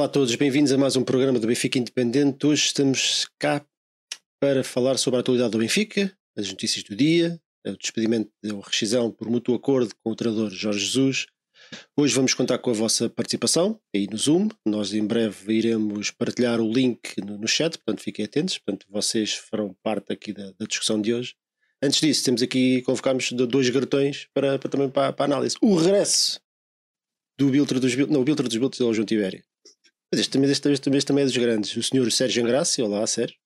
Olá a todos, bem-vindos a mais um programa do Benfica Independente. Hoje estamos cá para falar sobre a atualidade do Benfica, as notícias do dia, o despedimento ou rescisão por mútuo acordo com o treinador Jorge Jesus. Hoje vamos contar com a vossa participação aí no Zoom. Nós em breve iremos partilhar o link no, no chat, portanto fiquem atentos, portanto vocês farão parte aqui da, da discussão de hoje. Antes disso, temos aqui, convocámos dois garotões para, para também para, para, a análise. O regresso do Biltre dos Biltres, não, o Biltre dos Biltres é João Tibério. Mas este, este, este, este também é dos grandes. O senhor Sérgio Angrácia, olá, Sérgio.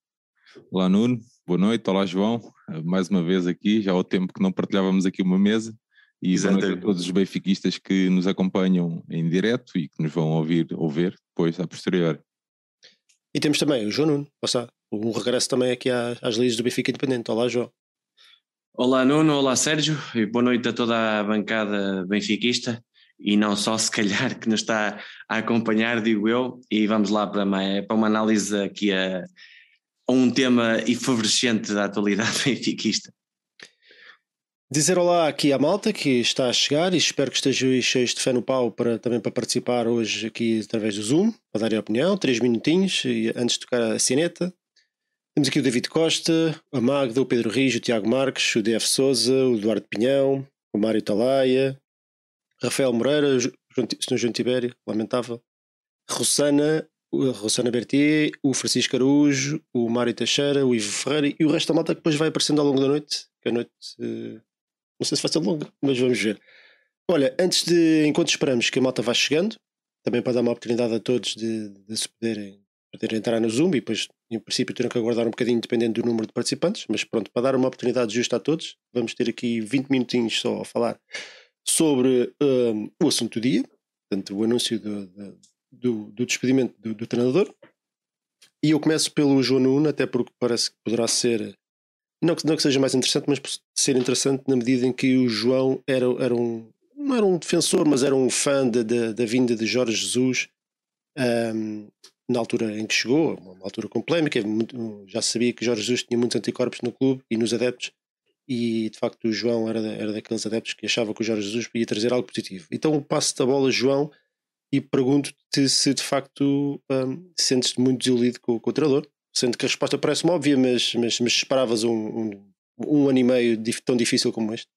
Olá, Nuno. Boa noite. Olá, João. Mais uma vez aqui, já há o tempo que não partilhávamos aqui uma mesa. E Exatamente. boa noite a todos os benfiquistas que nos acompanham em direto e que nos vão ouvir ou ver depois, a posterior. E temos também o João Nuno, passar. Um regresso também aqui às, lides do Benfica Independente. Olá, João. Olá, Nuno. Olá, Sérgio. E boa noite a toda a bancada benfiquista e não só, se calhar, que nos está a acompanhar, digo eu, e vamos lá para uma, para uma análise aqui a, a um tema efervescente da atualidade benfiquista. Dizer olá aqui à malta que está a chegar e espero que estejam cheios de fé no pau para, também para participar hoje aqui através do Zoom, para dar a opinião, três minutinhos antes de tocar a sineta. Temos aqui o David Costa, a Magda, o Pedro Rijo, o Tiago Marques, o DF Souza, o Eduardo Pinhão, o Mário Talaia, Rafael Moreira, Sr. João Tibério, lamentável, Rossana, Rossana Bertier, o Francisco Araújo, o Mário Teixeira, o Ivo Ferreira e o resto da malta que depois vai aparecendo ao longo da noite, que a noite uh, não sei se vai ser longa, mas vamos ver. Olha, antes de, enquanto esperamos que a malta vá chegando, também para dar uma oportunidade a todos de, de se poderem, poderem entrar no Zoom e depois, em princípio, terão que aguardar um bocadinho dependendo do número de participantes, mas pronto, para dar uma oportunidade justa a todos, vamos ter aqui 20 minutinhos só a falar sobre um, o assunto do dia, portanto, o anúncio do, do, do despedimento do, do, treinador. E eu começo pelo João Nuno, até porque parece que poderá ser, não que, não que seja mais interessante, mas ser interessante na medida em que o João era, era um, não era um defensor, mas era um fã da, da, da vinda de Jorge Jesus. Um, na altura em que chegou, uma altura com polémica, já sabia que Jorge Jesus tinha muitos anticorpos no clube e nos adeptos, e de facto o João era, era daqueles adeptos que achava que o Jorge Jesus podia trazer algo positivo. Então passo da bola, João, e pergunto-te se de facto um, sentes-te muito desiludido com, com, o treinador, sendo que a resposta parece-me óbvia, mas, mas, mas esperavas um, um, um, ano e meio tão difícil como este?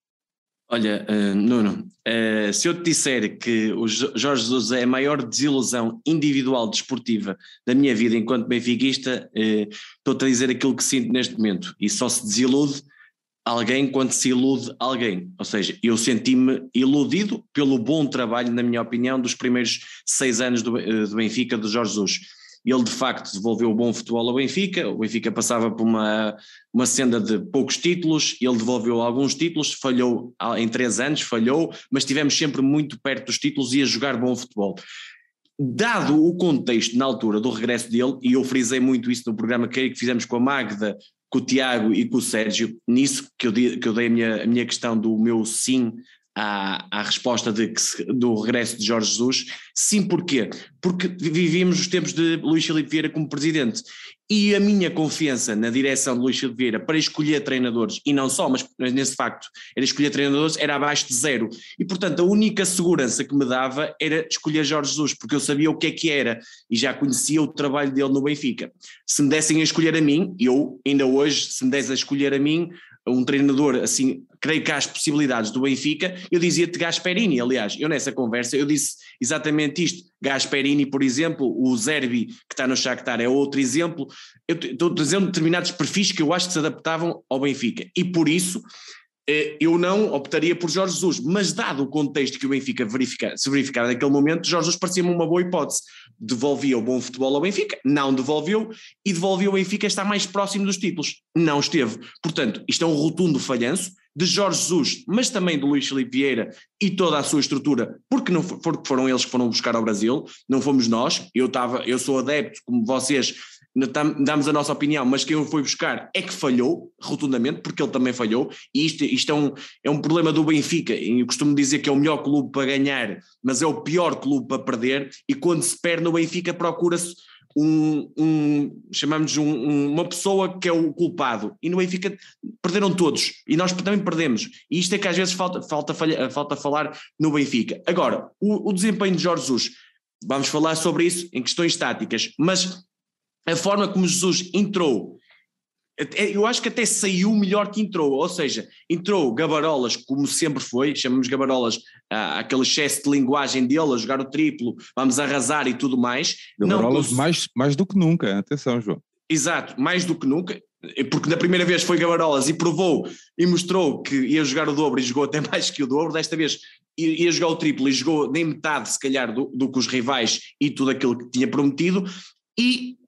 Olha, uh, Nuno, uh, se eu te disser que o Jorge Jesus é a maior desilusão individual desportiva da minha vida enquanto benfiquista, uh, estou-te a dizer aquilo que sinto neste momento e só se desilude alguém quando se ilude alguém. Ou seja, eu senti-me iludido pelo bom trabalho, na minha opinião, dos primeiros seis anos do, eh, do Benfica, do Jorge Jesus. Ele de facto devolveu o bom futebol ao Benfica, o Benfica passava por uma, uma senda de poucos títulos, ele devolveu alguns títulos, falhou em três anos, falhou, mas estivemos sempre muito perto dos títulos e a jogar bom futebol dado o contexto na altura do regresso dele, e eu frisei muito isso no programa que fizemos com a Magda, com o Tiago e com o Sérgio, nisso que eu, que eu dei a minha, a minha questão do meu sim à, à resposta de, do regresso de Jorge Jesus. Sim, porquê? Porque vivíamos os tempos de Luís Filipe Vieira como presidente e a minha confiança na direção de Luís Filipe Vieira para escolher treinadores, e não só, mas nesse facto, era escolher treinadores, era abaixo de zero. E portanto a única segurança que me dava era escolher Jorge Jesus, porque eu sabia o que é que era e já conhecia o trabalho dele no Benfica. Se me dessem a escolher a mim, eu ainda hoje, se me dessem a escolher a mim, um treinador assim, creio que há as possibilidades do Benfica, eu dizia-te Gasperini, aliás, eu nessa conversa eu disse exatamente isto, Gasperini, por exemplo, o Zerbi que está no Shakhtar é outro exemplo, eu estou dizendo determinados perfis que eu acho que se adaptavam ao Benfica, e por isso eu não optaria por Jorge Jesus, mas dado o contexto que o Benfica verifica, se verificava naquele momento, Jorge Jesus parecia-me uma boa hipótese. Devolvia o bom futebol ao Benfica, não devolveu, e devolveu o Benfica estar mais próximo dos títulos. Não esteve. Portanto, isto é um rotundo falhanço de Jorge Jesus, mas também do Luís Filipe Vieira e toda a sua estrutura, porque não for, foram eles que foram buscar ao Brasil, não fomos nós. Eu, estava, eu sou adepto, como vocês, damos a nossa opinião, mas quem o foi buscar é que falhou rotundamente, porque ele também falhou, e isto, isto é, um, é um problema do Benfica. Eu costumo dizer que é o melhor clube para ganhar, mas é o pior clube para perder, e quando se perde no Benfica procura-se um, um chamamos um, um, uma pessoa que é o culpado e no Benfica perderam todos e nós também perdemos e isto é que às vezes falta, falta, falha, falta falar no Benfica. Agora, o, o desempenho de Jorge Jesus vamos falar sobre isso em questões táticas, mas a forma como Jesus entrou, eu acho que até saiu melhor que entrou, ou seja, entrou Gabarolas como sempre foi, chamamos Gabarolas ah, aquele excesso de linguagem dele, a jogar o triplo, vamos arrasar e tudo mais. Gabarolas Não, mais, mais do que nunca, atenção João. Exato, mais do que nunca, porque na primeira vez foi Gabarolas e provou e mostrou que ia jogar o dobro e jogou até mais que o dobro, desta vez ia jogar o triplo e jogou nem metade se calhar do, do que os rivais e tudo aquilo que tinha prometido e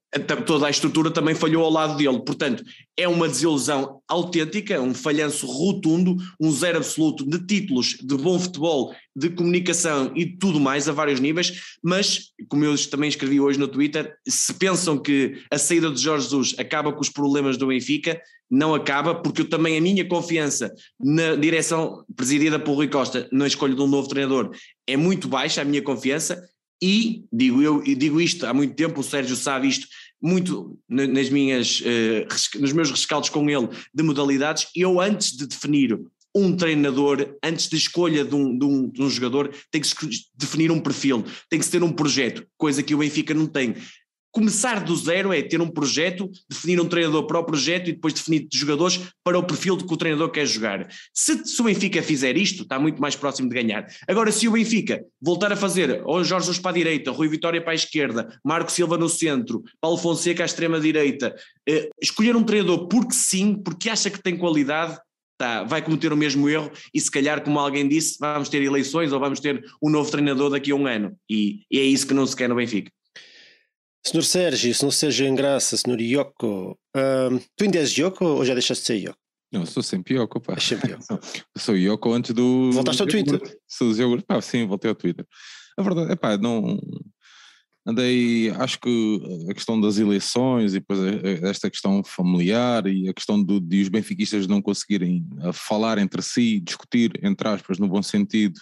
toda a estrutura também falhou ao lado dele. Portanto, é uma desilusão autêntica, um falhanço rotundo, um zero absoluto de títulos, de bom futebol, de comunicação e tudo mais a vários níveis. Mas, como eu também escrevi hoje no Twitter, se pensam que a saída de Jorge Jesus acaba com os problemas do Benfica, não acaba, porque eu também a minha confiança na direção presidida por Rui Costa na escolha de um novo treinador é muito baixa, a minha confiança. E digo eu, digo isto há muito tempo, o Sérgio sabe isto, muito nas minhas, uh, nos meus rescaldos com ele de modalidades, eu antes de definir um treinador, antes da escolha de um, de, um, de um jogador, tem que se definir um perfil, tem que se ter um projeto, coisa que o Benfica não tem começar do zero é ter um projeto, definir um treinador para o projeto e depois definir jogadores para o perfil de que o treinador quer jogar. Se, se, o Benfica fizer isto, está muito mais próximo de ganhar. Agora, se o Benfica voltar a fazer ou Jorge Jesus para a direita, Rui Vitória para a esquerda, Marco Silva no centro, Paulo Fonseca à extrema direita, eh, escolher um treinador porque sim, porque acha que tem qualidade, Tá, vai cometer o mesmo erro e se calhar, como alguém disse, vamos ter eleições ou vamos ter um novo treinador daqui a um ano. E, e é isso que não se quer no Benfica. Senhor Sérgio, Senhor Sérgio em graça, Senhor Yoko, um, tu ainda és Yoko ou já deixaste de ser Yoko? Não, sou sempre Yoko, pá. És sempre Yoko. sou Yoko antes do. Voltaste ao Twitter? Sou iogurte, pá, sim, voltei ao Twitter. A verdade é pá, não. Andei, acho que a questão das eleições e depois esta questão familiar e a questão do, de os benfiquistas não conseguirem falar entre si, discutir, entre aspas, no bom sentido,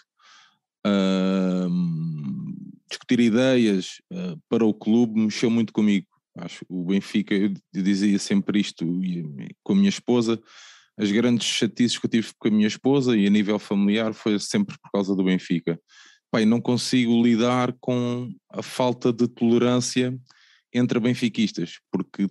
discutir ideias uh, para o clube mexeu muito comigo. Acho o Benfica, eu dizia sempre isto com a minha esposa, as grandes chatices que eu tive com a minha esposa e a nível familiar foi sempre por causa do Benfica. Pai, não consigo lidar com a falta de tolerância entre benfiquistas, porque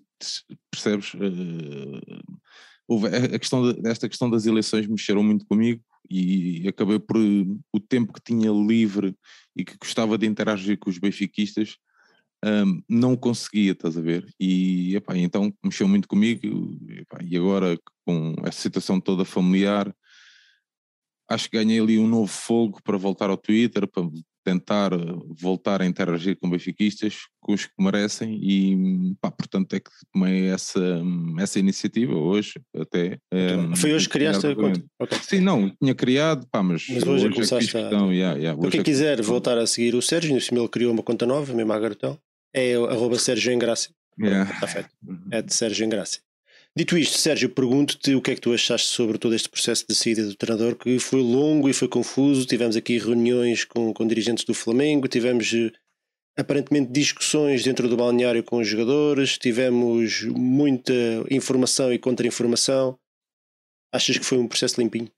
percebes, uh, a questão de, esta questão das eleições mexeram muito comigo e acabei por o tempo que tinha livre e que gostava de interagir com os benfiquistas um, não conseguia, estás a ver? E epá, então mexeu muito comigo epá, e agora com essa situação toda familiar acho que ganhei ali um novo fogo para voltar ao Twitter, para tentar voltar a interagir com benfiquistas, com os que merecem e pá, portanto é que tomei essa, essa iniciativa hoje até. Um, Foi hoje que criaste a conta? Okay. Sim, não, tinha criado, pá, mas, mas hoje, hoje é começaste é questão, a... yeah, yeah, quem é quiser voltar a seguir o Sérgio, no ele criou uma conta nova, mesmo à Garotão, é arroba Sérgio Engrácia. Yeah. Está feito. Uhum. É de Sérgio Engrácia. Dito isto, Sérgio, pergunto-te o que é que tu achaste sobre todo este processo de saída do treinador, que foi longo e foi confuso. Tivemos aqui reuniões com, com dirigentes do Flamengo, tivemos eh, aparentemente discussões dentro do balneário com os jogadores, tivemos muita informação e contra-informação. Achas que foi um processo limpinho?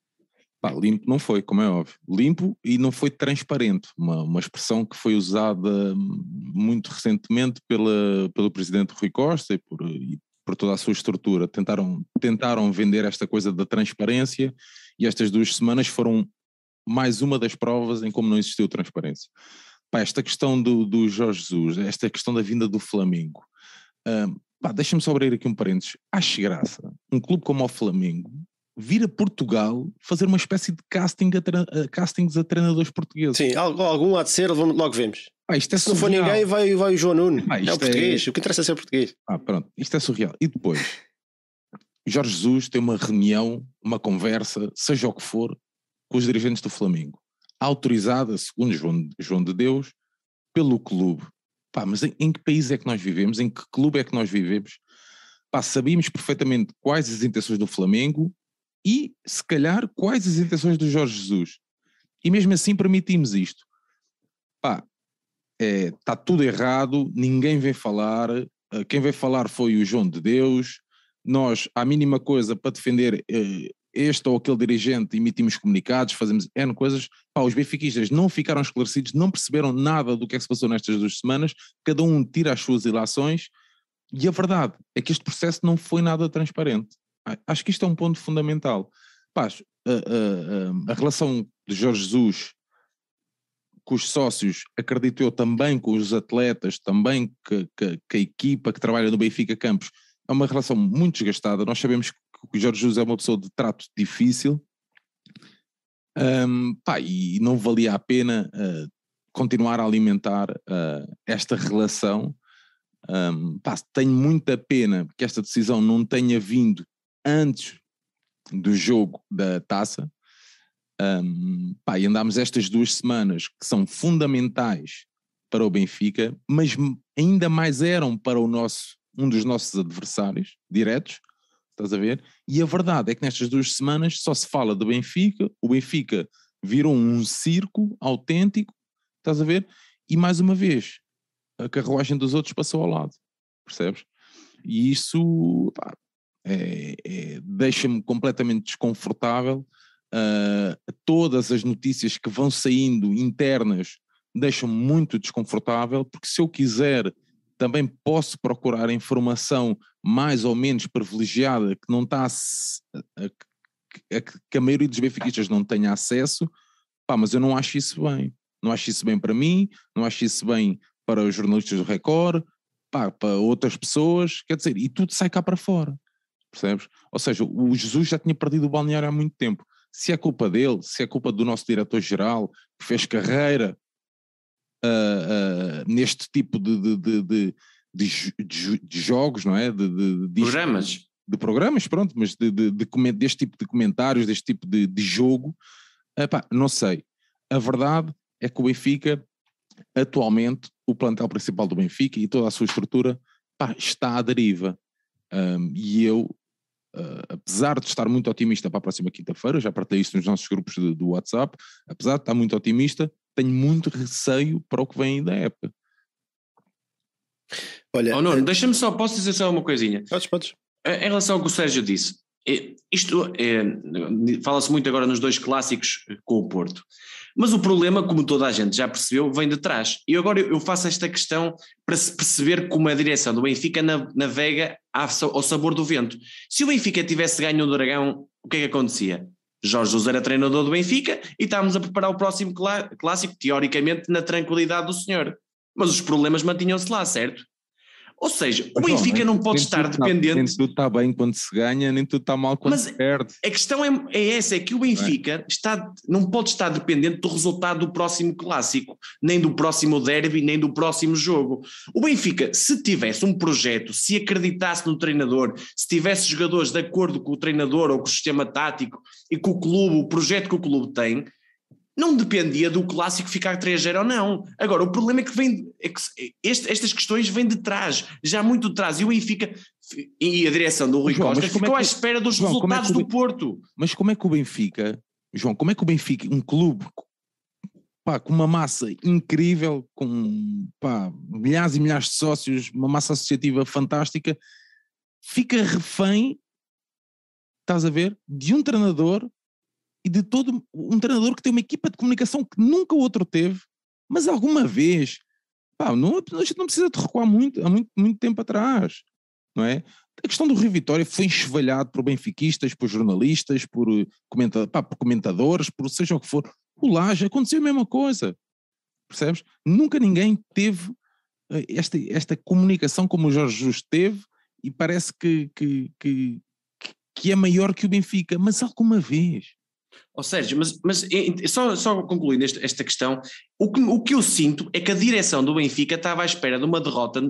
Pá, limpo não foi, como é óbvio. Limpo e não foi transparente. Uma, uma expressão que foi usada muito recentemente pela, pelo presidente Rui Costa e por, e por toda a sua estrutura, tentaram, tentaram vender esta coisa da transparência e estas duas semanas foram mais uma das provas em como não existiu transparência. Pá, esta questão do, do Jorge Jesus, esta questão da vinda do Flamengo, deixa-me só abrir aqui um parênteses, acho graça, um clube como o Flamengo vir a Portugal fazer uma espécie de casting a, castings a treinadores portugueses. Sim, algum há de ser, logo vemos. Ah, isto é Se não for ninguém, vai, vai o João Nuno. Ah, é o português. É... O que interessa é ser português. Ah, pronto. Isto é surreal. E depois, Jorge Jesus tem uma reunião, uma conversa, seja o que for, com os dirigentes do Flamengo. Autorizada, segundo João, João de Deus, pelo clube. Pá, mas em, em, que país é que nós vivemos? Em que clube é que nós vivemos? Pá, sabíamos perfeitamente quais as intenções do Flamengo e, se calhar, quais as intenções do Jorge Jesus. E mesmo assim permitimos isto. Pá, está é, tá tudo errado, ninguém vem falar, eh, quem veio falar foi o João de Deus, nós, a mínima coisa para defender eh, este ou aquele dirigente, emitimos comunicados, fazemos N coisas. Pá, os benfiquistas não ficaram esclarecidos, não perceberam nada do que é que se passou nestas duas semanas, cada um tira as suas ilações, e a verdade é que este processo não foi nada transparente. Acho que isto é um ponto fundamental. A, a, a, relação de Jorge Jesus com os sócios, acredito eu também com os atletas, também que, que, que a equipa que trabalha no Benfica Campos, é uma relação muito desgastada. Nós sabemos que o Jorge Jesus é uma pessoa de trato difícil um, pá, e não valia a pena uh, continuar a alimentar uh, esta relação. Um, pá, tenho muita pena que esta decisão não tenha vindo antes do jogo da taça. Um, pá, e andámos estas duas semanas que são fundamentais para o Benfica, mas ainda mais eram para o nosso, um dos nossos adversários diretos, estás a ver? E a verdade é que nestas duas semanas só se fala do Benfica, o Benfica virou um circo autêntico, estás a ver? E mais uma vez, a carruagem dos outros passou ao lado, percebes? E isso é, é, deixa-me completamente desconfortável. Uh, todas as notícias que vão saindo internas deixam-me muito desconfortável, porque se eu quiser também posso procurar informação mais ou menos privilegiada que não está a, a, a, que a maioria dos benfiquistas não tenha acesso, pá, mas eu não acho isso bem. Não acho isso bem para mim, não acho isso bem para os jornalistas do Record, pá, para outras pessoas, quer dizer, e tudo sai cá para fora, percebes? Ou seja, o Jesus já tinha perdido o balneário há muito tempo. Se é culpa dele, se é culpa do nosso diretor-geral, que fez carreira uh, uh, neste tipo de, de, de, de, jogos, não é? De, programas. De programas, pronto, mas de, de, de, deste tipo de comentários, deste tipo de, de jogo, epá, não sei. A verdade é que o Benfica, atualmente, o plantel principal do Benfica e toda a sua estrutura pá, está à deriva. Um, e eu, uh, apesar de estar muito otimista para a próxima quinta-feira, já partilhei isso nos nossos grupos de, do WhatsApp, apesar de estar muito otimista, tenho muito receio para o que vem da época. Olha, oh, não, é... deixa-me só, posso dizer só uma coisinha? Podes, podes. Em relação ao que o Sérgio disse, isto é, fala-se muito agora nos dois clássicos com o Porto, mas o problema, como toda a gente já percebeu, vem de trás. E agora eu faço esta questão para se perceber como a direção do Benfica navega ao sabor do vento. Se o Benfica tivesse ganho o Dragão, o que é que acontecia? Jorge Jesus era treinador do Benfica e estávamos a preparar o próximo clássico, teoricamente, na tranquilidade do senhor. Mas os problemas mantinham-se lá, certo? Ou seja, o Benfica não pode estar dependente. nem tudo está bem quando se ganha, nem tudo está mal quando Mas se perde. A questão é, é essa: é que o Benfica é. Está, não pode estar dependente do resultado do próximo clássico, nem do próximo derby, nem do próximo jogo. O Benfica, se tivesse um projeto, se acreditasse no treinador, se tivesse jogadores de acordo com o treinador ou com o sistema tático e com o clube, o projeto que o clube tem, não dependia do clássico ficar 3-0 ou não. Agora, o problema é que vem é que este, estas questões vêm de trás, já muito de trás, e o Benfica e a direção do Rui João, Costa ficou é que, à espera dos João, é resultados é do Porto. Mas como é que o Benfica, João, como é que o Benfica, um clube pá, com uma massa incrível, com pá, milhares e milhares de sócios, uma massa associativa fantástica, fica refém, estás a ver, de um treinador e de todo um treinador que tem uma equipa de comunicação que nunca o outro teve, mas alguma vez, pá, não, a gente não precisa de recuar muito, há muito, muito tempo atrás, não é? A questão do Rio Vitória foi enxovalhado por benfiquistas, por jornalistas, por, eh, comenta, pá, por comentadores, por seja o que for. O Laje aconteceu a mesma coisa, percebes? Nunca ninguém teve eh, esta, esta comunicação como o Jorge Jesus teve e parece que, que, que, que é maior que o Benfica, mas alguma vez Oh, Sérgio, mas, mas só, só concluindo esta, esta questão, o que, o que eu sinto é que a direção do Benfica estava à espera de uma derrota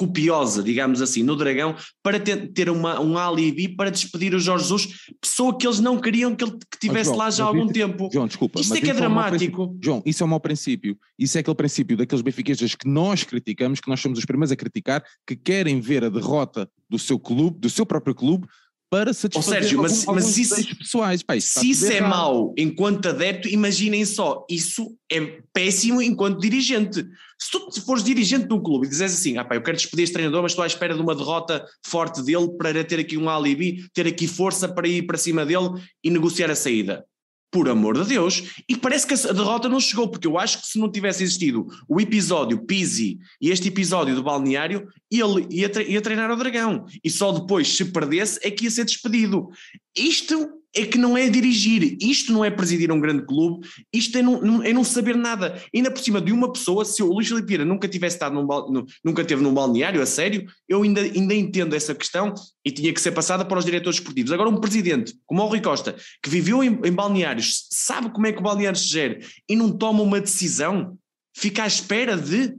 copiosa, digamos assim, no Dragão, para ter, ter uma, um alibi para despedir o Jorge Jesus, pessoa que eles não queriam que ele que tivesse João, lá já há algum tempo. João, desculpa. Isto é que é dramático. É João, isso é o mau princípio. Isso é aquele princípio daqueles benfiquistas que nós criticamos, que nós somos os primeiros a criticar, que querem ver a derrota do seu clube, do seu próprio clube, para satisfazer oh, Sérgio, mas, algum, mas isso, pessoais. Pá, se isso é mau enquanto adepto, imaginem só, isso é péssimo enquanto dirigente. Se tu fores dirigente de um clube e dizes assim, ah, pá, eu quero despedir este treinador, mas estou à espera de uma derrota forte dele para ter aqui um alibi, ter aqui força para ir para cima dele e negociar a saída por amor de Deus, e parece que a derrota não chegou, porque eu acho que se não tivesse existido o episódio Pizzi e este episódio do balneário, ele ia, ia treinar o Dragão, e só depois, se perdesse, é que ia ser despedido. Isto é que não é dirigir, isto não é presidir um grande clube, isto é não, é não saber nada. Ainda por cima de uma pessoa, se o Luís Filipe nunca tivesse estado num, nunca teve num balneário, a sério, eu ainda, ainda entendo essa questão e tinha que ser passada para os diretores esportivos. Agora, um presidente como o Rui Costa, que viveu em, em balneários, sabe como é que o balneário se gera e não toma uma decisão, fica à espera de.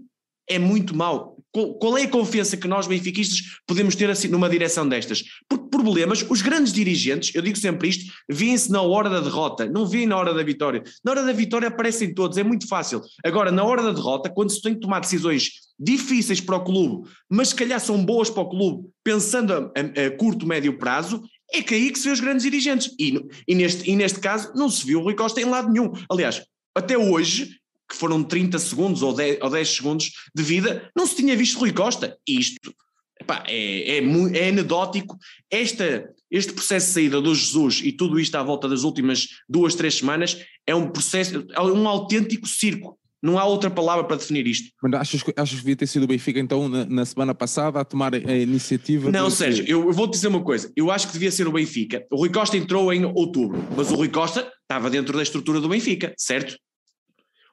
É muito mau. Qual é a confiança que nós, benfiquistas, podemos ter assim numa direção destas? Porque problemas, os grandes dirigentes, eu digo sempre isto, vêem-se na hora da derrota, não vêem na hora da vitória. Na hora da vitória aparecem todos, é muito fácil. Agora, na hora da derrota, quando se tem que tomar decisões difíceis para o clube, mas se calhar são boas para o clube, pensando a, a, a curto, médio prazo, é que aí que se vê os grandes dirigentes. E, e, neste, e neste caso, não se viu o Rui Costa em lado nenhum. Aliás, até hoje, que foram 30 segundos ou 10, ou 10 segundos de vida, não se tinha visto Rui Costa. Isto epá, é, é, é, anedótico. Esta, este processo de saída do Jesus e tudo isto à volta das últimas duas, três semanas é um processo, é um autêntico circo. Não há outra palavra para definir isto. Mas achas, achas que devia ter sido o Benfica, então, na, na semana passada, a tomar a iniciativa? Não, de... Sérgio, eu, eu vou-te dizer uma coisa. Eu acho que devia ser o Benfica. O Rui Costa entrou em outubro, mas o Rui Costa estava dentro da estrutura do Benfica, certo?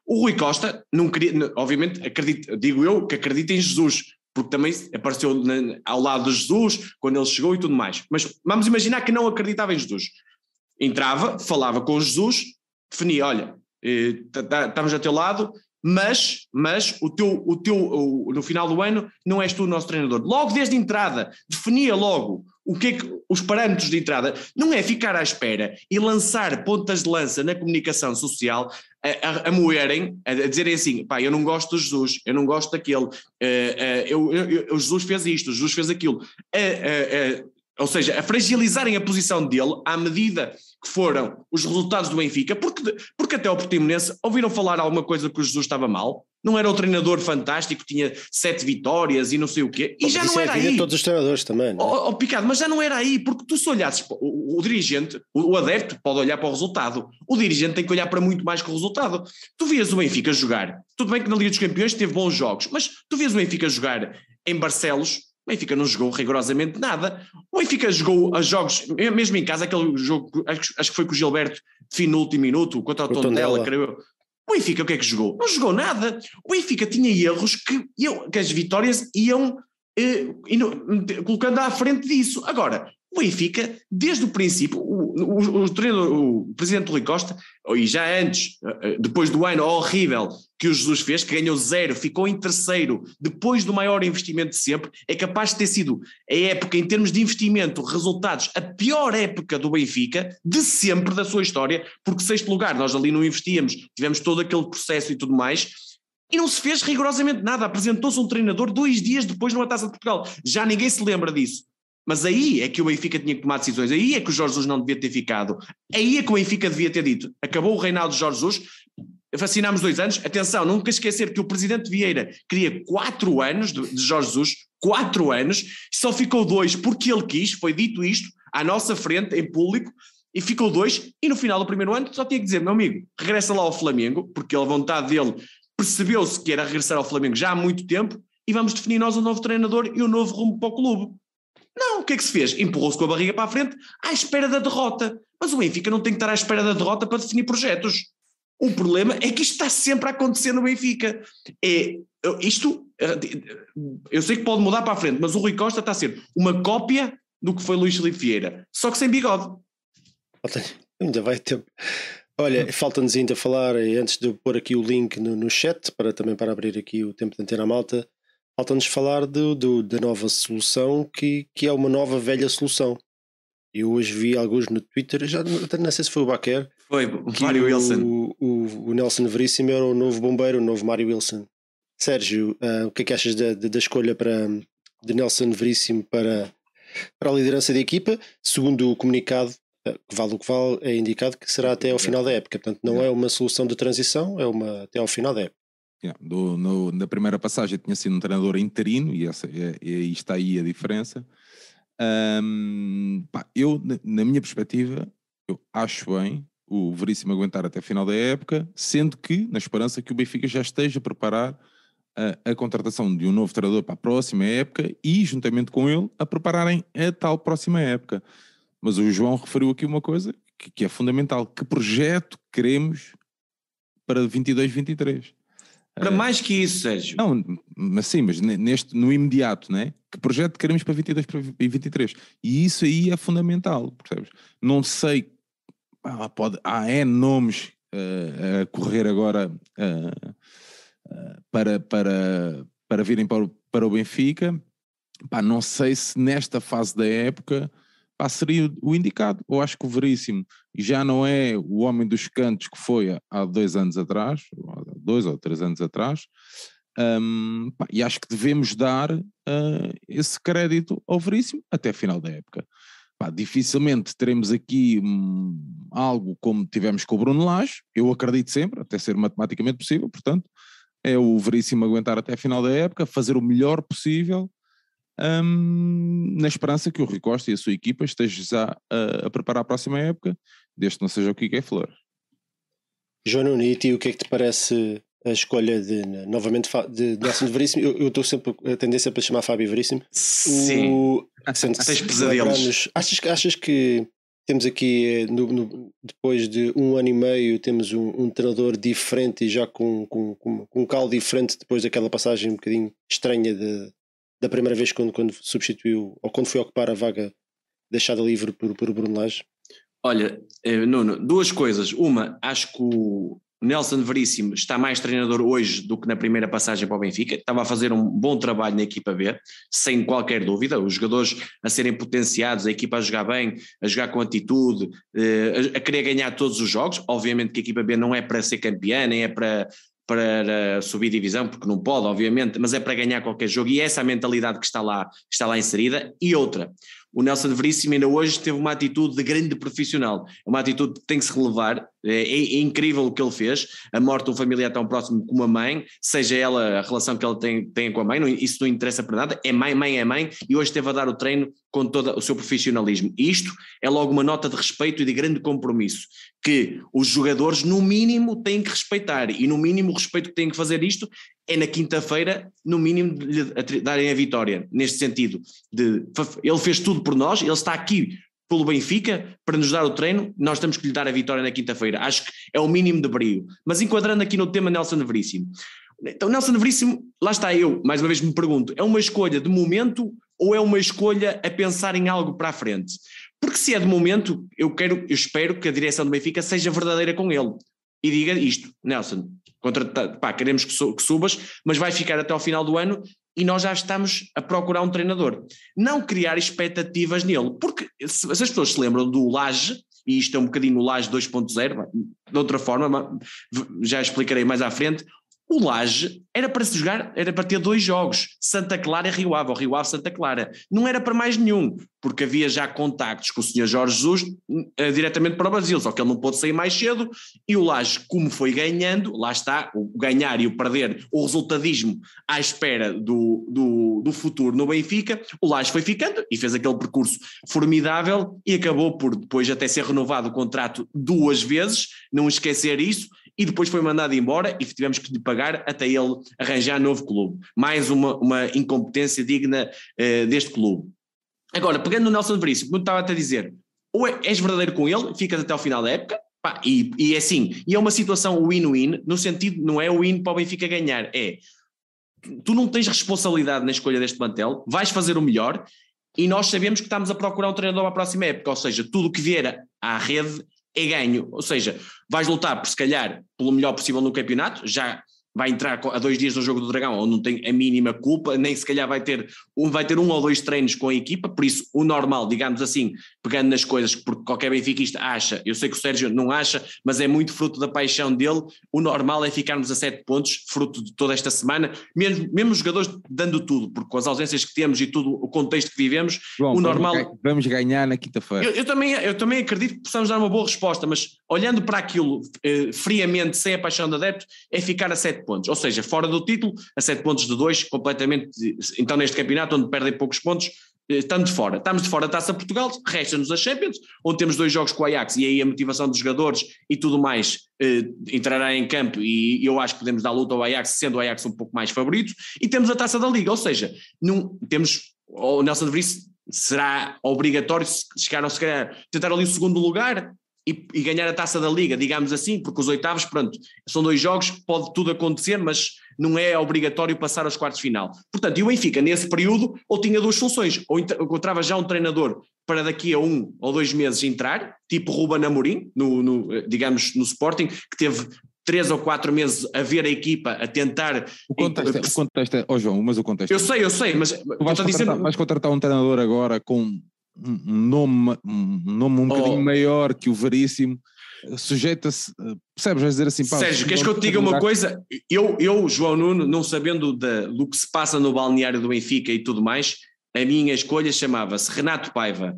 O Rui Costa não queria, obviamente, acredito, digo eu que acredita em Jesus, porque também apareceu na, ao lado de Jesus quando ele chegou e tudo mais. Mas vamos imaginar que não acreditava em Jesus. Entrava, falava com Jesus, definia: olha, eh, estamos a teu lado, mas, mas o teu, o teu, o, no final do ano não és tu o nosso treinador. Logo desde a entrada, definia logo o que é que os parâmetros de entrada, não é ficar à espera e lançar pontas de lança na comunicação social a, a, a moerem, a, a, dizerem assim, pá, eu não gosto de Jesus, eu não gosto daquele, uh, uh, eu, eu, eu, Jesus fez isto, Jesus fez aquilo. Uh, ou seja, a fragilizarem a posição dele à medida que foram os resultados do Benfica, porque, porque até o Portimonense ouviram falar alguma coisa que o Jesus estava mal, não era o treinador fantástico, tinha sete vitórias e não sei o quê, e já não é era aí. todos os treinadores também. Não é? oh, oh, Picado, mas já não era aí, porque tu se olhasses, o, o dirigente, o, o, adepto pode olhar para o resultado, o dirigente tem que olhar para muito mais que o resultado. Tu vias o Benfica jogar, tudo bem que na Liga dos Campeões teve bons jogos, mas tu vias o Benfica jogar em Barcelos, o Benfica não jogou rigorosamente nada. O Benfica jogou a jogos, mesmo em casa, aquele jogo, acho, acho que foi com o Gilberto, fim no último minuto, contra o, o Tondela, creio eu. O Benfica o que é que jogou? Não jogou nada. O Benfica tinha erros que, iam, que as vitórias iam eh, colocando à frente disso. Agora, o Benfica, desde o princípio, o, o, o, o presidente Rui Costa, e já antes, eh, eh, depois do ano horrível que o Jesus fez, que ganhou zero, ficou em terceiro, depois do maior investimento de sempre, é capaz de ter sido a época, em termos de investimento, resultados, a pior época do Benfica, de sempre da sua história, porque sexto lugar, nós ali não investíamos, tivemos todo aquele processo e tudo mais, e não se fez rigorosamente nada. Apresentou-se um treinador dois dias depois numa taça de Portugal. Já ninguém se lembra disso. Mas aí é que o Benfica tinha que tomar decisões, aí é que o Jorge Jesus não devia ter ficado, aí é que o Benfica devia ter dito: acabou o reinado de Jorge Jesus, vacinámos dois anos. Atenção, nunca esquecer que o presidente Vieira queria quatro anos de, de Jorge Jesus, quatro anos, só ficou dois porque ele quis, foi dito isto à nossa frente, em público, e ficou dois, e no final do primeiro ano só tinha que dizer, meu amigo, regressa lá ao Flamengo, porque a vontade dele percebeu-se que era regressar ao Flamengo já há muito tempo, e vamos definir nós o novo treinador e o novo rumo para o clube. Não, o que é que se fez? Empurrou-se com a barriga para a frente à espera da derrota. Mas o Benfica não tem que estar à espera da derrota para definir projetos. O problema é que isto está sempre a acontecer no Benfica. É, isto, eu sei que pode mudar para a frente, mas o Rui Costa está a ser uma cópia do que foi Luís Felipe Vieira, só que sem bigode. Ainda vai ter. Olha, falta-nos ainda falar, antes de pôr aqui o link no, no chat, para também para abrir aqui o tempo de antena malta, falta-nos falar do, do, da nova solução que, que é uma nova velha solução. Eu hoje vi alguns no Twitter, já não sei se foi o Baquer. Foi, o Mário Wilson. O, o, o, Nelson Veríssimo era o novo bombeiro, o novo Mário Wilson. Sérgio, uh, o que é que achas da, da, escolha para, de Nelson Veríssimo para, para a liderança da equipa. Segundo o comunicado, eh, que vale o que vale, é indicado que será até ao final da época. Portanto, não é uma solução de transição, é uma até ao final da época. Yeah, do, no, na primeira passagem tinha sido um treinador interino e, essa, e aí está aí a diferença. Um, pá, eu, na minha perspectiva, eu acho bem o Veríssimo aguentar até a final da época, sendo que, na esperança que o Benfica já esteja a preparar a, a, contratação de um novo treinador para a próxima época e, juntamente com ele, a prepararem a tal próxima época. Mas o João referiu aqui uma coisa que, que é fundamental: que projeto queremos para 22-23? Para mais que isso, Sérgio. Não, mas sim, mas neste, no imediato, né? Que projeto queremos para 22 e 23? E isso aí é fundamental, percebes? Não sei, pode, há N nomes uh, a correr agora uh, uh, para, para, para virem para o, para o Benfica. Pá, não sei se nesta fase da época pá, seria o indicado. Eu acho que o Veríssimo já não é o homem dos cantos que foi há dois anos atrás, dois ou três anos atrás, um, pá, e acho que devemos dar uh, esse crédito ao Veríssimo até a final da época. Pá, dificilmente teremos aqui um, algo como tivemos com o Bruno Lage, eu acredito sempre, até ser matematicamente possível, portanto, é o Veríssimo aguentar até a final da época, fazer o melhor possível um, na esperança que o Rui Costa e a sua equipa estejam já a, a preparar a próxima época, desde que não seja o que é Flor. João Nuniti, o que é que te parece a escolha de, novamente, de Nelson de Veríssimo? Eu estou sempre a tendência para chamar Fábio Veríssimo. Sim, o, tens pesadelos. Achas, achas que temos aqui, eh, no, no, depois de um ano e meio, temos um, um treinador diferente e já com, com, com, com um caldo diferente depois daquela passagem um bocadinho estranha de, da primeira vez quando, quando substituiu ou quando foi ocupar a vaga deixada livre por, por Bruno Lage? Olha, eh, Nuno, duas coisas. Uma, acho que o Nelson Veríssimo está mais treinador hoje do que na primeira passagem para o Benfica. Estava a fazer um bom trabalho na equipa B, sem qualquer dúvida. Os jogadores a serem potenciados, a equipa a jogar bem, a jogar com atitude, eh, a querer ganhar todos os jogos. Obviamente que a equipa B não é para ser campeã, nem é para para subir divisão, porque não pode, obviamente, mas é para ganhar qualquer jogo e essa é a mentalidade que está lá, está lá inserida. E outra, o Nelson Veríssimo ainda hoje teve uma atitude de grande profissional, uma atitude que tem que se relevar, é, é, é, incrível o que ele fez, a morte de um familiar tão próximo como a mãe, seja ela a relação que ele tem, tem com a mãe, não, isso não interessa para nada, é mãe, mãe é mãe, e hoje esteve a dar o treino com todo o seu profissionalismo. Isto é logo uma nota de respeito e de grande compromisso, que os jogadores no mínimo têm que respeitar, e no mínimo o respeito que têm que fazer isto é na quinta-feira, no mínimo, lhe darem a vitória, neste sentido. De, ele fez tudo por nós, ele está aqui pelo Benfica para nos dar o treino, nós temos que lhe dar a vitória na quinta-feira. Acho que é o mínimo de brilho. Mas enquadrando aqui no tema Nelson Veríssimo. Então, Nelson Veríssimo, lá está eu, mais uma vez me pergunto, é uma escolha de momento ou é uma escolha a pensar em algo para a frente? Porque se é de momento, eu quero, eu espero que a direção do Benfica seja verdadeira com ele e diga isto, Nelson, pá, queremos que, que subas, mas vai ficar até ao final do ano e nós já estamos a procurar um treinador. Não criar expectativas nele, porque se, se as pessoas se lembram do Laje, e isto é um bocadinho o Laje 2.0, de outra forma, já explicarei mais à frente, o Laje era para se jogar, era para ter dois jogos, Santa Clara e Rio Ave, ou Rio Ave Santa Clara. Não era para mais nenhum, porque havia já contactos com o Sr. Jorge Jesus uh, diretamente para o Brasil, só que ele não pôde sair mais cedo, e o Laje, como foi ganhando, lá está, o ganhar e o perder, o resultadismo à espera do, do, do futuro no Benfica, o Laje foi ficando e fez aquele percurso formidável e acabou por depois até ser renovado o contrato duas vezes, não esquecer isso, e depois foi mandado embora e tivemos que lhe pagar até ele arranjar novo clube. Mais uma, uma incompetência digna uh, deste clube. Agora, pegando no Nelson Veríssimo, como estava a dizer, ou é, és verdadeiro com ele, ficas até ao final da época, pá, e, e é assim, e é uma situação win-win, no sentido, não é win para o Benfica ganhar, é tu não tens responsabilidade na escolha deste mantel, vais fazer o melhor e nós sabemos que estamos a procurar um treinador para a próxima época, ou seja, tudo o que vier à rede é ganho. Ou seja, vais lutar por se calhar pelo melhor possível no campeonato, já vai entrar a dois dias no jogo do Dragão, onde não tem a mínima culpa, nem se calhar vai ter um, vai ter um ou dois treinos com a equipa, por isso o normal, digamos assim, pegando nas coisas, porque qualquer benfiquista acha, eu sei que o Sérgio não acha, mas é muito fruto da paixão dele, o normal é ficarmos a sete pontos, fruto de toda esta semana, mesmo, mesmo os jogadores dando tudo, porque com as ausências que temos e tudo o contexto que vivemos, João, o normal... Vamos ganhar na quinta-feira. Eu, eu também, eu também acredito que possamos dar uma boa resposta, mas olhando para aquilo eh, friamente, sem a paixão do adepto, é ficar a sete pontos. Ou seja, fora do título, a sete pontos de dois, completamente. Então, neste campeonato, onde perdem poucos pontos, eh, estamos de fora. Estamos de fora da Taça Portugal, resta-nos a Champions, onde temos dois jogos com o Ajax e aí a motivação dos jogadores e tudo mais eh, entrará em campo e eu acho que podemos dar luta ao Ajax, sendo o Ajax um pouco mais favorito, e temos a Taça da Liga, ou seja, não, temos o Nelson de Vries será obrigatório se chegaram se calhar tentar ali o segundo lugar e, e ganhar a taça da liga, digamos assim, porque os oitavos, pronto, são dois jogos, pode tudo acontecer, mas não é obrigatório passar aos quartos de final. Portanto, e o Benfica, nesse período, ou tinha duas soluções, ou encontrava já um treinador para daqui a um ou dois meses entrar, tipo Ruben Amorim, no, no, digamos, no Sporting, que teve três ou quatro meses a ver a equipa, a tentar... O contexto, é- o contexto é. Oh, João, mas o contexto. Eu sei, eu sei, mas Tu vais contratar, vais contratar um treinador agora com um nome, um nome um Oh. bocadinho maior que o Veríssimo, sujeita-se, eh, percebes? Vais dizer assim, pá, Sérgio, queres que eu te diga uma coisa? Eu, eu, João Nuno, não sabendo da- do que se passa no balneário do Benfica e tudo mais, a minha escolha chamava-se Renato Paiva.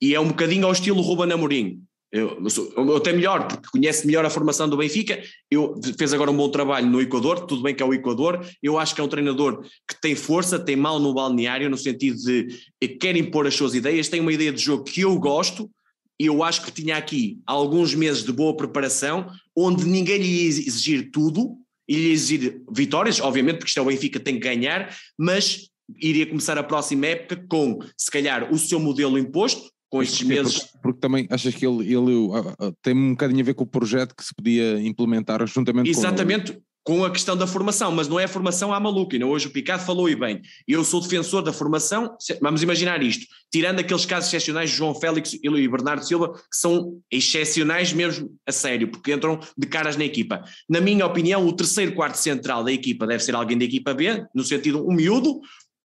E é um bocadinho ao estilo Ruben Amorim. Eu, eu até melhor, porque conhece melhor a formação do Benfica. Eu fez agora um bom trabalho no Equador, tudo bem que é o Equador. Eu acho que é um treinador que tem força, tem mal no balneário, no sentido de eh, quer impor as suas ideias, tem uma ideia de jogo que eu gosto, eu acho que tinha aqui alguns meses de boa preparação, onde ninguém lhe ia exigir tudo, iria exigir vitórias, obviamente, porque isto é o Benfica, tem que ganhar, mas iria começar a próxima época com, se calhar, o seu modelo imposto, com estes Porquê? meses. Porque, porque também achas que ele, ele ah, ah, tem um bocadinho a ver com o projeto que se podia implementar juntamente com Exatamente, com a questão da formação, mas não é a formação à maluca, e não hoje o Picado falou e bem. Eu sou defensor da formação, vamos imaginar isto, tirando aqueles casos excepcionais de João Félix e Bernardo Silva, que são excepcionais mesmo a sério, porque entram de caras na equipa. Na minha opinião, o terceiro quarto central da equipa deve ser alguém da equipa B, no sentido um miúdo,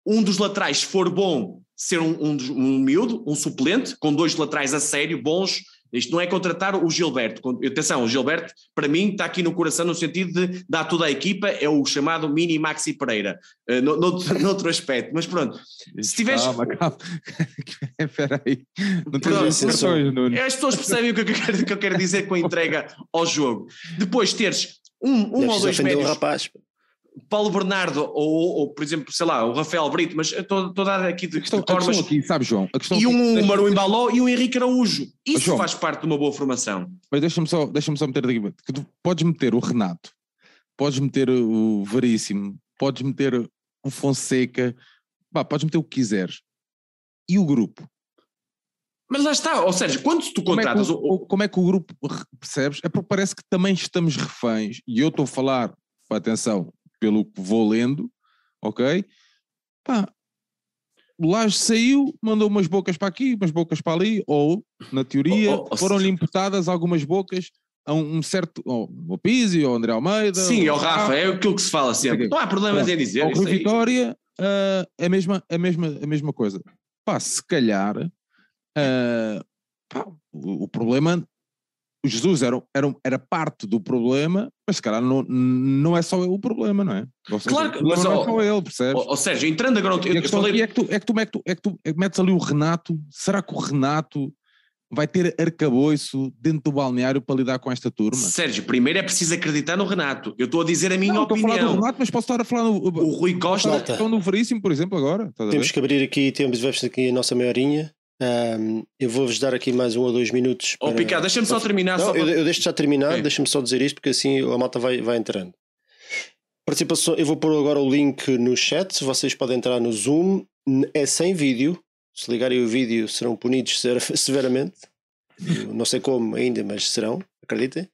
um dos laterais, se for bom, ser um, um, um miúdo, um suplente, com dois laterais a sério, bons. Isto não é contratar o Gilberto. Atenção, o Gilberto, para mim, está aqui no coração no sentido de dar tudo à equipa, é o chamado mini Maxi Pereira, uh, no, noutro, noutro aspecto. Mas pronto, se tiveres. Calma, calma. Espera aí. Não Pronto, tens instruções, Nuno. As pessoas percebem o que eu quero, que eu quero dizer com a entrega ao jogo. Depois teres um, um ou dois ofender o médios, rapaz. Paulo Bernardo ou, ou, por exemplo, sei lá, o Rafael Brito, mas estou a dar aqui de, A questão, de a questão cormas. aqui, sabes, João? A E aqui- um deixa- Maru Embaló e um Henrique Araújo. Isso João. faz parte de uma boa formação. Mas deixa-me só, deixa só meter aqui. que tu podes meter o Renato, podes meter o Veríssimo, podes meter o Fonseca, pá, podes meter o que quiseres. E o grupo? Mas lá está, ou seja, quando tu Como é, que contratas o, o, como é que o grupo percebes? É porque parece que também estamos reféns, e eu estou a falar, atenção, pelo que vou lendo, ok? Pá, o Laje saiu, mandou umas bocas para aqui, umas bocas para ali, ou, na teoria, Oh, oh, oh, foram-lhe imputadas algumas bocas a um, um certo, o Pizzi, ou o André Almeida. Sim, é ou o Rafa, é aquilo que se fala sempre. Não há problemas em dizer. Ao. Vitória, ah, é a, mesma, a, mesma, a mesma coisa. Pá, se calhar, ah, pá, o, o problema, o Jesus era, era, era parte do problema, mas se calhar não, não é só ele o problema, não é? Ou seja, Claro que- mas, não ó, é só ele, percebes? Ó, Sérgio, entrando agora, no- eu, eu falei, é que tu, é que tu, é que tu, é que tu metes ali o Renato, será que o Renato vai ter arcabouço dentro do balneário para lidar com esta turma? Sérgio, primeiro é preciso acreditar no Renato. Eu estou a dizer a minha não, estou a falar do opinião. Renato, mas posso estar a falar no, O Rui Costa, a questão do Veríssimo, por exemplo, agora. Temos que abrir aqui, temos aqui a nossa meia horinha. Ahm, eu vou-vos dar aqui mais um ou dois minutos. Ó para- Picado, deixa-me só terminar. Não, só eu, para- eu deixo já terminar, Ok. deixa-me só dizer isto porque assim a malta vai, vai entrando. Participação, eu vou pôr agora o link no chat, vocês podem entrar no Zoom, é sem vídeo, se ligarem o vídeo serão punidos sever- severamente, Eu não sei como ainda, mas serão, acreditem.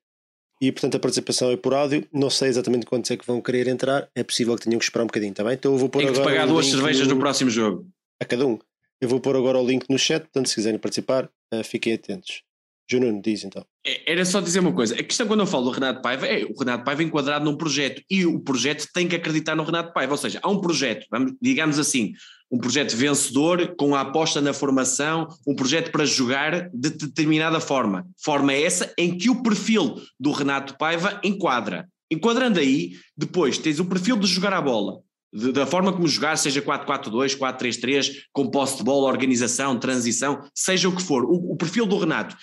E portanto a participação é por áudio, não sei exatamente quantos é que vão querer entrar, é possível que tenham que esperar um bocadinho, tá bem? Então eu vou pôr Tem que agora pagar o duas link cervejas no- no próximo jogo. a cada um. Eu vou pôr agora o link no chat, portanto, se quiserem participar, eh, fiquem atentos. Juno, diz então. É, era só dizer uma coisa, a questão quando eu falo do Renato Paiva é o Renato Paiva enquadrado num projeto e o projeto tem que acreditar no Renato Paiva, ou seja, há um projeto, digamos assim, um projeto vencedor com a aposta na formação, um projeto para jogar de determinada forma. Forma essa em que o perfil do Renato Paiva enquadra. Enquadrando aí, depois tens o perfil de jogar a bola, de, da forma como jogar, seja 4-4-2, 4-3-3, com posse de bola, organização, transição, seja o que for, o, o perfil do Renato.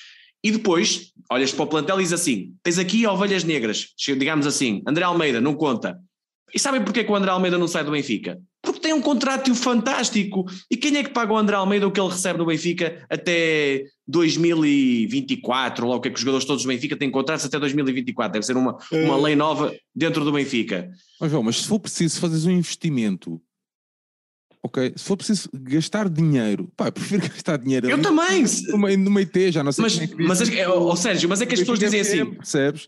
E depois, olhas para o plantel e diz assim: tens aqui ovelhas negras, digamos assim, André Almeida, não conta. E sabem porquê que o André Almeida não sai do Benfica? Porque tem um contrato fantástico. E quem é que paga o André Almeida o que ele recebe no Benfica até 2024? Ou o que é que os jogadores todos do Benfica têm contratos até 2024? Deve ser uma, uma lei nova dentro do Benfica. Mas, João, mas se for preciso fazer um investimento ok? Se for preciso gastar dinheiro, pá, eu prefiro gastar dinheiro. Eu também! Numa, numa IT, já não sei Mas, é mas, é, Sérgio, mas é que as pessoas dizem assim. Percebes?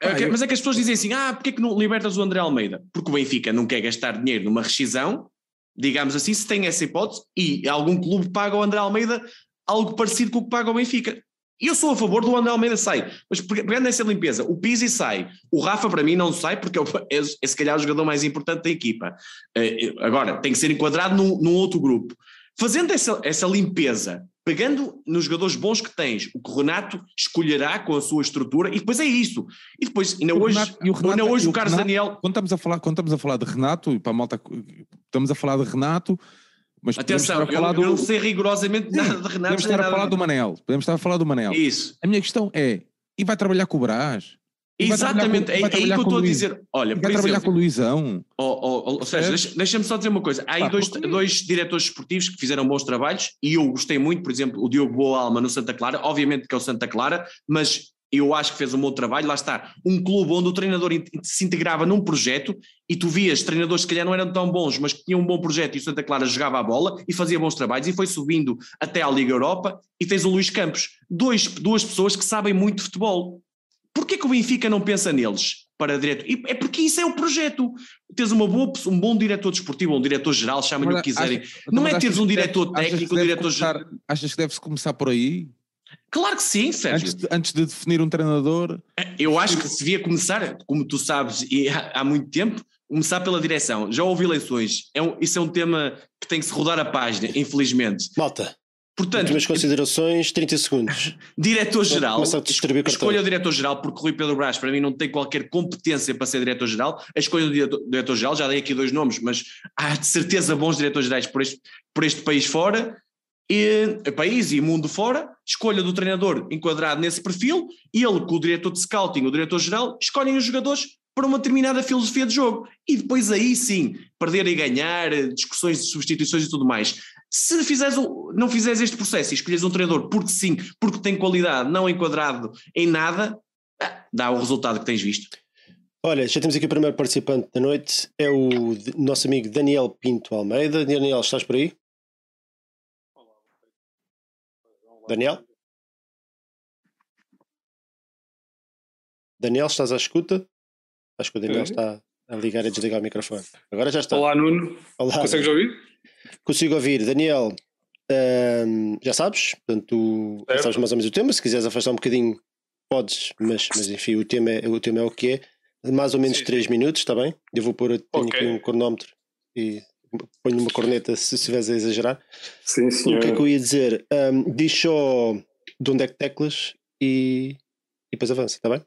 É, mas é que as pessoas dizem assim: ah, porque é que não libertas o André Almeida? Porque o Benfica não quer gastar dinheiro numa rescisão, digamos assim, se tem essa hipótese, e algum clube paga ao André Almeida algo parecido com o que paga o Benfica. E eu sou a favor do André Almeida sai, mas pegando nessa limpeza, o Pizzi sai, o Rafa para mim não sai porque é, é se calhar o jogador mais importante da equipa. Uh, agora, tem que ser enquadrado num, num outro grupo. Fazendo essa, essa limpeza pegando nos jogadores bons que tens, o que o Renato escolherá com a sua estrutura, e depois é isso. E depois, ainda hoje, Renato, o, Renato, ainda hoje o, o Carlos Renato, Daniel. Quando estamos, a falar, quando estamos a falar de Renato, e para a malta, estamos a falar de Renato. Mas Atenção, eu, eu, não sei rigorosamente nada de Renato. Podemos estar a falar do Manel. Podemos estar a falar do Manel. Isso. A minha questão é: e vai trabalhar com o Brás? Exatamente, com, é, é aí que eu estou a dizer. Olha, vai trabalhar com o Luizão. Ou, ou, ou seja, deixa-me deixa só dizer uma coisa. Há aí dois, dois diretores esportivos que fizeram bons trabalhos e eu gostei muito, por exemplo, o Diogo Boa Alma no Santa Clara, obviamente que é o Santa Clara, mas eu acho que fez um bom trabalho. Lá está, um clube onde o treinador se integrava num projeto e tu vias treinadores que calhar não eram tão bons, mas que tinham um bom projeto e o Santa Clara jogava a bola e fazia bons trabalhos e foi subindo até à Liga Europa. E tens o Luís Campos, dois, duas pessoas que sabem muito de futebol Porquê que o Benfica não pensa neles para direto? E é porque isso é o projeto. Tens uma boa, um bom diretor desportivo, um diretor-geral, chamem-lhe o que quiserem. não é teres um diretor deve, técnico, um diretor-geral. Achas que deve-se começar por aí? Claro que sim, Sérgio. Antes de, antes de, definir um treinador. Eu acho que se devia começar, como tu sabes, e há, há muito tempo, começar pela direção. Já houve eleições. É um, isso é um tema que tem que se rodar a página, infelizmente. Malta, Portanto, Últimas considerações, 30 segundos. Diretor-geral, escolha o diretor-geral, porque Rui Pedro Brás para mim não tem qualquer competência para ser diretor-geral. A escolha do diretor-geral, já dei aqui dois nomes, mas há de certeza bons diretores-gerais por este, por este país fora, e, país e mundo fora, escolha do treinador enquadrado nesse perfil, e ele com o diretor de scouting, o diretor-geral, escolhem os jogadores para uma determinada filosofia de jogo. E depois aí sim, perder e ganhar, discussões de substituições e tudo mais. Se fizeres, não fizeres este processo e escolheres um treinador porque sim, porque tem qualidade, não enquadrado em nada, ah, dá o resultado que tens visto. Olha, já temos aqui o primeiro participante da noite, é o nosso amigo Daniel Pinto Almeida. Daniel, estás por aí? Daniel? Daniel, estás à escuta? Acho que o Daniel está a ligar e desligar o microfone. Agora já está. Olá, Nuno. Olá. Consegues ouvir? Consigo ouvir. Daniel, um, já sabes, portanto, já sabes mais ou menos o tema. Se quiseres afastar um bocadinho, podes, mas, mas enfim, o tema, é, o tema é o que é. Mais ou menos 3 minutos, está bem? Eu vou pôr tenho okay. aqui um cronómetro e ponho uma corneta se estiveres a exagerar. Sim, senhor. O que é que eu ia dizer? Um, diz só de onde é que teclas e, e depois avança, está bem?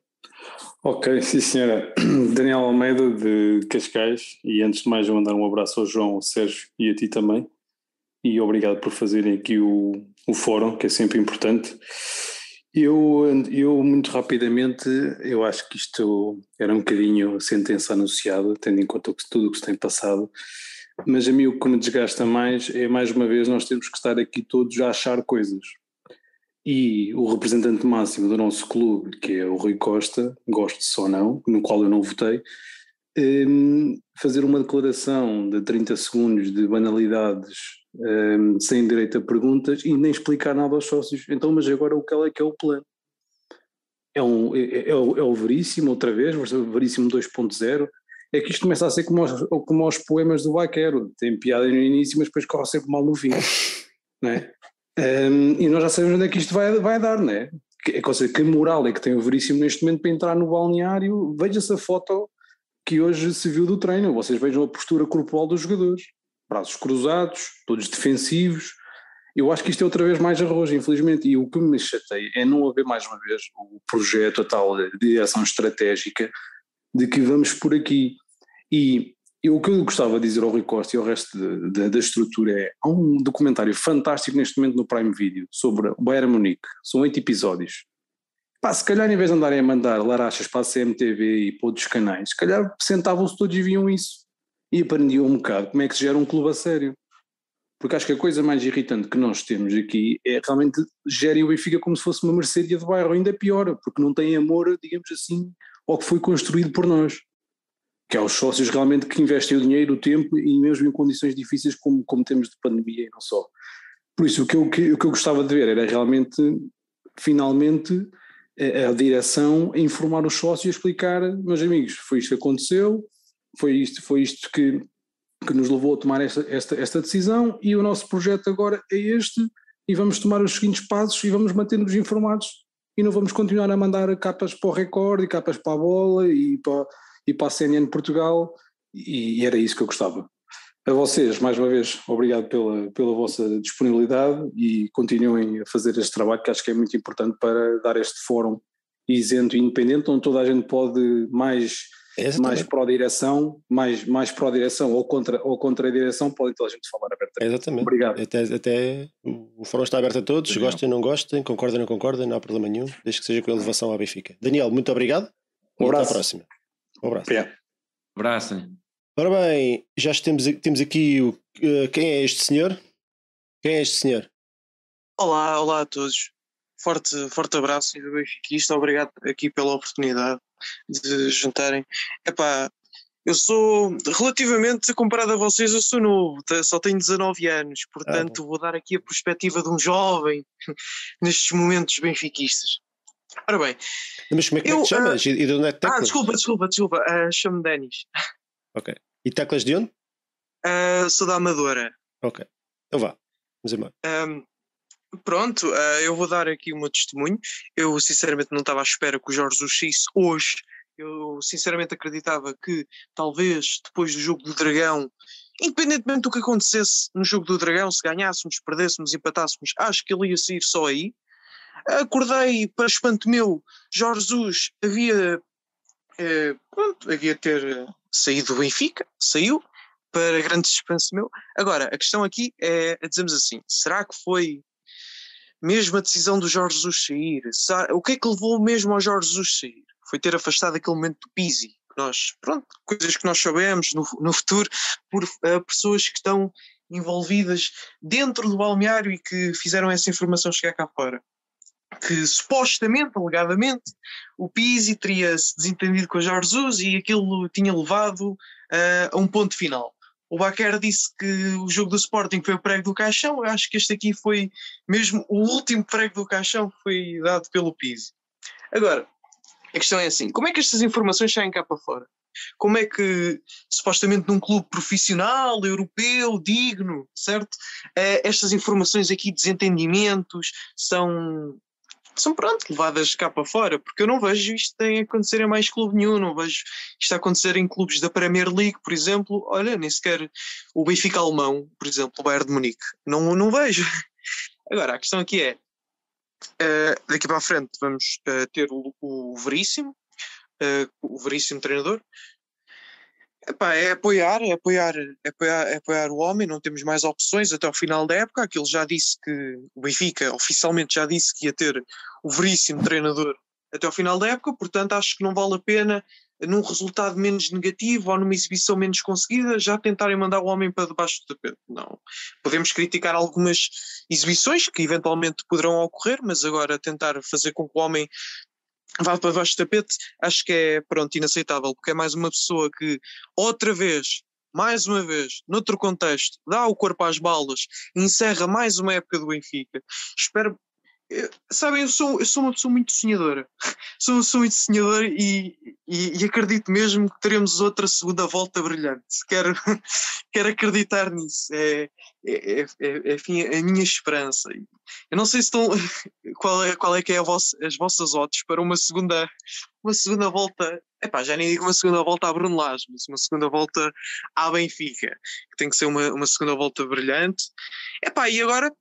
Ok, sim senhora. Daniel Almeida de Cascais e antes de mais eu mandar um abraço ao João, ao Sérgio e a ti também e obrigado por fazerem aqui o, o fórum, que é sempre importante. Eu, eu, muito rapidamente, eu acho que isto era um bocadinho sentença anunciada, tendo em conta tudo o que se tem passado, mas a mim o que me desgasta mais é, mais uma vez, nós temos que estar aqui todos a achar coisas e o representante máximo do nosso clube, que é o Rui Costa, gosto-se ou não, no qual eu não votei, um, fazer uma declaração de 30 segundos de banalidades um, sem direito a perguntas e nem explicar nada aos sócios. Então, mas agora o que é que é o plano? É, um, é, é, o, é o Veríssimo, outra vez, Veríssimo 2.0, é que isto começa a ser como os, como poemas do Vaquero, tem piada no início, mas depois corre sempre mal no fim, não é? Um, e nós já sabemos onde é que isto vai, vai dar, não é? que, seja, que moral é que tem o Veríssimo neste momento para entrar no balneário? Veja-se a foto que hoje se viu do treino, vocês vejam a postura corporal dos jogadores, braços cruzados, todos defensivos. Eu acho que isto é outra vez mais arroz, infelizmente, e o que me chateia é não haver mais uma vez o projeto, a tal direção estratégica de que vamos por aqui. E e o que eu gostava de dizer ao Rui Costa e ao resto de, de, da estrutura é: há um documentário fantástico neste momento no Prime Video sobre o Bayern Munique, são oito episódios. Pá, se calhar em vez de andarem a mandar larachas para a CMTV e para outros canais, se calhar sentavam-se todos e viam isso e aprendiam um bocado como é que se gera um clube a sério. Porque acho que a coisa mais irritante que nós temos aqui é realmente gerem o Benfica como se fosse uma Mercedes de bairro, ainda pior, porque não tem amor, digamos assim, ao que foi construído por nós que é os sócios realmente que investem o dinheiro, o tempo e mesmo em condições difíceis como, como temos de pandemia e não só. Por isso, o que, eu, o que eu gostava de ver era realmente, finalmente, a, a direção a informar os sócios e explicar, meus amigos, foi isto que aconteceu, foi isto, foi isto que, que nos levou a tomar esta, esta, esta decisão e o nosso projeto agora é este e vamos tomar os seguintes passos e vamos manter-nos informados e não vamos continuar a mandar capas para o recorde e capas para a bola e para e para a CNN Portugal, e, era isso que eu gostava. A vocês, mais uma vez, obrigado pela, pela vossa disponibilidade e continuem a fazer este trabalho que acho que é muito importante para dar este fórum isento e independente, onde toda a gente pode mais, mais pró-direção, mais, mais pró-direção ou contra, ou contra a direção, pode toda a gente falar abertamente. Exatamente. Obrigado. Até, até o fórum está aberto a todos, Daniel. gostem, não gostem, concordem, não concordem, não há problema nenhum, desde que seja com elevação à Benfica. Daniel, muito obrigado. Um abraço. Até à próxima. Um abraço. Obrigado. Abraço. Ora bem, já temos, temos aqui o, uh, quem é este senhor? Quem é este senhor? Olá, olá a todos. Forte, forte abraço e do Benfiquista. Obrigado aqui pela oportunidade de juntarem. Epá, eu sou, relativamente comparado a vocês, eu sou novo, só tenho 19 anos, portanto ah, vou dar aqui a perspectiva de um jovem nestes momentos benfiquistas. Ora bem. Mas como é que, eu, é que te chamas? Uh, e de onde é que teclas? Ah, desculpa, desculpa, desculpa. Uh, Chamo-me Denis. Ok. E teclas de onde? Uh, sou da Amadora. Ok. Então vá. Vamos embora. Um, pronto, uh, eu vou dar aqui o meu testemunho. Eu sinceramente não estava à espera que o Jorge Jesus hoje. Eu sinceramente acreditava que talvez depois do jogo do Dragão, independentemente do que acontecesse no jogo do Dragão, se ganhássemos, perdêssemos, empatássemos, acho que ele ia sair só aí. Acordei, para espanto meu, Jorge Jesus havia, eh, pronto, havia ter eh, saído do Benfica, saiu, para grande suspense meu. Agora, a questão aqui é, é dizermos assim, será que foi mesmo a decisão do Jorge Jesus sair? O que é que levou mesmo ao Jorge Jesus sair? Foi ter afastado aquele momento do Pizzi, nós, pronto, coisas que nós sabemos no, no futuro por uh, pessoas que estão envolvidas dentro do balneário e que fizeram essa informação chegar cá fora que supostamente, alegadamente, o Pizzi teria se desentendido com o Jorge Jesus e aquilo tinha levado uh, a um ponto final. O Baquer disse que o jogo do Sporting foi o prego do caixão, eu acho que este aqui foi mesmo o último prego do caixão que foi dado pelo Pizzi. Agora, a questão é assim, como é que estas informações saem cá para fora? Como é que, supostamente num clube profissional, europeu, digno, certo? Uh, estas informações aqui, desentendimentos, são são pronto, levadas cá para fora, porque eu não vejo isto a acontecer em mais clube nenhum, não vejo isto a acontecer em clubes da Premier League, por exemplo, olha, nem sequer o Benfica alemão, por exemplo, o Bayern de Munique, não, não vejo. Agora, a questão aqui é, uh, daqui para a frente vamos uh, ter o, o Veríssimo, uh, o Veríssimo treinador, Epá, é apoiar, é apoiar, é apoiar, é apoiar o homem, não temos mais opções até ao final da época. Aquilo já disse que o Benfica oficialmente já disse que ia ter o veríssimo treinador até ao final da época, portanto acho que não vale a pena num resultado menos negativo ou numa exibição menos conseguida, já tentarem mandar o homem para debaixo do tapete. Não. Podemos criticar algumas exibições que eventualmente poderão ocorrer, mas agora tentar fazer com que o homem vá para baixo do tapete, acho que é, pronto, inaceitável, porque é mais uma pessoa que, outra vez, mais uma vez, noutro contexto, dá o corpo às balas, encerra mais uma época do Benfica. Espero, sabem, eu sou, eu sou uma pessoa muito sonhadora. sou, sou muito sonhadora e, e, e, acredito mesmo que teremos outra segunda volta brilhante. Quero, quero acreditar nisso. É, é, é, é, a minha esperança. Eu não sei se estão. Qual é, qual é que é as vossas odds para uma segunda, uma segunda volta. Epá, já nem digo uma segunda volta a Bruno mas uma segunda volta à Benfica, tem que ser uma, uma segunda volta brilhante. Epá, e agora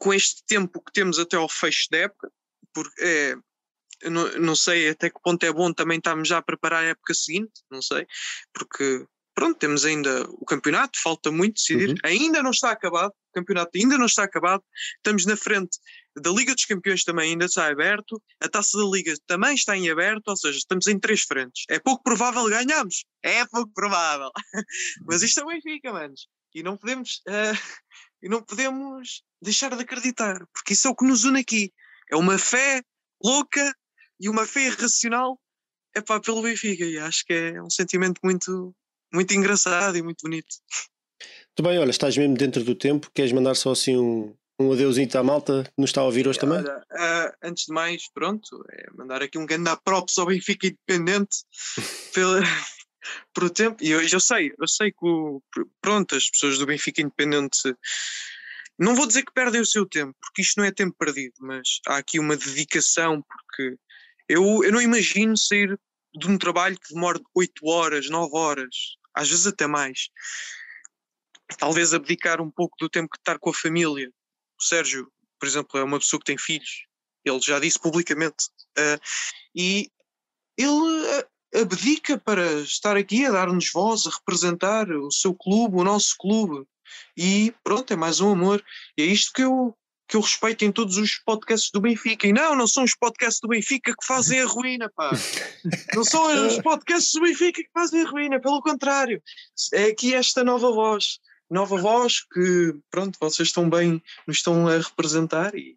com este tempo que temos até ao fecho da época, porque é, não, não, sei até que ponto é bom também estarmos já a preparar a época seguinte, não sei, porque pronto, temos ainda o campeonato, falta muito decidir, uhum. ainda não está acabado, o campeonato ainda não está acabado, estamos na frente da Liga dos Campeões também ainda está aberto, a Taça da Liga também está em aberto, ou seja, estamos em três frentes. É pouco provável ganharmos, é pouco provável, mas isto também fica, manos, e não podemos, uh, e não podemos deixar de acreditar, porque isso é o que nos une aqui. É uma fé louca e uma fé irracional é pá, pelo Benfica. E acho que é um sentimento muito, muito engraçado e muito bonito. Muito bem, olha, estás mesmo dentro do tempo. Queres mandar só assim um, um adeusinho à malta que nos está a ouvir hoje também? Uh, antes de mais, pronto, é mandar aqui um grande props ao Benfica Independente pela, por o tempo. E eu, eu sei, eu sei que o, pronto, as pessoas do Benfica Independente não vou dizer que perdem o seu tempo, porque isto não é tempo perdido, mas há aqui uma dedicação, porque eu, eu não imagino sair de um trabalho que demora 8 horas, 9 horas, às vezes até mais. Talvez abdicar um pouco do tempo que estar com a família. O Sérgio, por exemplo, é uma pessoa que tem filhos, ele já disse publicamente, uh, e ele uh, abdica para estar aqui a dar-nos voz, a representar o seu clube, o nosso clube. E pronto, é mais um amor. E é isto que eu, que eu respeito em todos os podcasts do Benfica. E não, não são os podcasts do Benfica que fazem a ruína, pá. Não são os podcasts do Benfica que fazem a ruína, pelo contrário. É aqui esta nova voz. Nova voz que, pronto, vocês estão bem, nos estão a representar e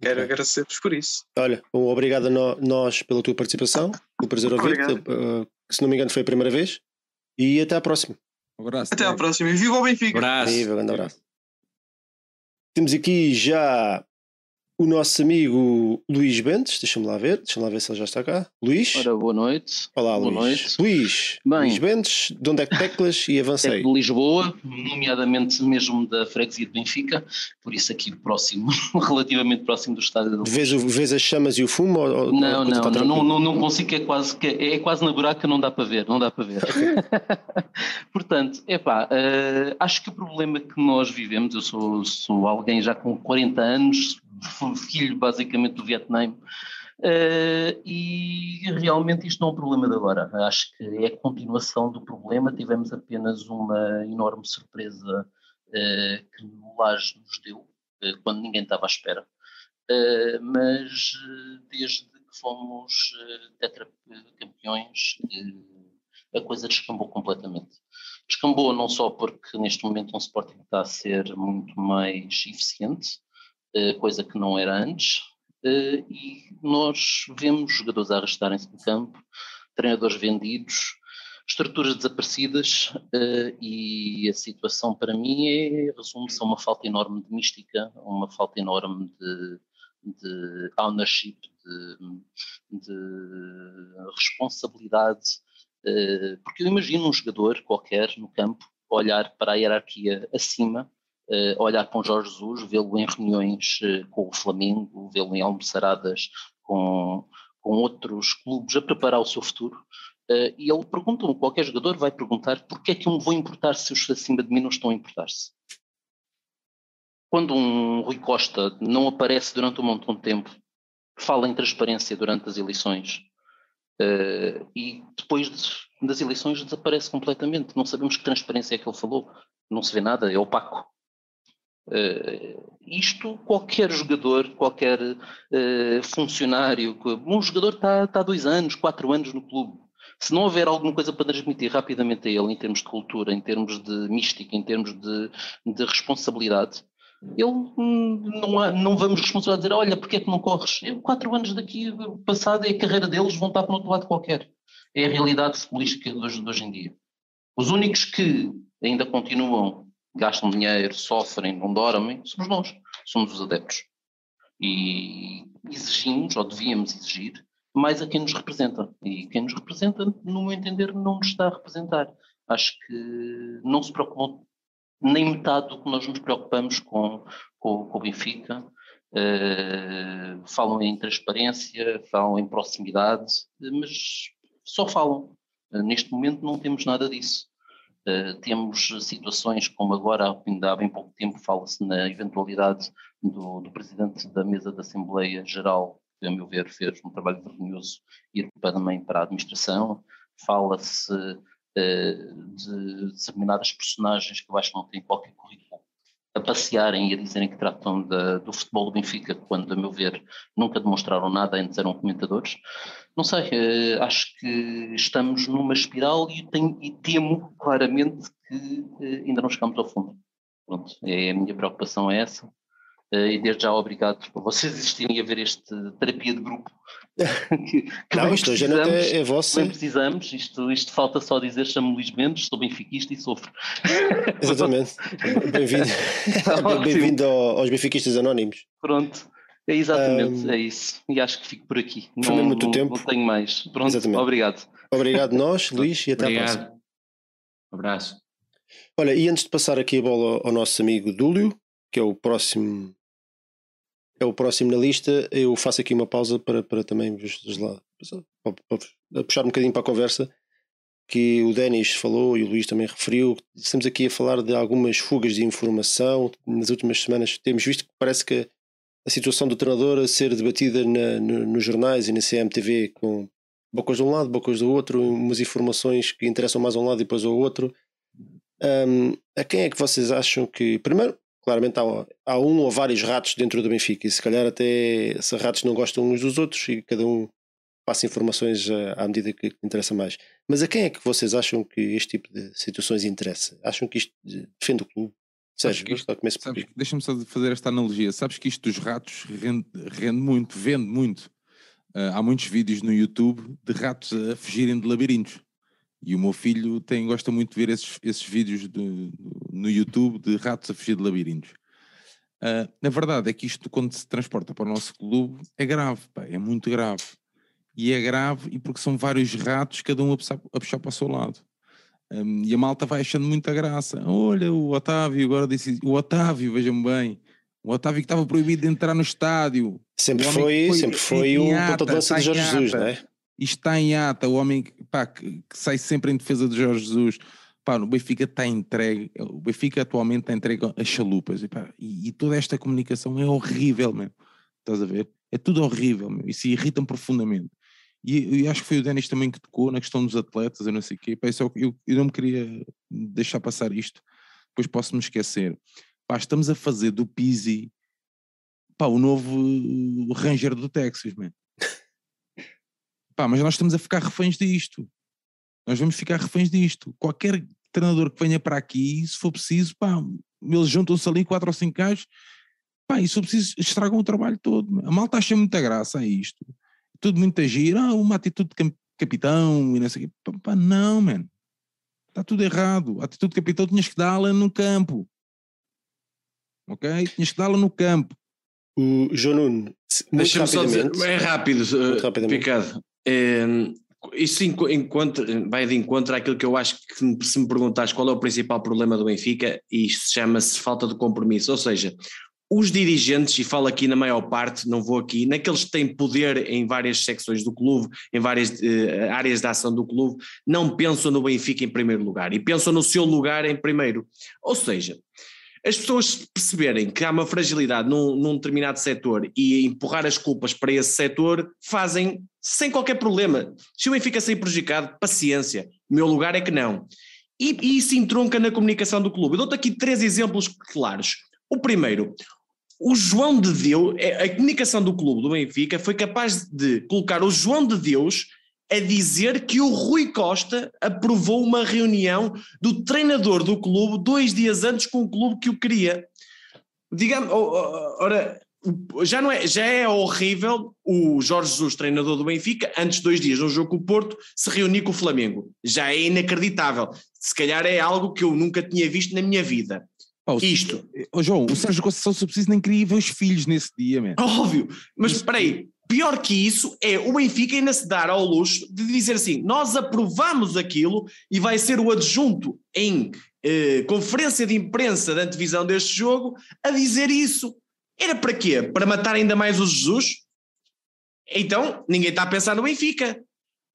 quero agradecer-vos por isso. Olha, obrigado a nós pela tua participação. O prazer ouvir-te. Uh, se não me engano, foi a primeira vez. E até à próxima. Um abraço. Até à próxima e viva o Benfica. Um abraço. Viva, um grande abraço. Temos aqui já o nosso amigo Luís Bentes, deixa-me lá ver, deixa-me lá ver se ele já está cá. Luís. Ora, boa noite. Olá, boa Luís. Noite. Luís, Bem, Luís Bentes, de onde é que teclas e avancei? de Lisboa, nomeadamente mesmo da freguesia de Benfica, por isso aqui próximo, relativamente próximo do estádio. Do vês, vês as chamas e o fumo? Ou, não, não, não, não, não, não, consigo, é quase, é, é quase na buraca, não dá para ver, não dá para ver. Portanto, é pá, uh, acho que o problema que nós vivemos, eu sou, sou alguém já com 40 anos, filho basicamente do Vietnã. Uh, e realmente isto não é um problema de agora, acho que é a continuação do problema. Tivemos apenas uma enorme surpresa uh, que o Laje nos deu, uh, quando ninguém estava à espera, mas desde que fomos tetracampeões, a coisa descambou completamente. Descambou não só porque neste momento um Sporting está a ser muito mais eficiente, coisa que não era antes, eh, e nós vemos jogadores a arrastarem-se no campo, treinadores vendidos, estruturas desaparecidas eh, e a situação para mim é, resume-se a uma falta enorme de mística, uma falta enorme de, de ownership, de, de responsabilidade, porque eu imagino um jogador qualquer no campo olhar para a hierarquia acima uh, olhar para o Jorge Jesus, vê-lo em reuniões uh, com o Flamengo, vê-lo em almoçaradas com, com outros clubes a preparar o seu futuro. Uh, e ele pergunta, qualquer jogador vai perguntar porquê é que eu me vou importar se os acima de mim não estão a importar-se. Quando um Rui Costa não aparece durante um montão de tempo, fala em transparência durante as eleições uh, e depois de, das eleições desaparece completamente. Não sabemos que transparência é que ele falou, não se vê nada, é opaco. Uh, isto qualquer jogador, qualquer uh, funcionário, um jogador está, há dois anos, quatro anos no clube. Se não houver alguma coisa para transmitir rapidamente a ele, em termos de cultura, em termos de mística, em termos de, de responsabilidade, ele hum, não, há, não vamos responsabilizar dizer, olha, porque é que não corres? Eu, quatro anos daqui passado é a carreira deles, vão estar para outro lado qualquer. É a realidade futebolística de hoje, de hoje em dia. Os únicos que ainda continuam gastam dinheiro, sofrem, não dormem, somos nós, somos os adeptos. E exigimos, ou devíamos exigir, mais a quem nos representa. E quem nos representa, no meu entender, não nos está a representar. Acho que não se preocupam nem metade do que nós nos preocupamos com, com, com o Benfica. Uh, falam em transparência, falam em proximidade, mas só falam. Uh, neste momento não temos nada disso. Uh, temos situações como agora, ainda há bem pouco tempo, fala-se na eventualidade do, do, presidente da mesa da Assembleia Geral, que a meu ver fez um trabalho vergonhoso, ir também para a administração. Fala-se de determinadas personagens que eu acho que não têm qualquer currículo a passearem e a dizerem que tratam da, do futebol do Benfica, quando, a meu ver, nunca demonstraram nada, antes eram comentadores. Não sei, uh, acho que estamos numa espiral e, tenho, e temo claramente que uh, ainda não chegamos ao fundo. Pronto, é, a minha preocupação é essa. Uh, e desde já obrigado por vocês existirem a ver este terapia de grupo. que, que não, isto hoje é, é vossa. Nem precisamos, isto, isto falta só dizer chamo Luís Mendes, sou benfiquista e sofro. Exatamente. Bem-vindo Bem-vindo aos benfiquistas anónimos. Pronto. É exatamente, um, é isso. E acho que fico por aqui. Não, muito não, tempo. Não tenho mais. Pronto, exatamente. obrigado. Obrigado nós, Luís, e até obrigado. à próxima. Um abraço. Olha, e antes de passar aqui a bola ao nosso amigo Dúlio, que é o próximo é o próximo na lista, eu faço aqui uma pausa para, para também vos lá, para, puxar um bocadinho para a conversa que o Denis falou e o Luís também referiu. Estamos aqui a falar de algumas fugas de informação. Nas últimas semanas temos visto que parece que a situação do treinador a ser debatida na, no, nos jornais e na CMTV com bocas de um lado, bocas do outro, umas informações que interessam mais a um lado e depois ao outro. Um, a quem é que vocês acham que. Primeiro, claramente há, há, um ou vários ratos dentro do Benfica e se calhar até esses ratos não gostam uns dos outros e cada um passa informações eh, à medida que interessa mais. Mas a quem é que vocês acham que este tipo de situações interessa? Acham que isto defende o clube? Sérgio, deixa-me só fazer esta analogia. Sabes que isto dos ratos rende, rende muito, vende muito. Uh, há muitos vídeos no YouTube de ratos a fugirem de labirintos. E o meu filho tem, gosta muito de ver esses, esses vídeos de, no YouTube de ratos a fugir de labirintos. Uh, na verdade é que isto, quando se transporta para o nosso clube, é grave, pá, é muito grave. E é grave e porque são vários ratos, cada um a puxar, a puxar para o seu lado. Um, e a malta vai achando muita graça. Olha, o Otávio, agora disse o Otávio, vejam bem, o Otávio que estava proibido de entrar no estádio. Sempre foi, foi, sempre foi o ponta de lança de Jorge Jesus, não é? Isto está em ata, o homem pá, que, que, sai sempre em defesa de Jorge Jesus. Pá, o Benfica está entregue, o Benfica atualmente está entregue a chalupas e, pá, e, e, toda esta comunicação é horrível, meu. Estás a ver? É tudo horrível, meu. Isso irrita-me profundamente. E, acho que foi o Denis também que tocou na questão dos atletas, eu não sei o quê. Pá, isso, eu, eu não me queria deixar passar isto, depois posso me esquecer. Pá, estamos a fazer do Pizzi pá, o novo Ranger do Texas, man. Pá, mas nós estamos a ficar reféns disto. Nós vamos ficar reféns disto. Qualquer treinador que venha para aqui, se for preciso, pá, eles juntam-se ali quatro ou cinco gajos, pá, e se for preciso, estragam o trabalho todo. A malta acha muita graça a isto. Tudo muito agir, ah, uma atitude de capitão e não sei o quê. Pá, pá, não, mano. Está tudo errado. A atitude de capitão tinhas que dá-la no campo. Ok? Tinhas que dá-la no campo. O João Nuno, deixa-me só dizer, é rápido, uh, Picado. É, isso encontro, vai de encontro àquilo que eu acho que se me perguntares qual é o principal problema do Benfica, isto chama-se falta de compromisso, ou seja, os dirigentes, e falo aqui na maior parte, não vou aqui, naqueles que têm poder em várias secções do clube, em várias uh, áreas de ação do clube, não pensam no Benfica em primeiro lugar e pensam no seu lugar em primeiro. Ou seja, as pessoas perceberem que há uma fragilidade num, num, determinado setor e empurrar as culpas para esse setor, fazem sem qualquer problema. Se o Benfica sair prejudicado, paciência. O meu lugar é que não. E, e isso entronca na comunicação do clube. Eu dou-te aqui três exemplos claros. O primeiro, o João de Deus, é, a comunicação do clube do Benfica foi capaz de colocar o João de Deus a dizer que o Rui Costa aprovou uma reunião do treinador do clube dois dias antes com o clube que o queria. Digamos, ora, já, não é, já é horrível o Jorge Jesus, treinador do Benfica, antes de dois dias no jogo com o Porto, se reunir com o Flamengo. Já é inacreditável. Se calhar é algo que eu nunca tinha visto na minha vida. Oh, Isto. Oh, João, o Sérgio Conceição, se preciso, nem queria ver os filhos nesse dia, man. Óbvio, mas espera aí, pior que isso é o Benfica ainda se dar ao luxo de dizer assim: nós aprovamos aquilo e vai ser o adjunto em eh, conferência de imprensa da antevisão deste jogo a dizer isso. Era para quê? Para matar ainda mais o Jesus? Então, ninguém está a pensar no Benfica.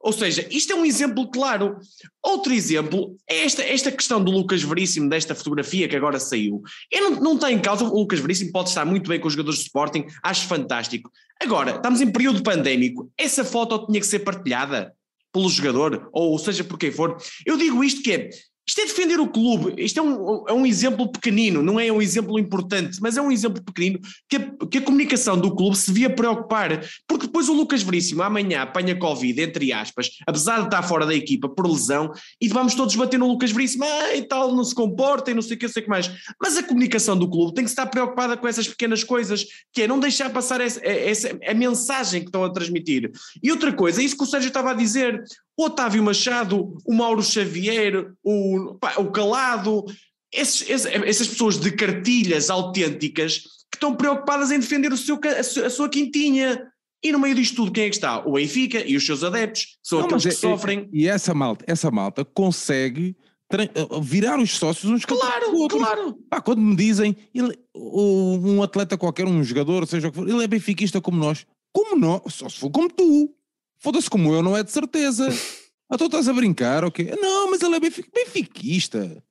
Ou seja, isto é um exemplo claro. Outro exemplo é esta, esta questão do Lucas Veríssimo, desta fotografia que agora saiu. Eu não, não em causa, o Lucas Veríssimo pode estar muito bem com os jogadores de Sporting, acho fantástico. Agora, estamos em período pandémico, essa foto tinha que ser partilhada pelo jogador, ou seja por quem for. Eu digo isto que é, isto é defender o clube, isto é um, é um exemplo pequenino, não é um exemplo importante, mas é um exemplo pequenino que a, que a comunicação do clube se devia preocupar, porque depois o Lucas Veríssimo amanhã apanha Covid, entre aspas, apesar de estar fora da equipa por lesão, e vamos todos bater no Lucas Veríssimo, ah, e tal, não se comporta e não sei o que, sei o que mais. Mas a comunicação do clube tem que estar preocupada com essas pequenas coisas, que é não deixar passar essa, essa, a mensagem que estão a transmitir. E outra coisa, é isso que o Sérgio estava a dizer, o Otávio Machado, o Mauro Xavier, o, pá, o Calado, esses, esses, essas pessoas de cartilhas autênticas que estão preocupadas em defender o seu, a, sua quintinha. E no meio disto tudo, quem é que está? O Benfica e os seus adeptos, são Não, aqueles que é, é, sofrem. E essa malta, essa malta consegue virar os sócios uns claro, outros. Claro, Pá, quando me dizem, ele, um atleta qualquer, um jogador, seja o que for, ele é benfiquista como nós. Como nós? Só se for como tu. Foda-se como eu, não é de certeza. Ah, tu estás a brincar, ok? Não, mas ele é benfiquista.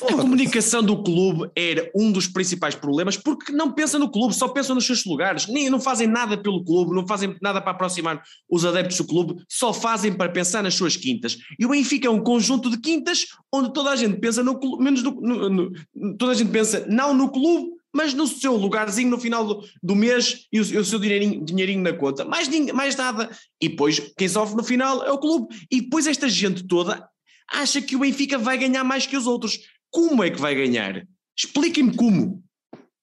A comunicação do clube era um dos principais problemas porque não pensa no clube, só pensa nos seus lugares. Nem, não fazem nada pelo clube, não fazem nada para aproximar os adeptos do clube, só fazem para pensar nas suas quintas. E o Benfica é um conjunto de quintas onde toda a gente pensa no clube, menos no, no, no, toda a gente pensa não no clube, mas no seu lugarzinho no final do, do mês e o, o, seu dinheirinho, dinheirinho na conta. Mais, mais nada. E depois quem sofre no final é o clube. E depois esta gente toda acha que o Benfica vai ganhar mais que os outros. Como é que vai ganhar? Expliquem-me como.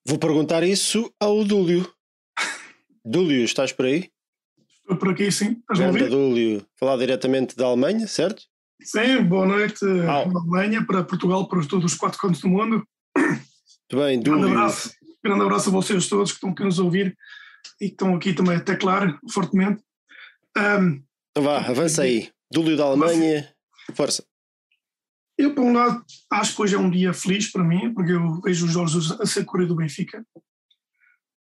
Vou perguntar isso ao Dúlio. Dúlio, estás por aí? Estou por aqui, sim. Estás? Dúlio, falar diretamente da Alemanha, certo? Sim, boa noite ah. Alemanha, para Portugal, para todos os quatro cantos do mundo. Muito bem, Dúlio. Grande abraço, grande abraço a vocês todos que estão aqui nos ouvir e que estão aqui também a teclar fortemente. Um, então vá, avança aí. Dúlio da Alemanha, força. Eu, por um lado, acho que hoje é um dia feliz para mim, porque eu vejo os Jorge a ser cura do Benfica.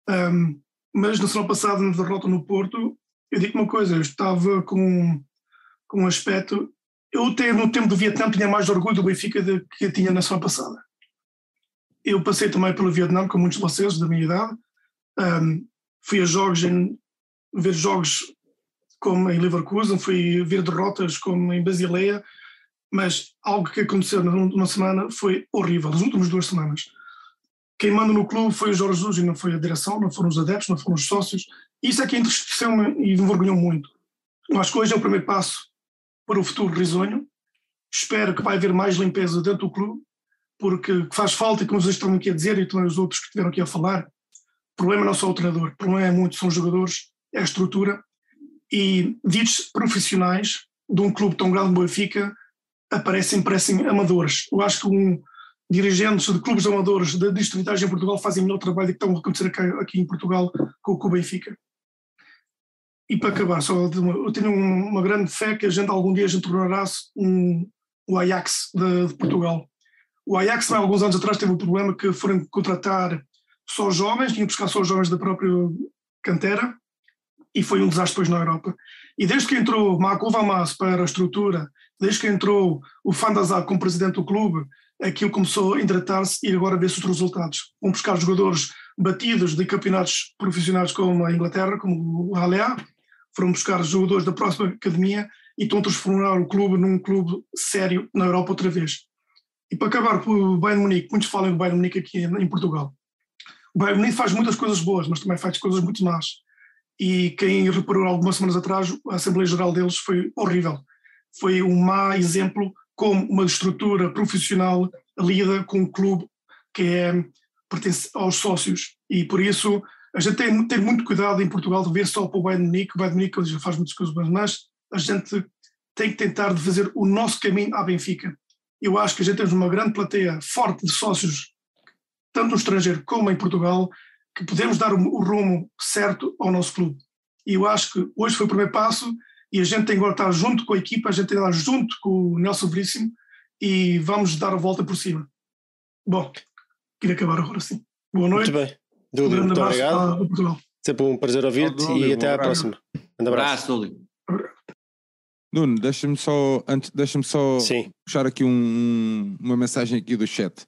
Um, mas na semana passada, na derrota no Porto, eu digo uma coisa, eu estava com, com um aspecto. Eu, no tempo do Vietnã, tinha mais orgulho do Benfica do que eu tinha na semana passada. Eu passei também pelo Vietnã, com muitos de vocês, da minha idade. Um, fui a jogos, em, ver jogos como em Leverkusen, fui ver derrotas como em Basileia, mas algo que aconteceu numa semana foi horrível, as últimas duas semanas. Quem manda no clube foi o Jorge Jesus e não foi a direção, não foram os adeptos, não foram os sócios. Isso é que entristeceu-me e me envergonhou muito. Que hoje é o primeiro passo para o futuro risonho. Espero que vai haver mais limpeza dentro do clube, porque faz falta, como vocês estão aqui a dizer, e também os outros que estiveram aqui a falar, o problema não é só o treinador, o problema é muito, são os jogadores, é a estrutura, e ditos profissionais de um clube tão grande como o Benfica aparecem, parecem amadores. Eu acho que um, dirigentes de clubes amadores da distritagem em Portugal fazem melhor trabalho do que estão a acontecer aqui, aqui em Portugal com, com, o Benfica. E para acabar, só eu tenho uma grande fé que a gente algum dia a gente tornará-se um, o Ajax de, de Portugal o Ajax, há alguns anos atrás, teve um problema que foram contratar só jovens, tinham buscar só jovens da própria cantera, e foi um desastre depois na Europa. E desde que entrou Marco Vamas para a estrutura, desde que entrou o Fandazar como presidente do clube, aquilo começou a endireitar-se e agora vê-se os resultados. Vão buscar jogadores batidos de campeonatos profissionais como a Inglaterra, como o Alea, foram buscar jogadores da próxima academia e estão a transformar o clube num clube sério na Europa outra vez. E para acabar com o Bayern Munique, muitos falam do Bayern Munique aqui em Portugal. O Bayern Munique faz muitas coisas boas, mas também faz coisas muito más. E quem reparou algumas semanas atrás, a Assembleia Geral deles foi horrível. Foi um má exemplo como uma estrutura profissional lida com um clube que é, pertence aos sócios. E por isso a gente tem, tem muito cuidado em Portugal de ver só para o Bayern Munique. O Bayern Munique já faz muitas coisas boas, mas a gente tem que tentar fazer o nosso caminho à Benfica eu acho que a gente temos uma grande plateia forte de sócios tanto no estrangeiro como em Portugal, que podemos dar o, o rumo certo ao nosso clube. E eu acho que hoje foi o primeiro passo e a gente tem agora estar junto com a equipa, a gente tem que estar junto com o Nelson Veríssimo e vamos dar a volta por cima. Bom, queria acabar agora sim. Boa noite. Muito bem. Dúlio, um muito obrigado. Sempre um prazer ouvir-te e até à próxima. Um abraço. Dúlio. Nuno, deixa-me só, antes, deixa-me só Sim. puxar aqui um, uma mensagem aqui do chat.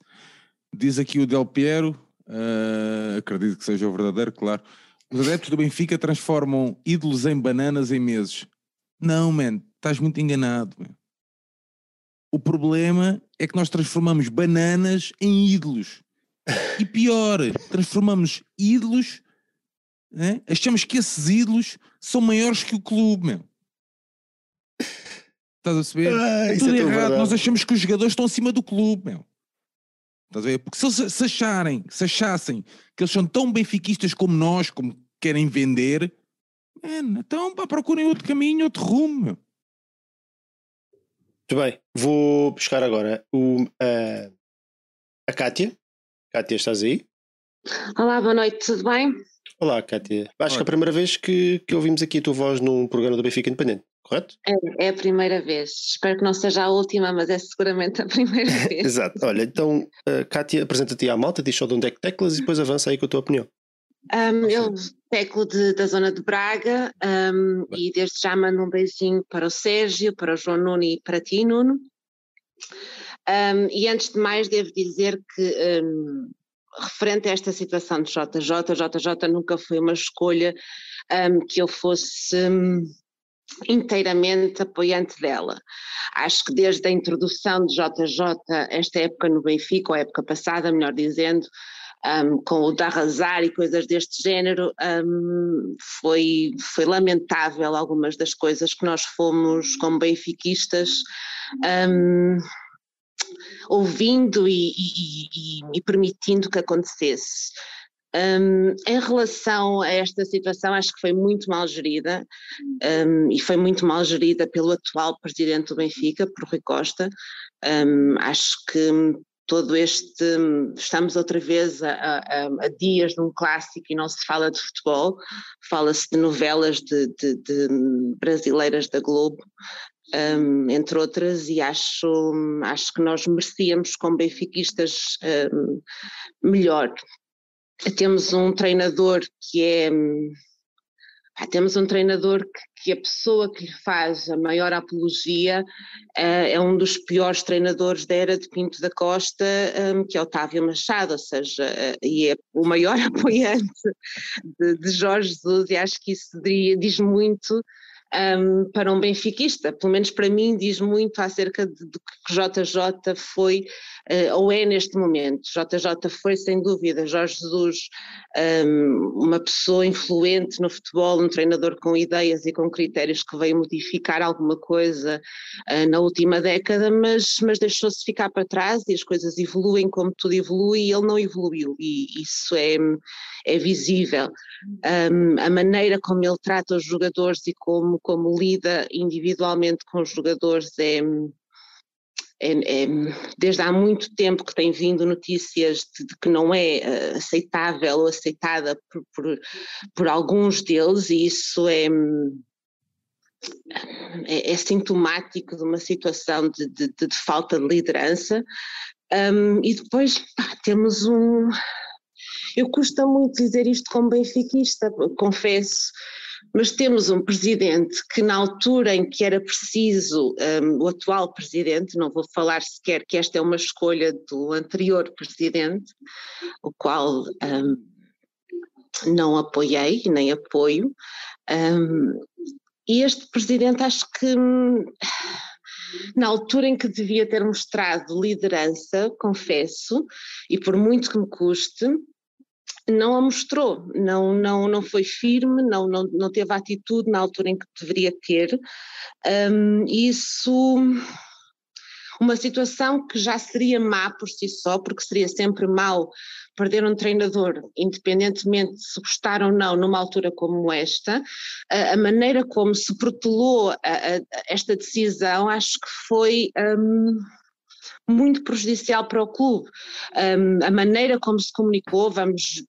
Diz aqui o Del Piero, uh, acredito que seja o verdadeiro, claro. Os adeptos do Benfica transformam ídolos em bananas em meses. Não, man, estás muito enganado. Man. O problema é que nós transformamos bananas em ídolos. E pior, transformamos ídolos, né? achamos que esses ídolos são maiores que o clube, meu. Estás a perceber? Ah, é tudo é errado. Verdade. Nós achamos que os jogadores estão acima do clube, meu. Estás a ver? Porque se eles se acharem, se achassem que eles são tão benfiquistas como nós, como querem vender, man, então pá, procurem outro caminho, outro rumo, meu. Muito bem, vou buscar agora o, uh, a Kátia. Kátia, estás aí? Olá, boa noite, tudo bem? Olá, Kátia. Acho que é a primeira vez que, que ouvimos aqui a tua voz num programa do Benfica Independente, correto? É, é a primeira vez. Espero que não seja a última, mas é seguramente a primeira vez. Exato. Olha, então, uh, Kátia, apresenta-te à malta, diz só de onde é que teclas e depois avança aí com a tua opinião. Um, eu teclo de, da zona de Braga um, e desde já mando um beijinho para o Sérgio, para o João Nuno e para ti, Nuno. Um, e antes de mais, devo dizer que, referente a esta situação de JJ, JJ nunca foi uma escolha que eu fosse inteiramente apoiante dela. Acho que desde a introdução de JJ, esta época no Benfica, ou época passada, melhor dizendo, um, com o de arrasar e coisas deste género, um, foi, foi lamentável algumas das coisas que nós fomos como benfiquistas um, ouvindo e, e, e, e, permitindo que acontecesse. Um, em relação a esta situação, acho que foi muito mal gerida um, e foi muito mal gerida pelo atual presidente do Benfica, por Rui Costa. Um, acho que todo este. Estamos outra vez a, a, a, dias de um clássico e não se fala de futebol, fala-se de novelas de, de, de brasileiras da Globo. Um, entre outras, e acho, acho que nós merecíamos, como benfiquistas, um, melhor. Temos um treinador que é ah, temos um treinador que, que, a pessoa que lhe faz a maior apologia uh, é um dos piores treinadores da era de Pinto da Costa, um, que é Otávio Machado, ou seja, uh, e é o maior apoiante de, de Jorge Jesus, e acho que isso diz muito um, para um benfiquista, pelo menos para mim diz muito acerca do que JJ foi uh, ou é neste momento. JJ foi sem dúvida Jorge Jesus um, uma pessoa influente no futebol, um treinador com ideias e com critérios que veio modificar alguma coisa uh, na última década, mas, mas deixou-se ficar para trás e as coisas evoluem como tudo evolui e ele não evoluiu e isso é, é visível. Um, a maneira como ele trata os jogadores e como como lida individualmente com os jogadores é, é, é, desde há muito tempo que tem vindo notícias de, de que não é uh, aceitável ou aceitada por, por, por, alguns deles, e isso é, é, é sintomático de uma situação de, de, de falta de liderança. Um, e depois pá, temos um. Eu custa muito dizer isto como benfiquista, confesso, mas temos um presidente que, na altura em que era preciso, um, o atual presidente, não vou falar sequer que esta é uma escolha do anterior presidente, o qual um, não apoiei, nem apoio, um, e este presidente acho que. Hum, na altura em que devia ter mostrado liderança, confesso, e por muito que me custe, não a mostrou, não, não, não foi firme, não, não, não teve a atitude na altura em que deveria ter. Um, isso, uma situação que já seria má por si só, porque seria sempre mau perder um treinador, independentemente de se gostar ou não, numa altura como esta, a, a maneira como se protelou a, a, esta decisão, acho que foi. Um, muito prejudicial para o clube. Um, a maneira como se comunicou, vamos,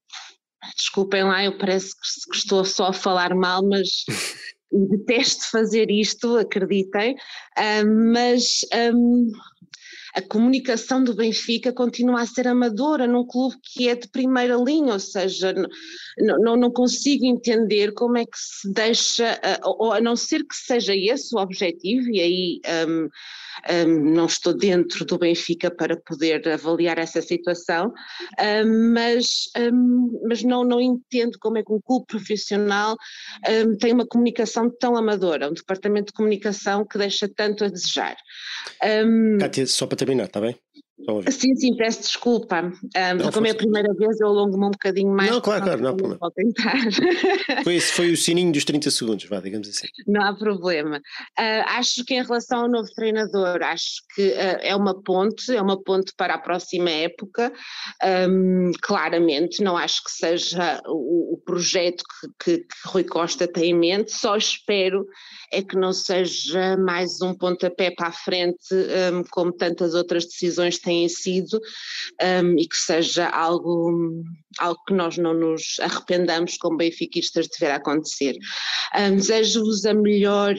desculpem lá, eu parece que estou só a falar mal, mas detesto fazer isto, acreditem, um, mas um, a comunicação do Benfica continua a ser amadora num clube que é de primeira linha, ou seja, não, não, não consigo entender como é que se deixa, ou a não ser que seja esse o objetivo, e aí um, não estou dentro do Benfica para poder avaliar essa situação, mas, mas não, não entendo como é que um clube profissional tem uma comunicação tão amadora, um departamento de comunicação que deixa tanto a desejar. Cátia, só para terminar, está bem? Sim, sim, peço desculpa. Um, não, como é a primeira vez, eu alongo-me um bocadinho mais. Não, claro, claro, não há problema. tentar. Foi, esse foi o sininho dos 30 segundos, vá, digamos assim. Não há problema. Uh, acho que em relação ao novo treinador, acho que uh, é uma ponte, é uma ponte para a próxima época. Um, claramente, não acho que seja o, o projeto que, que, que Rui Costa tem em mente, só espero é que não seja mais um pontapé para a frente, um, como tantas outras decisões têm sido, um, e que seja algo, algo que nós não nos arrependamos como benfiquistas de ver acontecer. Um, Desejo-vos a melhor,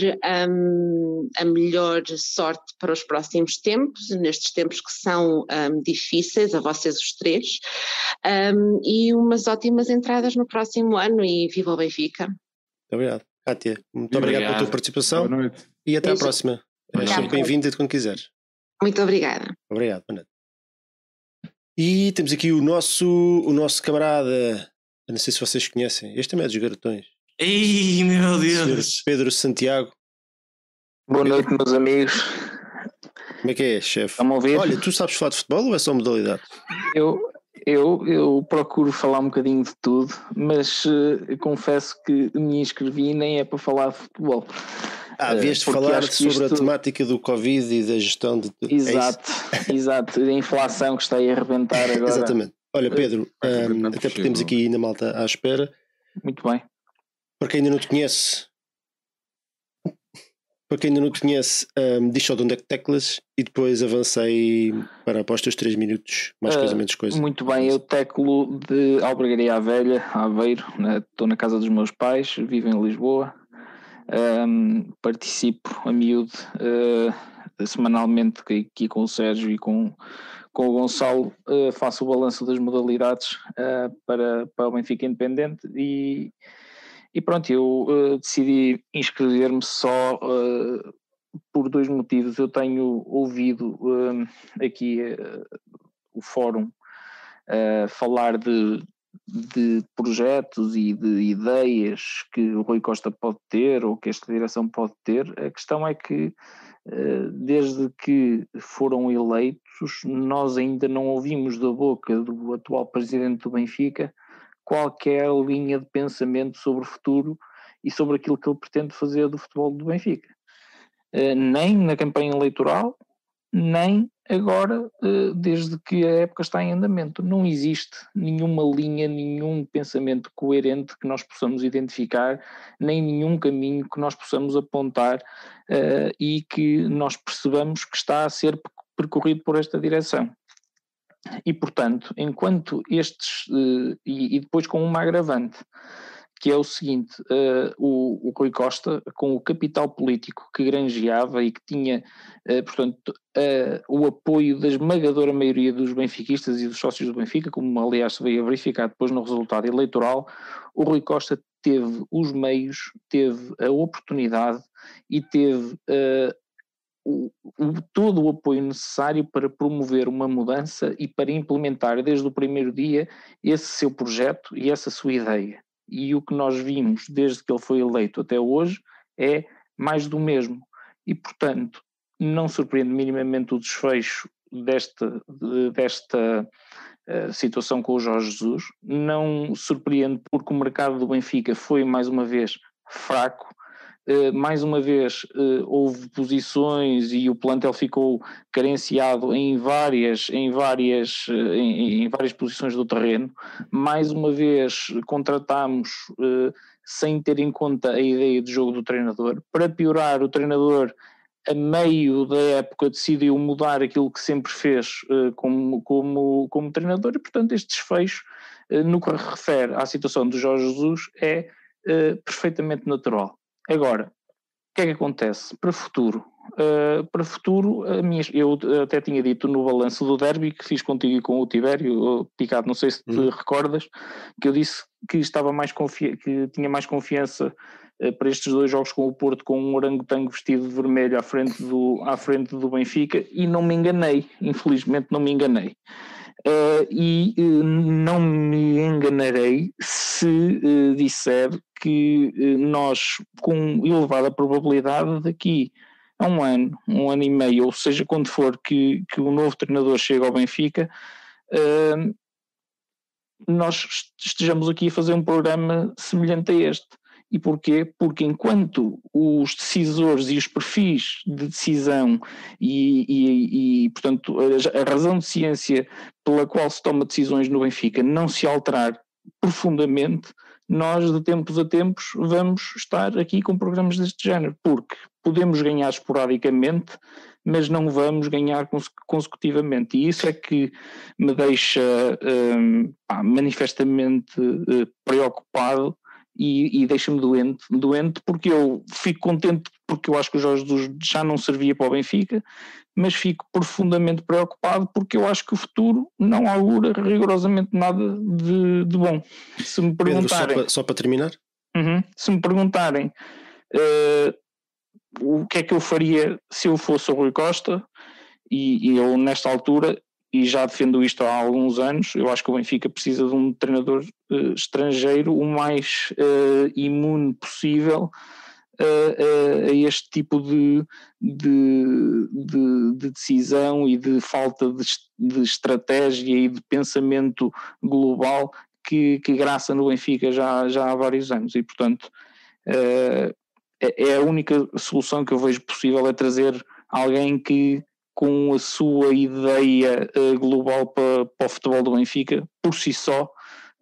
hum, a melhor sorte para os próximos tempos, nestes tempos que são hum, difíceis, a vocês os três, e umas ótimas entradas no próximo ano e viva o Benfica. Muito obrigado. Kátia, muito obrigado. obrigado, pela tua participação Boa noite. e até à próxima. Sempre bem-vinda quando quiseres. Muito obrigada. Obrigado, boa noite. E temos aqui o nosso, o nosso camarada, não sei se vocês conhecem, este também é dos garotões. Ei, meu Deus! Pedro Santiago. Boa noite, meus amigos. Como é que é, chefe? Vamos ouvir? Olha, tu sabes falar de futebol ou é só modalidade? Eu, eu, eu procuro falar um bocadinho de tudo, mas uh, confesso que me inscrevi nem é para falar de futebol. Ah, vieste uh, falar sobre isto... a temática do Covid e da gestão de. É exato, é exato, a inflação que está aí a arrebentar agora. Exatamente. Olha, Pedro, um, até porque temos aqui ainda malta à espera. Muito bem. Para quem ainda não te conhece, para quem ainda não te conhece, um, diz só de onde é que teclas e depois avancei para após os 3 minutos, mais uh, coisa, menos coisa. Muito bem, eu teclo de Albergaria à Velha, Aveiro, né? estou na casa dos meus pais, vivo em Lisboa, um, participo a miúdo uh, semanalmente aqui com o Sérgio e com, com o Gonçalo, uh, faço o balanço das modalidades uh, para, para o Benfica Independente e e pronto, eu decidi inscrever-me só por dois motivos. Eu tenho ouvido aqui o fórum falar de, de projetos e de ideias que o Rui Costa pode ter ou que esta direção pode ter. A questão é que, desde que foram eleitos, nós ainda não ouvimos da boca do atual presidente do Benfica qualquer linha de pensamento sobre o futuro e sobre aquilo que ele pretende fazer do futebol do Benfica. Uh, nem na campanha eleitoral, nem agora, uh, desde que a época está em andamento. Não existe nenhuma linha, nenhum pensamento coerente que nós possamos identificar, nem nenhum caminho que nós possamos apontar uh, e que nós percebamos que está a ser percorrido por esta direção. E, portanto, enquanto estes, uh, e, e, depois com uma agravante, que é o seguinte: uh, o, o Rui Costa, com o capital político que granjeava e que tinha, uh, portanto, o apoio da esmagadora maioria dos benfiquistas e dos sócios do Benfica, como aliás se veio a verificar depois no resultado eleitoral, o Rui Costa teve os meios, teve a oportunidade e teve o, o, todo o apoio necessário para promover uma mudança e para implementar desde o primeiro dia esse seu projeto e essa sua ideia. E o que nós vimos desde que ele foi eleito até hoje é mais do mesmo. E, portanto, não surpreende minimamente o desfecho desta, desta uh, situação com o Jorge Jesus, não surpreende porque o mercado do Benfica foi mais uma vez fraco, eh, mais uma vez eh, houve posições e o plantel ficou carenciado em várias, em várias, eh, em, em várias posições do terreno. Mais uma vez contratamos sem ter em conta a ideia de jogo do treinador. Para piorar, o treinador a meio da época decidiu mudar aquilo que sempre fez como, como, como treinador e portanto este desfecho no que refere à situação do Jorge Jesus é perfeitamente natural. Agora, o que é que acontece para o futuro? para o futuro, minha, eu até tinha dito no balanço do derby que fiz contigo e com o Tibério, Picado, não sei se te hum. recordas, que eu disse que estava mais que tinha mais confiança eh, para estes dois jogos com o Porto com um orangotango vestido de vermelho à frente do, à frente do Benfica e não me enganei, infelizmente não me enganei. Uh, e uh, não me enganarei se uh, disser que nós, com elevada probabilidade, daqui a um ano, um ano e meio, ou seja, quando for que, que o novo treinador chega ao Benfica, nós estejamos aqui a fazer um programa semelhante a este. E porquê? Porque enquanto os decisores e os perfis de decisão e, e, e, portanto, a razão de ciência pela qual se toma decisões no Benfica não se alterar profundamente, nós de tempos a tempos vamos estar aqui com programas deste género, porque podemos ganhar esporadicamente, mas não vamos ganhar consecutivamente. E isso é que me deixa um, pá, manifestamente uh, preocupado e, e deixa-me doente, doente porque eu fico contente porque eu acho que o Jorge Jesus já não servia para o Benfica, mas fico profundamente preocupado porque eu acho que o futuro não augura rigorosamente nada de, de bom. Se me perguntarem. Pedro, só, para, só para terminar? Uhum, se me perguntarem uh, o que é que eu faria se eu fosse o Rui Costa, e, e eu nesta altura e já defendo isto há alguns anos. Eu acho que o Benfica precisa de um treinador uh, estrangeiro o mais uh, imune possível uh, a este tipo de, de, de, de, decisão e de falta de, estratégia e de pensamento global que, que graça no Benfica já, já há vários anos. E, portanto, é, é a única solução que eu vejo possível é trazer alguém que com a sua ideia uh, global para, para, o futebol do Benfica, por si só,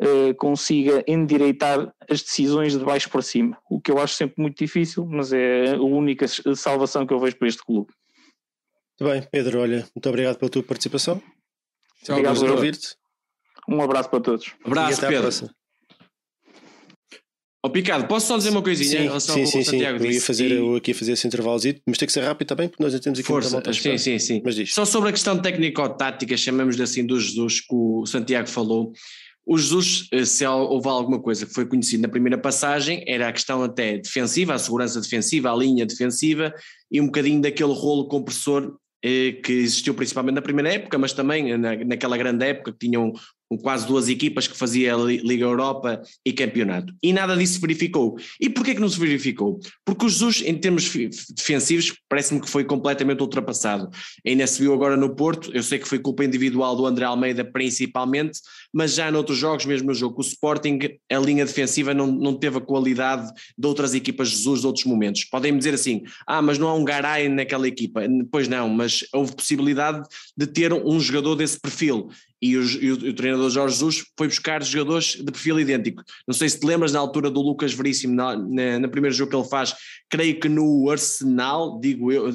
uh, consiga endireitar as decisões de baixo para cima. O que eu acho sempre muito difícil, mas é a única salvação que eu vejo para este clube. Muito bem, Pedro, olha, muito obrigado pela tua participação. Tchau, obrigado por ouvir-te. Um abraço para todos. Abraço, Pedro. Ó oh, Picado, posso só dizer uma coisinha sim, em relação sim, ao sim, Santiago sim. Eu ia fazer, e... eu aqui fazer esse intervalozinho, mas tem que ser rápido também, porque nós já temos aqui Força, muita sim, sim, sim. Mas diz. Só sobre a questão técnico-tática, chamamos assim do Jesus que o Santiago falou. O Jesus, eh, se houve alguma coisa que foi conhecido na primeira passagem, era a questão até defensiva, a segurança defensiva, a linha defensiva e um bocadinho daquele rolo compressor eh, que existiu principalmente na primeira época, mas também na, naquela grande época que tinham com quase duas equipas que fazia Liga Europa e campeonato. E nada disso se verificou. E porquê que não se verificou? Porque o Jesus, em termos defensivos, parece-me que foi completamente ultrapassado. Ainda se viu agora no Porto, eu sei que foi culpa individual do André Almeida principalmente, mas já noutros jogos, mesmo no jogo o Sporting, a linha defensiva não, não teve a qualidade de outras equipas de Jesus de outros momentos. Podem-me dizer assim, ah, mas não há um Garay naquela equipa. Pois não, mas houve possibilidade de ter um jogador desse perfil e o, e, o, e o, treinador Jorge Jesus foi buscar jogadores de perfil idêntico. Não sei se te lembras na altura do Lucas Veríssimo, na, na, na primeiro jogo que ele faz, creio que no Arsenal, digo eu,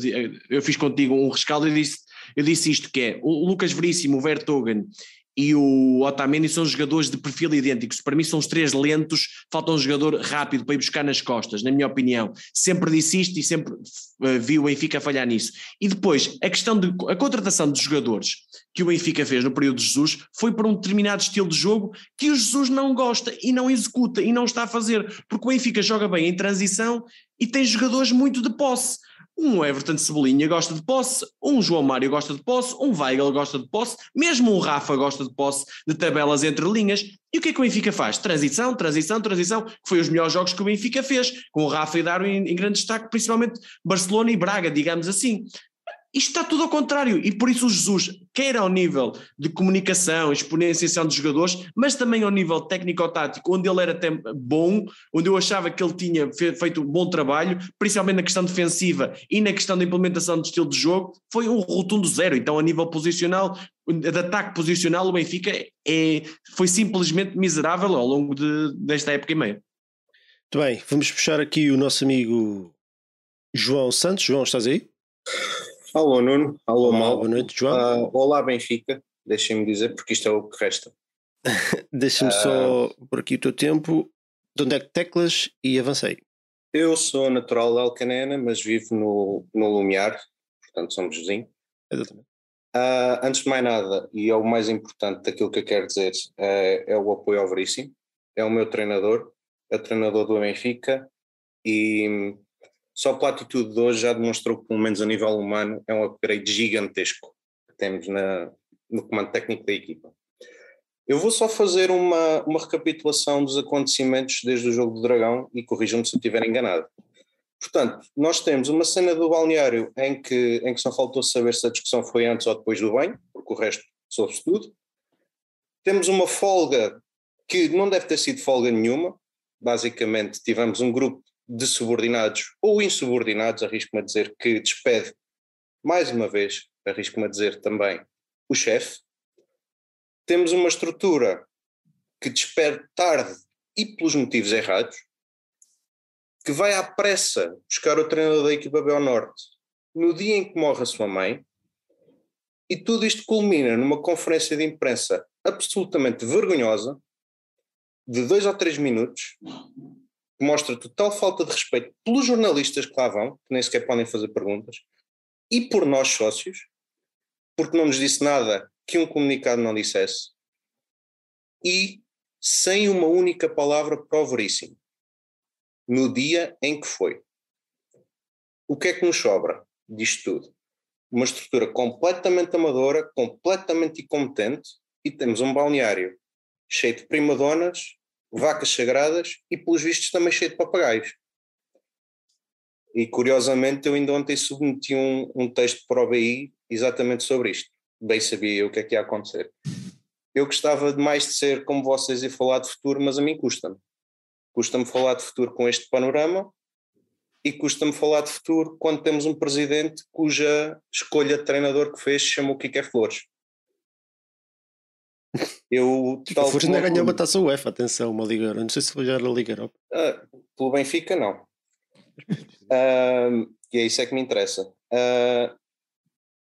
eu fiz contigo um rescaldo e disse, eu disse isto que é, o Lucas Veríssimo, o Vertogen e o Otamendi são jogadores de perfil idênticos. Para mim são os três lentos, falta um jogador rápido para ir buscar nas costas, na minha opinião. Sempre disse isto e sempre uh, vi o Benfica falhar nisso. E depois, a questão de a contratação de jogadores que o Benfica fez no período de Jesus foi para um determinado estilo de jogo que o Jesus não gosta e não executa e não está a fazer, porque o Benfica joga bem em transição e tem jogadores muito de posse. Um Everton Cebolinha gosta de posse, um João Mário gosta de posse, um Weigl gosta de posse, mesmo um Rafa gosta de posse de tabelas entre linhas. E o que é que o Benfica faz? Transição, transição, transição, que foi os melhores jogos que o Benfica fez, com o Rafa e Darwin em grande destaque, principalmente Barcelona e Braga, digamos assim. Isto está tudo ao contrário, e por isso o Jesus, quer ao nível de comunicação, exponenciação de jogadores, mas também ao nível técnico-tático, onde ele era até bom, onde eu achava que ele tinha feito um bom trabalho, principalmente na questão defensiva e na questão da implementação do estilo de jogo, foi um rotundo zero. Então, a nível posicional, de ataque posicional, o Benfica é, foi simplesmente miserável ao longo de, desta época e meia. Muito bem, vamos puxar aqui o nosso amigo João Santos. João, estás aí? Alô Nuno, alô Olá, Mal. boa noite, João. Ah, olá Benfica, deixem-me dizer porque isto é o que resta. Deixa-me só por aqui o teu tempo. De onde é que teclas e avancei? Eu sou natural de Alcanena, mas vivo no, no Lumiar, portanto somos vizinhos. Exatamente. Ah, antes de mais nada, e é o mais importante daquilo que eu quero dizer, é, é o apoio ao Veríssimo. É o meu treinador, é o treinador do Benfica e só pela atitude de hoje já demonstrou que, pelo menos a nível humano, é um upgrade gigantesco que temos na, no comando técnico da equipa. Eu vou só fazer uma, uma recapitulação dos acontecimentos desde o jogo do Dragão e corrijam-me se eu estiver enganado. Portanto, nós temos uma cena do balneário em que, em que só faltou saber se a discussão foi antes ou depois do banho, porque o resto soube-se tudo. Temos uma folga que não deve ter sido folga nenhuma. Basicamente, tivemos um grupo de subordinados ou insubordinados, arrisco-me a dizer, que despede, mais uma vez, arrisco-me a dizer também, o chefe. Temos uma estrutura que despede tarde e pelos motivos errados, que vai à pressa buscar o treinador da equipa B ao Norte no dia em que morre a sua mãe, e tudo isto culmina numa conferência de imprensa absolutamente vergonhosa, de dois ou três minutos, que mostra total falta de respeito pelos jornalistas que lá vão, que nem sequer podem fazer perguntas, e por nós sócios, porque não nos disse nada que um comunicado não dissesse, e sem uma única palavra para o Veríssimo, no dia em que foi. O que é que nos sobra disto tudo? Uma estrutura completamente amadora, completamente incompetente, e temos um balneário cheio de primadonas, vacas sagradas e, pelos vistos, também cheio de papagaios. E curiosamente, eu ainda ontem submeti um, um texto para o BI exatamente sobre isto. Bem sabia eu o que é que ia acontecer. Eu gostava mais de ser como vocês e falar de futuro, mas a mim custa-me. Custa-me falar de futuro com este panorama e custa-me falar de futuro quando temos um presidente cuja escolha de treinador que fez chamou Kike Flores. Eu, Kike Flores ainda ganhou uma taça UEFA, atenção, uma Liga Europa. Não sei se foi já na Liga Europa. Uh, pelo Benfica, não. Uh, e é isso é que me interessa. Uh,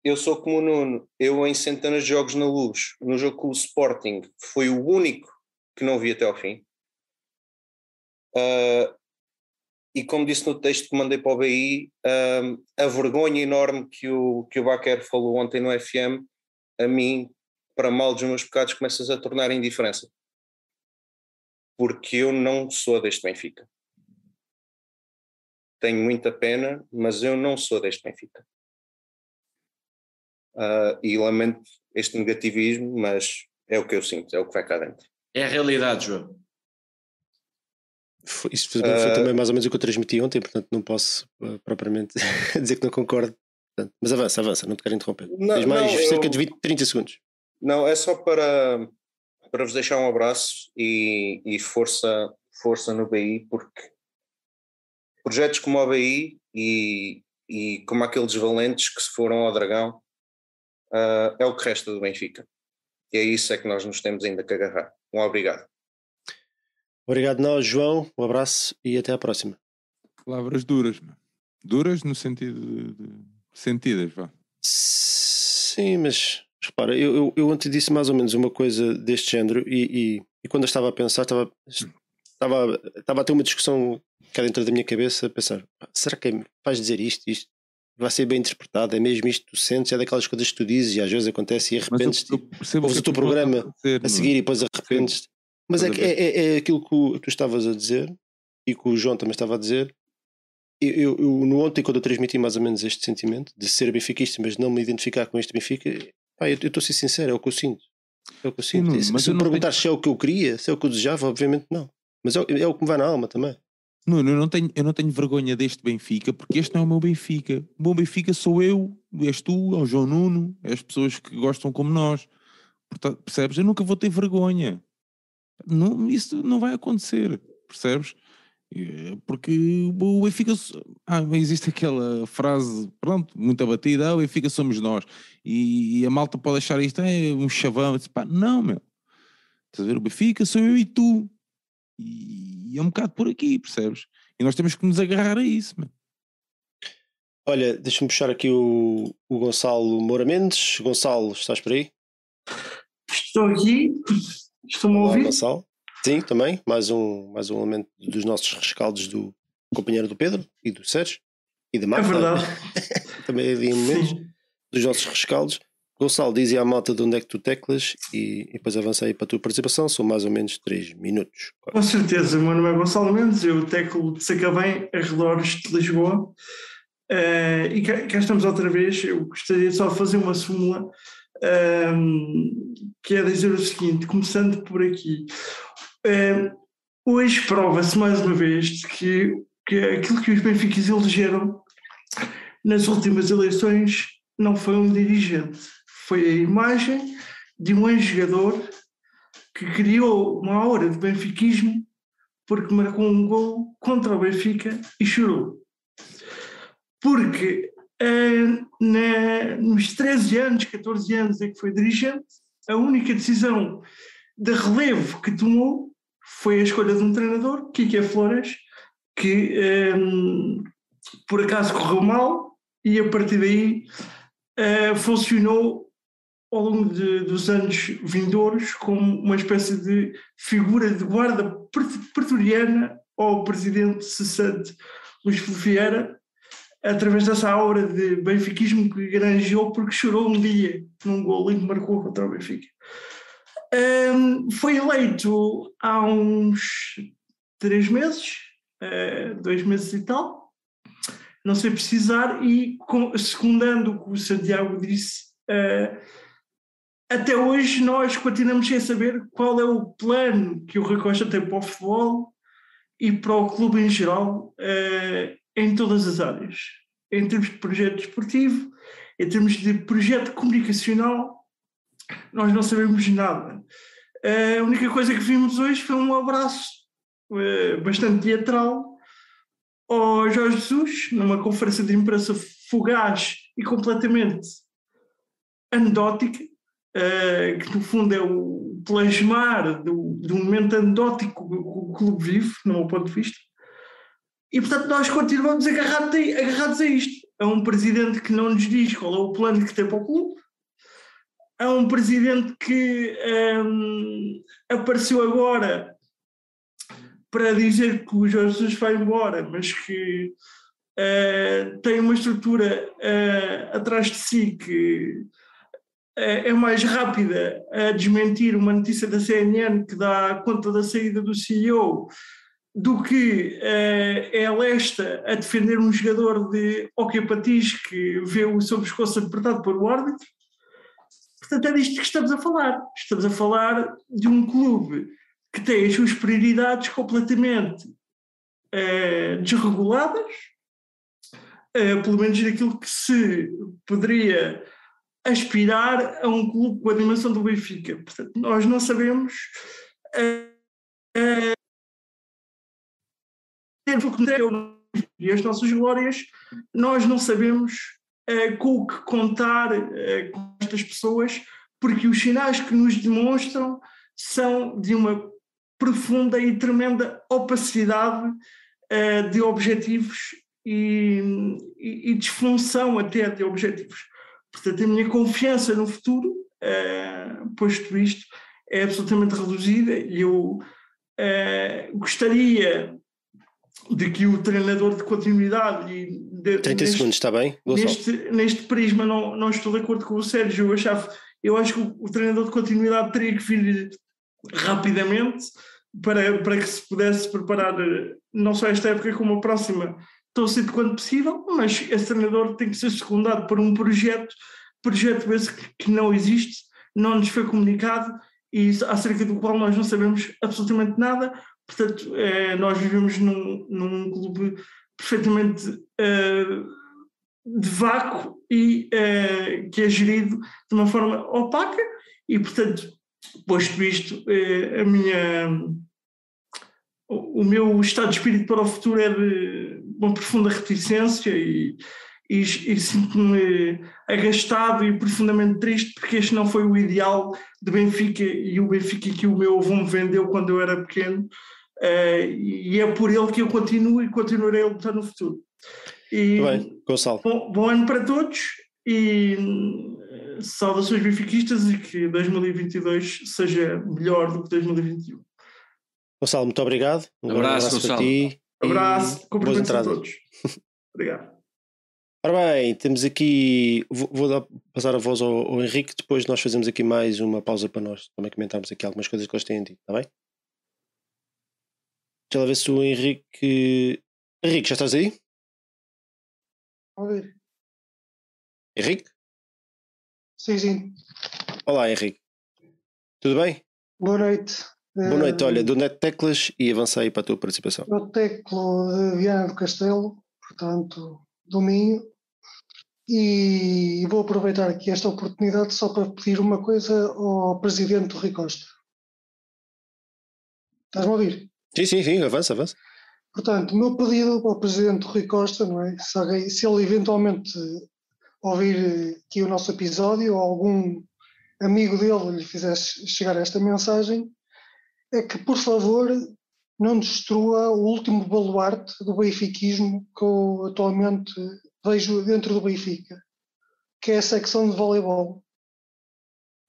eu sou como o Nuno, eu em centenas de jogos na luz, no jogo com o Sporting, foi o único que não vi até ao fim. Uh, e como disse no texto que mandei para o BI, uh, a vergonha enorme que o, que o Baquer falou ontem no FM, a mim, para mal dos meus pecados, começas a tornar indiferença. Porque eu não sou deste Benfica. Tenho muita pena, mas eu não sou deste Benfica. Uh, e lamento este negativismo, mas é o que eu sinto, é o que vai cá dentro. É a realidade, João. Foi, isso foi, foi, também mais ou menos o que eu transmiti ontem, portanto não posso uh, propriamente dizer que não concordo. Portanto, mas avança, avança, não te quero interromper. Não, Tens mais não, cerca eu... de 20, 30 segundos. Não, é só para, para vos deixar um abraço e, e força, força no BI, porque projetos como o BI e, e como aqueles valentes que se foram ao Dragão uh, é o que resta do Benfica. E é isso é que nós nos temos ainda que agarrar. Um obrigado. Obrigado nós, João. Um abraço e até à próxima. Palavras duras, mano. Duras no sentido de, de sentidas, vá. Sim, mas repara, eu, eu, eu ontem disse mais ou menos uma coisa deste género e, e, e quando eu estava a pensar, estava, estava, estava a ter uma discussão cá dentro da minha cabeça, a pensar, será que vais dizer isto, isto? vai ser bem interpretado, é mesmo isto que tu sentes, é daquelas coisas que tu dizes e às vezes acontece e arrependes-te, ouves o teu programa a seguir e depois arrependes-te. Mas é, é, é, é, aquilo que tu estavas a dizer e que o João também estava a dizer. Eu, eu, eu, no ontem, quando eu transmiti mais ou menos este sentimento de ser benfiquista, mas não me identificar com este Benfica, pá, eu estou a ser sincero, é o que eu sinto. É o que eu sinto. Mas se me perguntar tenho... se é o que eu queria, se é o que eu desejava, obviamente não. Mas é, é o que me vai na alma também. Nuno, eu não, tenho, eu não tenho vergonha deste Benfica, porque este não é o meu Benfica. O meu Benfica sou eu, és tu, é o João Nuno, é as pessoas que gostam como nós. Portanto, percebes? Eu nunca vou ter vergonha. Não, isso não vai acontecer, percebes? Porque o Benfica. Ah, existe aquela frase, pronto, muito abatida: ah, o Benfica somos nós. E, e a malta pode achar isto é um chavão. Disse, pá, não, meu. Estás a ver? O Benfica sou eu e tu. E, e é um bocado por aqui, percebes? E nós temos que nos agarrar a isso, meu. Olha, deixa-me puxar aqui o, o Gonçalo Moura Mendes. Gonçalo, estás por aí? Estou aqui. Estou-me a ouvir? Gonçalo. Sim, também. Mais um, mais um elemento dos nossos rescaldos do companheiro do Pedro e do Sérgio e da Marta. É verdade. também havia momentos dos nossos rescaldos. Gonçalo, dizia à malta de onde é que tu teclas e, e depois avança aí para a tua participação, são mais ou menos 3 minutos. Com certeza, o meu nome é Gonçalo Mendes, eu teclo de Sacavém, arredores de Lisboa, uh, e cá, cá, estamos outra vez, eu gostaria só de fazer uma súmula, uh, que é dizer o seguinte, começando por aqui, hoje prova-se mais uma vez que, que aquilo que os benfiquistas elegeram nas últimas eleições não foi um dirigente, foi a imagem de um ex-jogador que criou uma aura de benfiquismo porque marcou um gol contra o Benfica e chorou. Porque na, nos 13 anos, 14 anos em que foi dirigente, a única decisão de relevo que tomou foi a escolha de um treinador, Kike Flores, que um, eh, por acaso correu mal e a partir daí uh, funcionou ao longo de, dos anos vindouros como uma espécie de figura de guarda pretoriana ao presidente cessante Luís Vieira, através dessa aura de benfiquismo que granjeou porque chorou um dia num gol e marcou contra o Benfica. Um, foi eleito há uns três meses, uh, dois meses e tal, não sei precisar, e com, secundando o que o Santiago disse, uh, até hoje nós continuamos sem saber qual é o plano que o Rui Costa tem para o futebol e para o clube em geral, uh, em todas as áreas. Em termos de projeto desportivo, em termos de projeto comunicacional, nós não sabemos nada. Uh, a única coisa que vimos hoje foi um abraço uh, bastante teatral ao Jorge Jesus, numa conferência de imprensa fugaz e completamente anedótica, uh, que no fundo é o plasmar do, do momento anedótico que o clube vive, no meu ponto de vista. E portanto nós continuamos agarrados a, agarrados a isto. É um presidente que não nos diz qual é o plano que tem para o clube, há um presidente que um, apareceu agora para dizer que o Jorge Jesus vai embora, mas que uh, tem uma estrutura uh, atrás de si que é, é mais rápida a desmentir uma notícia da CNN que dá conta da saída do CEO do que uh, é lesta a defender um jogador de hockey patins que vê o seu pescoço apertado por o árbitro. Portanto, é disto que estamos a falar. Estamos a falar de um clube que tem as suas prioridades completamente uh, desreguladas, uh, pelo menos daquilo que se poderia aspirar a um clube com a dimensão do Benfica. Portanto, nós não sabemos uh, uh, e as nossas glórias, nós não sabemos com o que contar estas pessoas, porque os sinais que nos demonstram são de uma profunda e tremenda opacidade uh, de objetivos e, e, e disfunção até de objetivos. Portanto, a minha confiança no futuro, uh, posto isto, é absolutamente reduzida e eu uh, gostaria de que o treinador de continuidade e de, 30 neste, segundos, está bem? Neste, neste prisma não, não estou de acordo com o Sérgio, eu, achava, eu acho que o, o treinador de continuidade teria que vir rapidamente para, para que se pudesse preparar eh, não só esta época como a próxima tão cedo quanto possível, mas esse treinador tem que ser secundado por um projeto, projeto esse que não existe, não nos foi comunicado e acerca do qual nós não sabemos absolutamente nada. Portanto, é, nós vivemos num, num clube perfeitamente uh, de vácuo e uh, que é gerido de uma forma opaca e, portanto, posto isto, uh, a minha, o, o meu estado de espírito para o futuro é de uma profunda reticência e, e, e sinto-me agastado e profundamente triste porque este não foi o ideal de Benfica e o Benfica que o meu avô me vendeu quando eu era pequeno uh, e é por ele que eu continuo e continuarei a lutar no futuro. E bem, Gonçalo. Bom, bom ano para todos e eh, saudações benfiquistas e que 2022 seja melhor do que 2021. Gonçalo, muito obrigado. Um abraço, abraço para ti. Abraço, cumprimentos a todos. Obrigado. Ora bem, temos aqui. Vou, vou dar, passar a voz ao, ao, Henrique, depois nós fazemos aqui mais uma pausa para nós também comentarmos aqui algumas coisas que eles têm dito, está bem? Deixa lá ver se o Henrique. Henrique, já estás aí? Ver. Henrique? Sim, sim. Olá, Henrique. Tudo bem? Boa noite. Boa noite, olha, do Net Teclas e avancei para a tua participação. Eu teclo de Viana do Castelo, portanto, do Minho, e vou aproveitar aqui esta oportunidade só para pedir uma coisa ao Presidente do Rui Costa. Estás-me a ouvir? Sim, sim, sim, avança, avança. Portanto, o meu pedido ao Presidente Rui Costa, não é? Se, alguém, se ele eventualmente ouvir aqui o nosso episódio ou algum amigo dele lhe fizesse chegar esta mensagem, é que, por favor, não destrua o último baluarte do benfiquismo que eu atualmente vejo dentro do Benfica, que é a secção de voleibol.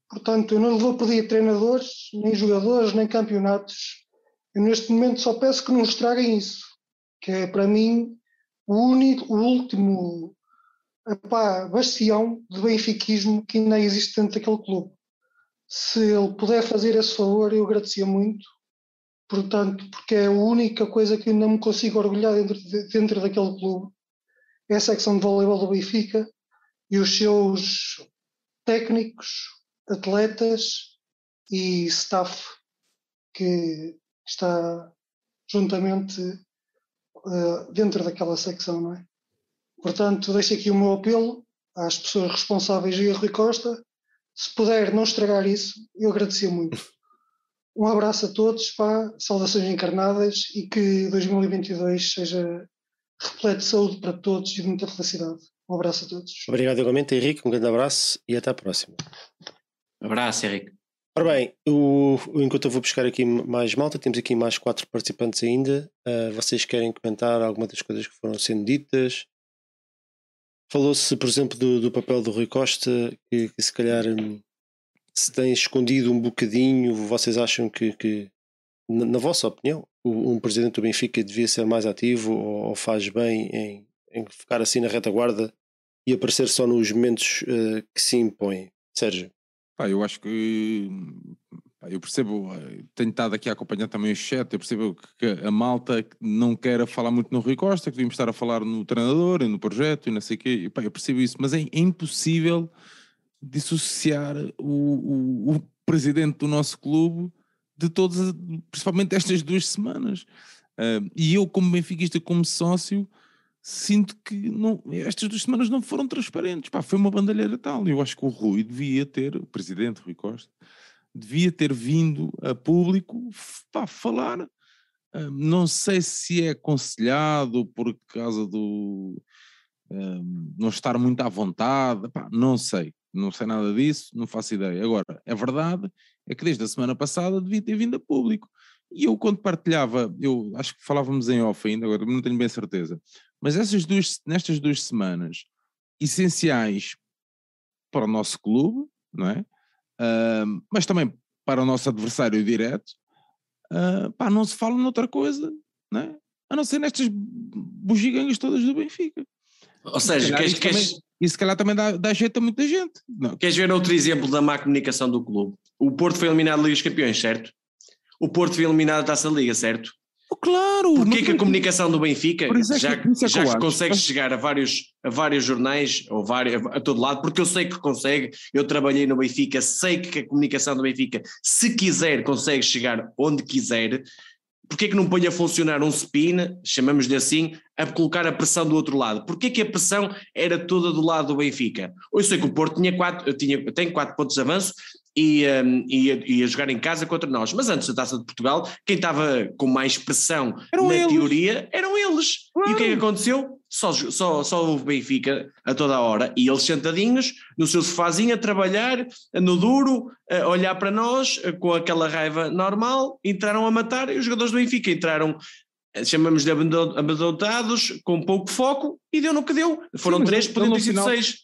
Portanto, eu não lhe vou pedir treinadores, nem jogadores, nem campeonatos. Eu neste momento só peço que não estraguem isso, que é para mim o único, o último epá, bastião de benfiquismo que ainda existe dentro daquele clube se ele puder fazer esse favor, eu agradecia muito. Portanto, porque é a única coisa que ainda me consigo orgulhar dentro, de, dentro daquele clube. É a secção de voleibol do Benfica e os seus técnicos, atletas e staff que está juntamente uh, dentro daquela secção, não é? Portanto, deixo aqui o meu apelo às pessoas responsáveis e a Rui Costa se puder não estragar isso, eu agradecia muito. Um abraço a todos, pá, saudações encarnadas e que 2022 seja repleto de saúde para todos e de muita felicidade. Um abraço a todos. Obrigado igualmente, Henrique. Um grande abraço e até à próxima. Abraço, Henrique. Ora bem, o, enquanto eu vou buscar aqui mais malta, temos aqui mais quatro participantes ainda. Uh, vocês querem comentar alguma das coisas que foram sendo ditas? Falou-se, por exemplo, do, do, papel do Rui Costa, que, que, se calhar hum, se tem escondido um bocadinho. Vocês acham que, que na, na, vossa opinião, um presidente do Benfica devia ser mais ativo ou, ou faz bem em, em, ficar assim na retaguarda e aparecer só nos momentos uh, que se impõem? Sérgio? Pá, eu acho que eu percebo, eh, tenho estado aqui a acompanhar também o chat, eu percebo que a malta não quer falar muito no Rui Costa, que devíamos estar a falar no treinador e no projeto e não sei o quê, pá, eu percebo isso, mas é, é impossível dissociar o, o, o, presidente do nosso clube de todas, principalmente estas duas semanas. Uh, e eu, como benfiquista, como sócio, sinto que não, estas duas semanas não foram transparentes. Pá, foi uma bandalheira tal. Eu acho que o Rui devia ter, o presidente Rui Costa, devia ter vindo a público para falar. Não sei se é aconselhado por causa do um, não estar muito à vontade, pá, não sei, não sei nada disso, não faço ideia. Agora, a verdade é que desde a semana passada devia ter vindo a público. E eu, quando partilhava, eu acho que falávamos em off ainda, agora não tenho bem certeza, mas essas duas, nestas duas semanas essenciais para o nosso clube, não é? uh, mas também para o nosso adversário direto, uh, pá, não se fala noutra coisa, né? a não ser nestas bugigangas todas do Benfica. Ou seja, queres, isso, queres... Também, isso se calhar também dá, dá jeito a muita gente. Não. Queres ver outro exemplo da má comunicação do clube? O Porto foi eliminado da Liga dos Campeões, certo? O Porto foi eliminado da Taça Liga, certo? Oh, claro! Porquê que a comunicação do Benfica, é já, que, é já que consegue chegar a vários, a vários jornais, ou vários, a todo lado, porque eu sei que consegue, eu trabalhei no Benfica, sei que a comunicação do Benfica, se quiser, consegue chegar onde quiser, porquê que não põe a funcionar um spin, chamamos-lhe assim, a colocar a pressão do outro lado? Porquê que a pressão era toda do lado do Benfica? Eu sei que o Porto tinha quatro, tinha, tem quatro pontos de avanço e, um, ia, ia jogar em casa contra nós. Mas antes da Taça de Portugal, quem estava com mais pressão eram na eles. teoria eram eles. E o que é que aconteceu? Só, só, só houve Benfica a toda a hora e eles sentadinhos no seu sofazinho a trabalhar, no duro, a olhar para nós com aquela raiva normal, entraram a matar e os jogadores do Benfica entraram, chamamos de amedrontados, com pouco foco e deu no que deu. Foram Sim, três, podiam ter sido seis.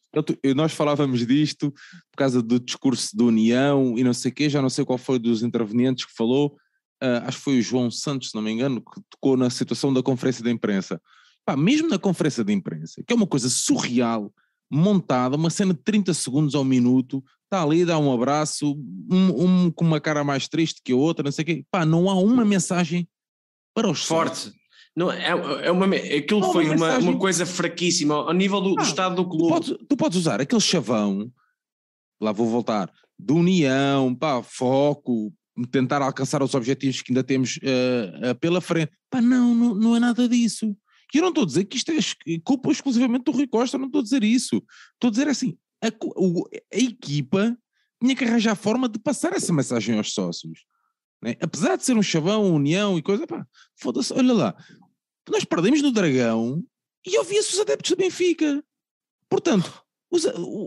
nós falávamos disto por causa do discurso da União e não sei o quê, já não sei qual foi dos intervenientes que falou, uh, acho que foi o João Santos, se não me engano, que tocou na situação da conferência de imprensa. Pá, mesmo na conferência de imprensa, que é uma coisa surreal, montada, uma cena de 30 segundos ao minuto, está ali, dá um abraço, um, um, com uma cara mais triste que a outra, não sei o quê. Pá, não há uma mensagem para os Forte. Não, é, é uma, aquilo não, foi uma, uma, coisa fraquíssima ao nível do, do estado do clube. Tu podes, tu podes, usar aquele chavão, lá vou voltar, de união, pá, foco, tentar alcançar os objetivos que ainda temos uh, uh, pela frente. Pá, não, não, não é nada disso. E eu não estou a dizer que isto é culpa exclusivamente do Rui Costa, não estou a dizer isso. Estou a dizer assim, a, a, equipa tinha que arranjar forma de passar essa mensagem aos sócios. Né? Apesar de ser um chavão, união e coisa, pá, foda-se, olha lá, nós perdemos no Dragão e ouvia-se os adeptos do Benfica. Portanto, os,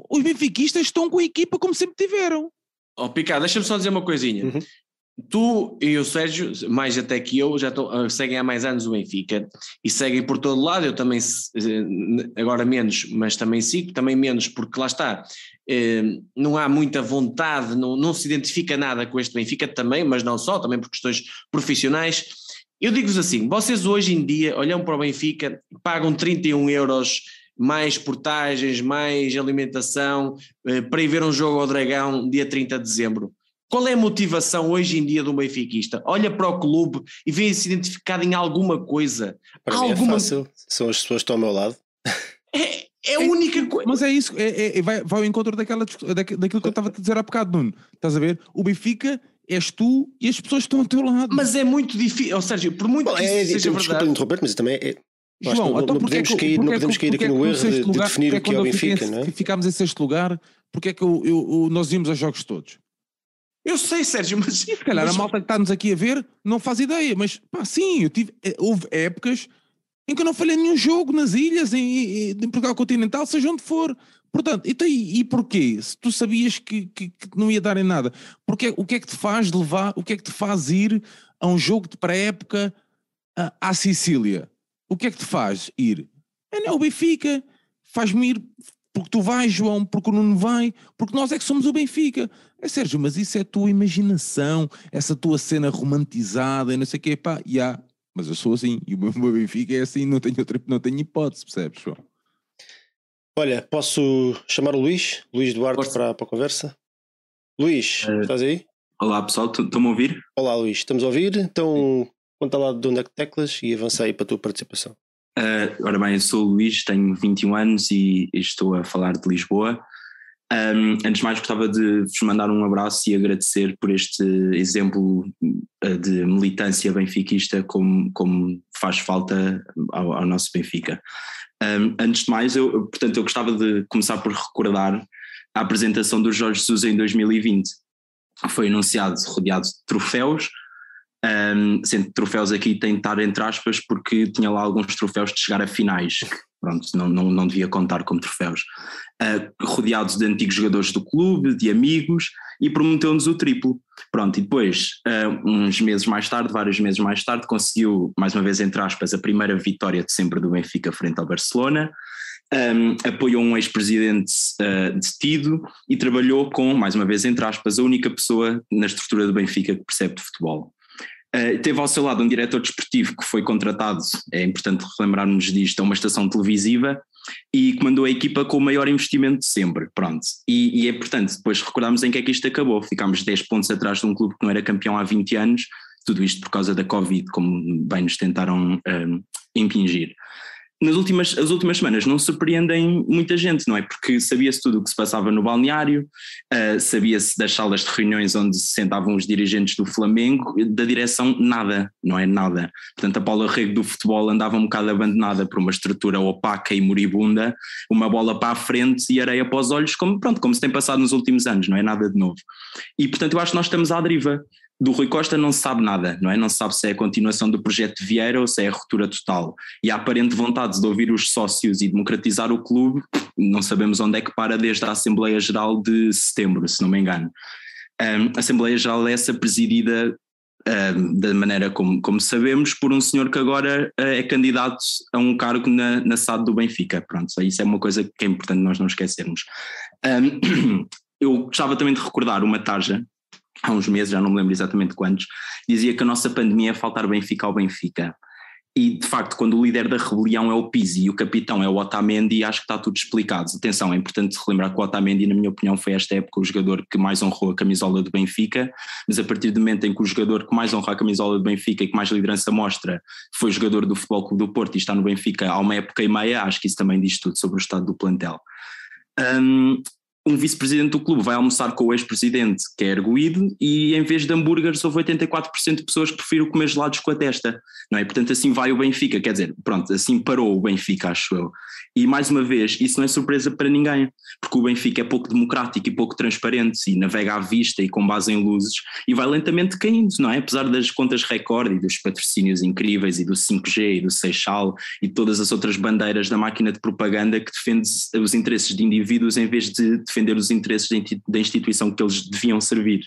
os benfiquistas estão com a equipa como sempre tiveram. Oh, Picado, deixa-me só dizer uma coisinha. Uhum. Tu e o Sérgio, mais até que eu, já tô, uh, seguem há mais anos o Benfica e seguem por todo lado. Eu também, uh, agora menos, mas também sigo, também menos, porque lá está, não há muita vontade, não, não se identifica nada com este Benfica também, mas não só, também por questões profissionais. Eu digo-vos assim: vocês hoje em dia olham para o Benfica, pagam 31 euros mais portagens, mais alimentação, para ir ver um jogo ao Dragão dia 30 de dezembro. Qual é a motivação hoje em dia do benfiquista? Olha para o clube e vê-se identificado em alguma coisa. Para alguma... mim é fácil, são as pessoas que estão ao meu lado. É, é a única coisa. Mas é isso, é, é, é, vai, vai ao encontro daquela, daquilo que eu estava a dizer há bocado, Nuno. Estás a ver? O Benfica és tu e as pessoas estão ao teu lado. Mas é muito difícil, ou seja, por muito Bom, que é, seja desculpa verdade... interromper, mas também é... João, não, então não podemos cair, não podemos cair aqui no erro de, de, definir o que é o Benfica, não é? Ficámos em sexto lugar, porque é que eu, eu, nós íamos aos jogos todos? Eu sei, Sérgio, mas. Se calhar mas... a malta que está-nos aqui a ver não faz ideia, mas pá, sim, eu tive. Eh, houve épocas em que eu não falhei nenhum jogo nas ilhas, em, em Portugal Continental, seja onde for. Portanto, então, e, e porquê? Se tu sabias que, que, que, não ia dar em nada, porque, o que é que te faz levar, o que é que te faz ir a um jogo de pré-época à Sicília? O que é que te faz ir? É, o Benfica, faz-me ir porque tu vais, João, porque o Nuno vai, porque nós é que somos o Benfica. É Sérgio, mas isso é a tua imaginação, essa tua cena romantizada e não sei o quê, pá, já. Yeah, mas eu sou assim, e o meu Benfica é assim, não tenho, outra, não tenho hipótese, percebes, João? Olha, posso chamar o Luís, Luís Duarte, para, para a conversa? Luís, uh, estás aí? Olá pessoal, estão-me a ouvir? Olá Luís, estamos a ouvir, então conta lá de onde é que teclas e avança aí para a tua participação. Uh, ora bem, eu sou o Luís, tenho 21 anos e estou a falar de Lisboa. Um, antes de mais, gostava de vos mandar um abraço e agradecer por este exemplo uh, de militância benfiquista, como, como faz falta ao, ao nosso Benfica. Um, antes de mais, eu, portanto, eu gostava de começar por recordar a apresentação do Jorge Jesus em 2020. Foi anunciado rodeado de troféus, um, sendo troféus aqui estar entre aspas porque tinha lá alguns troféus de chegar a finais, pronto, não, não, não devia contar como troféus, uh, rodeados de antigos jogadores do clube, de amigos, e prometeu-nos o triplo. Pronto, e depois, uh, uns meses mais tarde, vários meses mais tarde, conseguiu, mais uma vez entre aspas, a primeira vitória de sempre do Benfica frente ao Barcelona, um, apoiou um ex-presidente uh, detido e trabalhou com, mais uma vez entre aspas, a única pessoa na estrutura do Benfica que percebe de futebol. Uh, teve ao seu lado um diretor desportivo que foi contratado, é importante relembrarmos disto, a uma estação televisiva e comandou a equipa com o maior investimento de sempre, pronto. E, e é importante depois recordarmos em que é que isto acabou. Ficámos 10 pontos atrás de um clube que não era campeão há 20 anos, tudo isto por causa da Covid, como bem nos tentaram um, eh, impingir nas últimas, as últimas semanas não surpreendem muita gente, não é? Porque sabia-se tudo o que se passava no balneário, uh, sabia-se das salas de reuniões onde se sentavam os dirigentes do Flamengo, da direção nada, não é nada. Portanto, a Paula Rego do futebol andava um bocado abandonada por uma estrutura opaca e moribunda, uma bola para a frente e areia para os olhos, como, pronto, como se tem passado nos últimos anos, não é nada de novo. E portanto eu acho que nós estamos à deriva do Rui Costa não se sabe nada, não é? Não se sabe se é a continuação do projeto Vieira ou se é a ruptura total. E a aparente vontade de ouvir os sócios e democratizar o clube, não sabemos onde é que para desde a Assembleia Geral de setembro, se não me engano. Um, a Assembleia Geral é essa presidida uh, da maneira como, como sabemos, por um senhor que agora uh, é candidato a um cargo na, na SAD do Benfica. Pronto, isso é uma coisa que é importante nós não esquecermos. Um, eu gostava também de recordar uma tarja, há uns meses, já não me lembro exatamente quantos, dizia que a nossa pandemia é faltar Benfica ao Benfica. E de facto, quando o líder da rebelião é o Pizzi e o capitão é o Otamendi, acho que está tudo explicado. Atenção, é importante relembrar que o Otamendi, na minha opinião, foi esta época o jogador que mais honrou a camisola do Benfica, mas a partir do momento em que o jogador que mais honra a camisola do Benfica e que mais liderança mostra foi jogador do Futebol Clube do Porto e está no Benfica há uma época e meia, acho que isso também diz tudo sobre o estado do plantel. Um, um vice-presidente do clube vai almoçar com o ex-presidente, que é erguido, e em vez de hambúrgueres houve 84% de pessoas que preferiram comer gelados com a testa, não é? Portanto, assim vai o Benfica, quer dizer, pronto, assim parou o Benfica, acho eu. E mais uma vez, isso não é surpresa para ninguém, porque o Benfica é pouco democrático e pouco transparente e navega à vista e com base em luzes e vai lentamente caindo, não é? Apesar das contas recorde e dos patrocínios incríveis e do 5G e do Seixal e todas as outras bandeiras da máquina de propaganda que defende os interesses de indivíduos em vez de defender os interesses da instituição que eles deviam servir.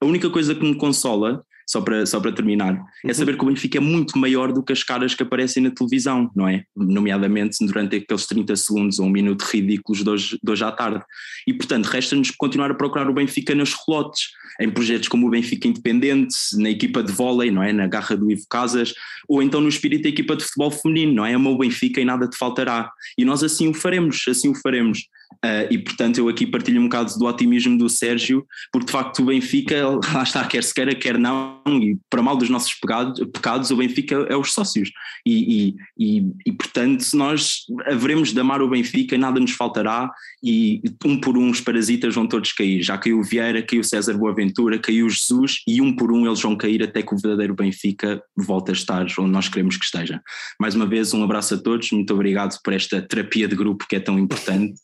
A única coisa que me consola só para, só para terminar, é uhum. saber que o Benfica é muito maior do que as caras que aparecem na televisão, não é? Nomeadamente durante aqueles 30 segundos ou um minuto ridículos de hoje, de hoje à tarde. E portanto, resta-nos continuar a procurar o Benfica nos relotes, em projetos como o Benfica Independente, na equipa de vôlei, não é? Na garra do Ivo Casas, ou então no espírito da equipa de futebol feminino, não é? Ama o Benfica e nada te faltará. E nós assim o faremos, assim o faremos. Uh, e portanto eu aqui partilho um bocado do otimismo do Sérgio, porque de facto o Benfica, lá está, quer se queira, quer não, e para mal dos nossos pecados, o Benfica é os sócios. E, e, e, e, portanto nós haveremos de amar o Benfica, nada nos faltará, e um por um os parasitas vão todos cair. Já caiu o Vieira, caiu César Boaventura, caiu Jesus, e um por um eles vão cair até que o verdadeiro Benfica volte a estar onde nós queremos que esteja. Mais uma vez, um abraço a todos, muito obrigado por esta terapia de grupo que é tão importante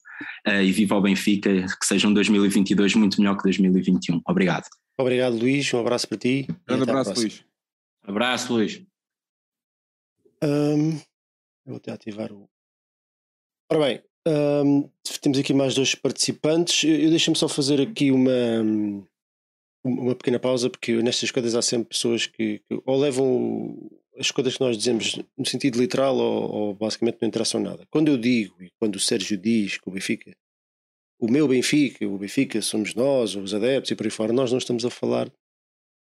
e viva o Benfica, que seja um 2022 muito melhor que 2021. Obrigado. Obrigado, Luís. Um abraço para ti. Um abraço, Luís. Abraço, Luís. Um, eu vou até ativar o. Ora bem, um, temos aqui mais dois participantes. Eu, eu deixa-me só fazer aqui uma, uma pequena pausa, porque nestas coisas há sempre pessoas que, que ou levam as coisas que nós dizemos no sentido literal ou, ou, basicamente não interessam nada. Quando eu digo e quando o Sérgio diz que o Benfica, o meu Benfica, o Benfica somos nós, os adeptos e por aí fora, nós não estamos a falar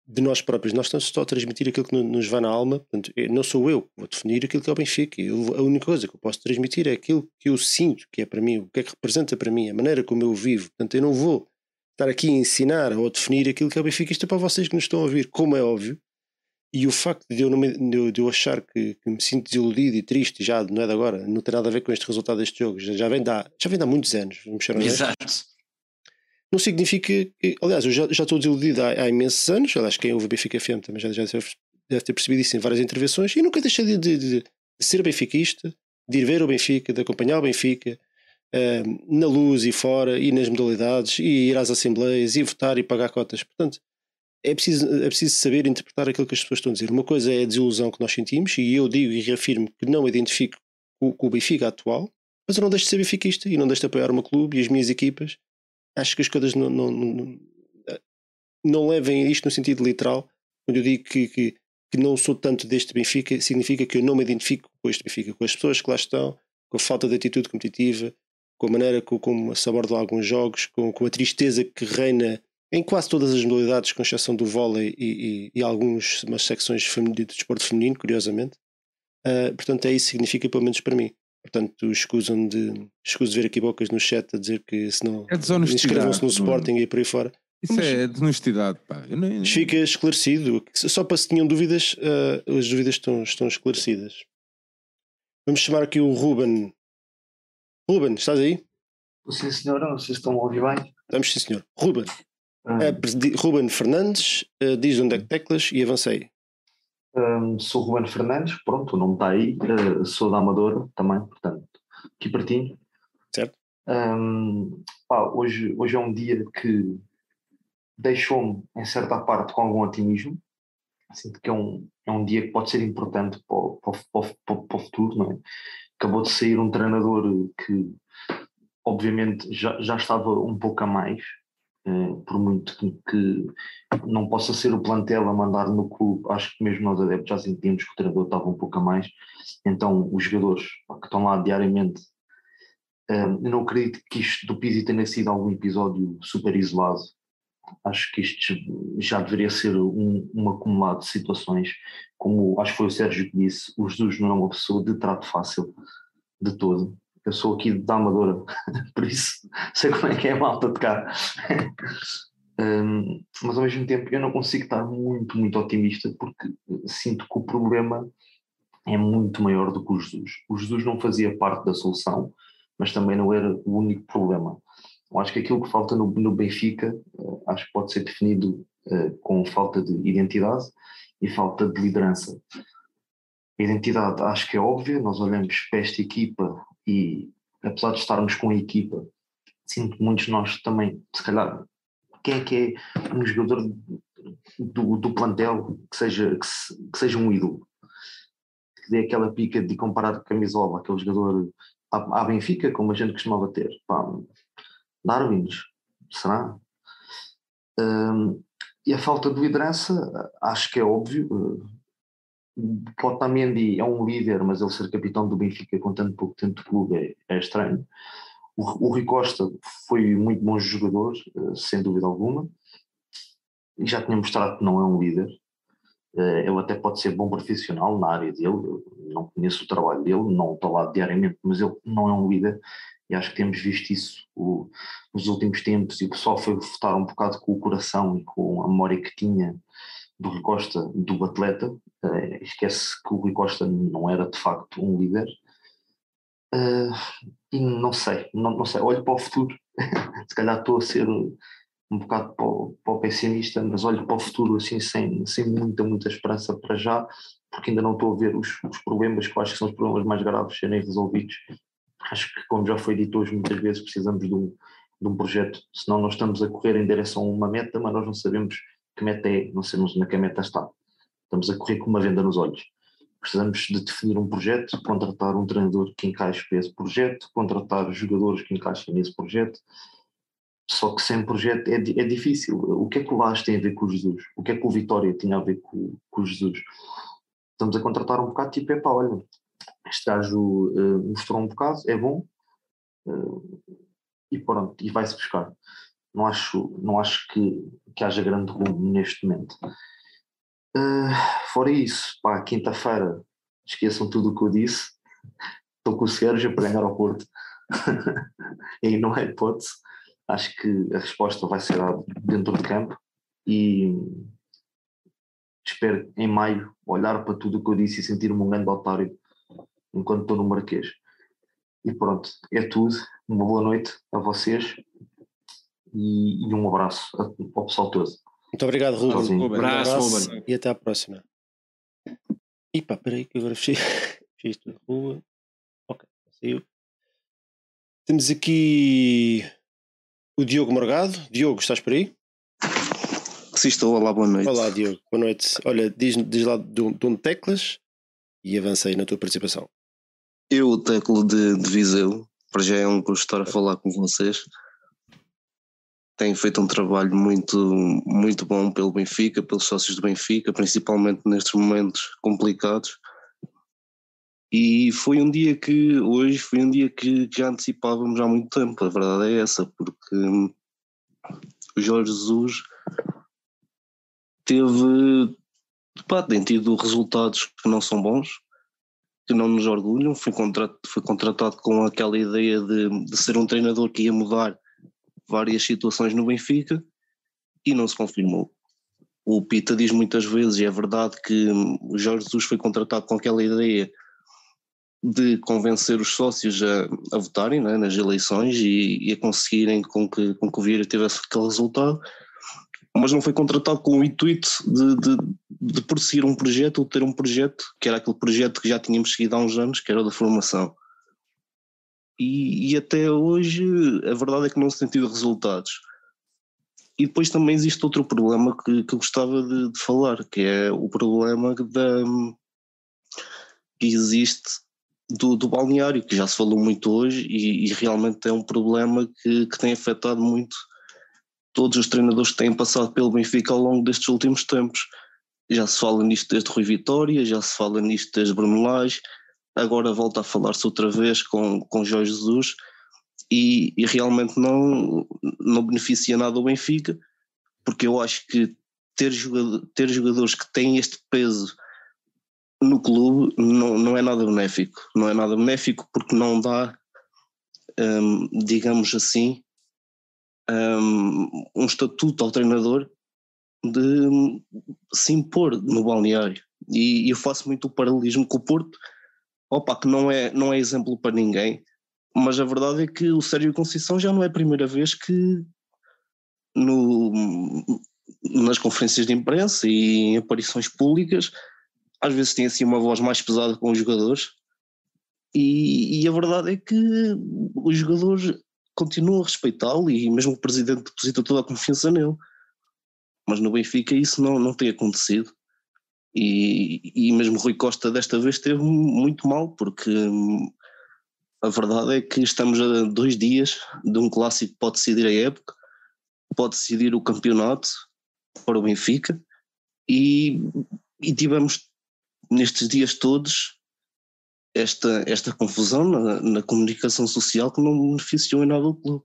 de nós próprios, nós estamos só a transmitir aquilo que nos vai na alma. Portanto, não sou eu que vou definir aquilo que é o Benfica. Eu, a única coisa que eu posso transmitir é aquilo que eu sinto que é para mim, o que é que representa para mim, a maneira como eu vivo. Portanto, eu não vou estar aqui a ensinar ou a definir aquilo que é o Benfica. Isto é para vocês que nos estão a ouvir, como é óbvio. E o facto de eu, não me, de eu achar que, que, me sinto desiludido e triste já, não é de agora, não tem nada a ver com este resultado deste jogo, já, já, vem, de há, já vem de há muitos anos, vamos ser Exato. Não significa que, aliás, eu já, já estou desiludido há, há imensos anos, aliás, quem ouve o Benfica FM também já, já deve ter percebido isso em várias intervenções, e nunca deixei de, de, de, ser benfiquista, de ir ver o Benfica, de acompanhar o Benfica, uh, na luz e fora, e nas modalidades, e ir às assembleias, e votar e pagar cotas. Portanto, é preciso, é preciso saber interpretar aquilo que as pessoas estão a dizer. Uma coisa é a desilusão que nós sentimos, e eu digo e reafirmo que não identifico com o Benfica atual, mas eu não deixo de ser benfiquista e não deixo de apoiar o meu clube e as minhas equipas. Acho que as coisas não, não, não, não levem isto no sentido literal. Quando eu digo que, que, que, não sou tanto deste Benfica, significa que eu não me identifico com este Benfica, com as pessoas que lá estão, com a falta de atitude competitiva, com a maneira como se abordam alguns jogos, com, com a tristeza que reina em quase todas as modalidades, com exceção do vôlei e, e, e algumas secções de desporto feminino, curiosamente. Uh, portanto, é isso que significa, pelo menos para mim. Portanto, escusam de, escuso de ver aqui bocas no chat a dizer que se não é inscrevam-se no Sporting e por aí fora. Isso Mas, é desonestidade, pá. Nem... Fica esclarecido. Só para se tinham dúvidas, uh, as dúvidas estão, estão esclarecidas. Vamos chamar aqui o Ruben. Ruben, estás aí? Sim, senhora. Vocês estão a ouvir bem? Estamos, sim, senhor. Ruben. Hum. Ruben Fernandes, uh, diz onde é que teclas e avancei. Um, sou Ruben Fernandes, pronto, o nome está aí, uh, sou da Amadora também, portanto, aqui pertinho. Certo. Um, pá, hoje, hoje é um dia que deixou-me, em certa parte, com algum otimismo. Sinto que é um, é um dia que pode ser importante para o, para, para, o futuro, não é? Acabou de sair um treinador que, obviamente, já, já estava um pouco a mais, por muito que, não possa ser o plantel a mandar no clube, acho que mesmo nós adeptos já sentimos que o treinador estava um pouco a mais, então os jogadores que estão lá diariamente, uh, eu não acredito que isto do Pizzi tenha sido algum episódio super isolado, acho que isto já deveria ser um, um acumulado de situações, como acho que foi o Sérgio que disse, o Jesus não é uma pessoa de trato fácil de todo. Eu sou aqui da Amadora, por isso sei como é que é a malta de cá. um, mas ao mesmo tempo eu não consigo estar muito, muito otimista porque sinto que o problema é muito maior do que o Jesus. O Jesus não fazia parte da solução, mas também não era o único problema. Eu acho que aquilo que falta no, no Benfica, uh, acho que pode ser definido uh, com falta de identidade e falta de liderança. A identidade acho que é óbvia, nós olhamos para esta equipa e apesar de estarmos com a equipa, sinto que muitos de nós também, se calhar, quem é que é um jogador do, do plantel que seja, que, se, que, seja um ídolo? Que dê aquela pica de comparar camisola, aquele jogador à, à Benfica, como a gente costumava ter. Pá, Darwins, será? Um, e a falta de liderança, acho que é óbvio. Otamendi é um líder, mas ele ser capitão do Benfica com tanto pouco tempo de clube é, é estranho. O, o Rui Costa foi muito bom jogador, uh, sem dúvida alguma, e já tinha mostrado que não é um líder. Uh, ele até pode ser bom profissional na área dele, eu não conheço o trabalho dele, não estou lá diariamente, mas ele não é um líder e acho que temos visto isso o, nos últimos tempos e o pessoal foi votar um bocado com o coração e com a memória que tinha do Rui Costa, do atleta, uh, esquece que o Rui Costa não era de facto um líder. Uh, e não sei, não, não sei, olho para o futuro, se calhar estou a ser um bocado para o, para o pessimista, mas olho para o futuro assim sem, sem muita, muita esperança para já, porque ainda não estou a ver os, os problemas que eu acho que são os problemas mais graves serem resolvidos. Acho que, como já foi dito hoje, muitas vezes precisamos de um, de um projeto, senão nós estamos a correr em direção a uma meta, mas nós não sabemos que meta é, não sabemos na que meta está. Estamos a correr com uma venda nos olhos. Precisamos de definir um projeto, contratar um treinador que encaixe para esse projeto, contratar jogadores que encaixem nesse projeto. Só que sem projeto é, é difícil. O que é que o Vaz tem a ver com o Jesus? O que é que o Vitória tinha a ver com, o Jesus? Estamos a contratar um bocado tipo, é olha, este gajo uh, mostrou um bocado, é bom, uh, e pronto, e vai-se buscar. Não acho, não acho que, que haja grande rumo neste momento. Uh, fora isso, pá, quinta-feira, esqueçam tudo o que eu disse. Estou com o Sérgio para ganhar ao Porto. e não é hipótese. Acho que a resposta vai ser dentro de campo e espero em maio olhar para tudo o que eu disse e sentir-me um grande otário enquanto estou no Marquês. E pronto, é tudo. Uma boa noite a vocês e, e um abraço ao pessoal todo. Muito obrigado, Ruben. Um abraço, um abraço Ruben. E até à próxima. E pá, peraí que agora fechei, fechei isto na rua. Ok, saiu. Temos aqui o Diogo Morgado. Diogo, estás por aí? Sim, estou. Olá, boa noite. Olá, Diogo. Boa noite. Olha, diz, diz lá de um teclas e avancei na tua participação. Eu, o Teclo de, de Viseu, para já é um gosto estar a falar com vocês. Tem feito um trabalho muito, muito bom pelo Benfica, pelos sócios do Benfica, principalmente nestes momentos complicados. E foi um dia que, hoje, foi um dia que já antecipávamos há muito tempo, a verdade é essa, porque o Jorge Jesus teve, pá, tem tido resultados que não são bons, que não nos orgulham. Foi, contrat, foi contratado com aquela ideia de, de ser um treinador que ia mudar várias situações no Benfica e não se confirmou. O Pita diz muitas vezes, e é verdade, que o Jorge Jesus foi contratado com aquela ideia de convencer os sócios a, a votarem né, nas eleições e, e, a conseguirem com que, com que o Vieira tivesse aquele resultado mas não foi contratado com o intuito de, de, de prosseguir um projeto ou ter um projeto, que era aquele projeto que já tínhamos seguido há uns anos, que era o da formação. E, e até hoje a verdade é que não se tem tido resultados. E depois também existe outro problema que, que eu gostava de, de falar, que é o problema da, que existe do, do balneário, que já se falou muito hoje e, e realmente é um problema que, que tem afetado muito todos os treinadores que têm passado pelo Benfica ao longo destes últimos tempos. Já se fala nisto desde Rui Vitória, já se fala nisto desde Bruno Lage, agora volta a falar-se outra vez com, com Jorge Jesus e, e, realmente não, não beneficia nada o Benfica, porque eu acho que ter, jogador, ter jogadores que têm este peso no clube não, não é nada benéfico. Não é nada benéfico porque não dá, um, digamos assim, um, um estatuto ao treinador de se impor no balneário. E eu faço muito o paralelismo com o Porto, opa, que não é, não é exemplo para ninguém, mas a verdade é que o Sérgio Conceição já não é a primeira vez que no, nas conferências de imprensa e em aparições públicas às vezes tem assim uma voz mais pesada com os jogadores e, e a verdade é que os jogadores continuam a respeitá-lo e mesmo o presidente deposita toda a confiança nele. Mas no Benfica isso não, não tem acontecido. E, e mesmo Rui Costa desta vez esteve muito mal, porque hum, a verdade é que estamos a dois dias de um clássico que pode decidir a época, pode decidir o campeonato para o Benfica, e, e tivemos nestes dias todos esta, esta confusão na, na, comunicação social que não beneficiou em nada o clube.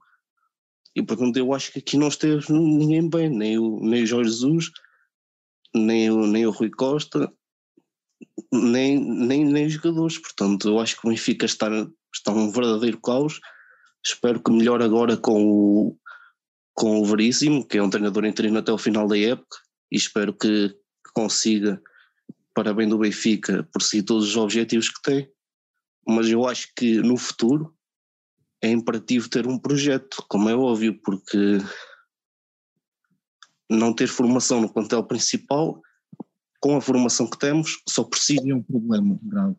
E portanto eu acho que aqui não esteve ninguém bem, nem o, nem o Jorge Jesus, nem o, nem o Rui Costa, nem, nem, nem os jogadores. Portanto, eu acho que o Benfica está, está um verdadeiro caos. Espero que melhore agora com o, com o Veríssimo, que é um treinador interino até o final da época, e espero que, consiga para bem do Benfica perseguir todos os objetivos que tem, mas eu acho que no futuro é imperativo ter um projeto, como é óbvio, porque não ter formação no plantel principal, com a formação que temos, só precisa de um problema grave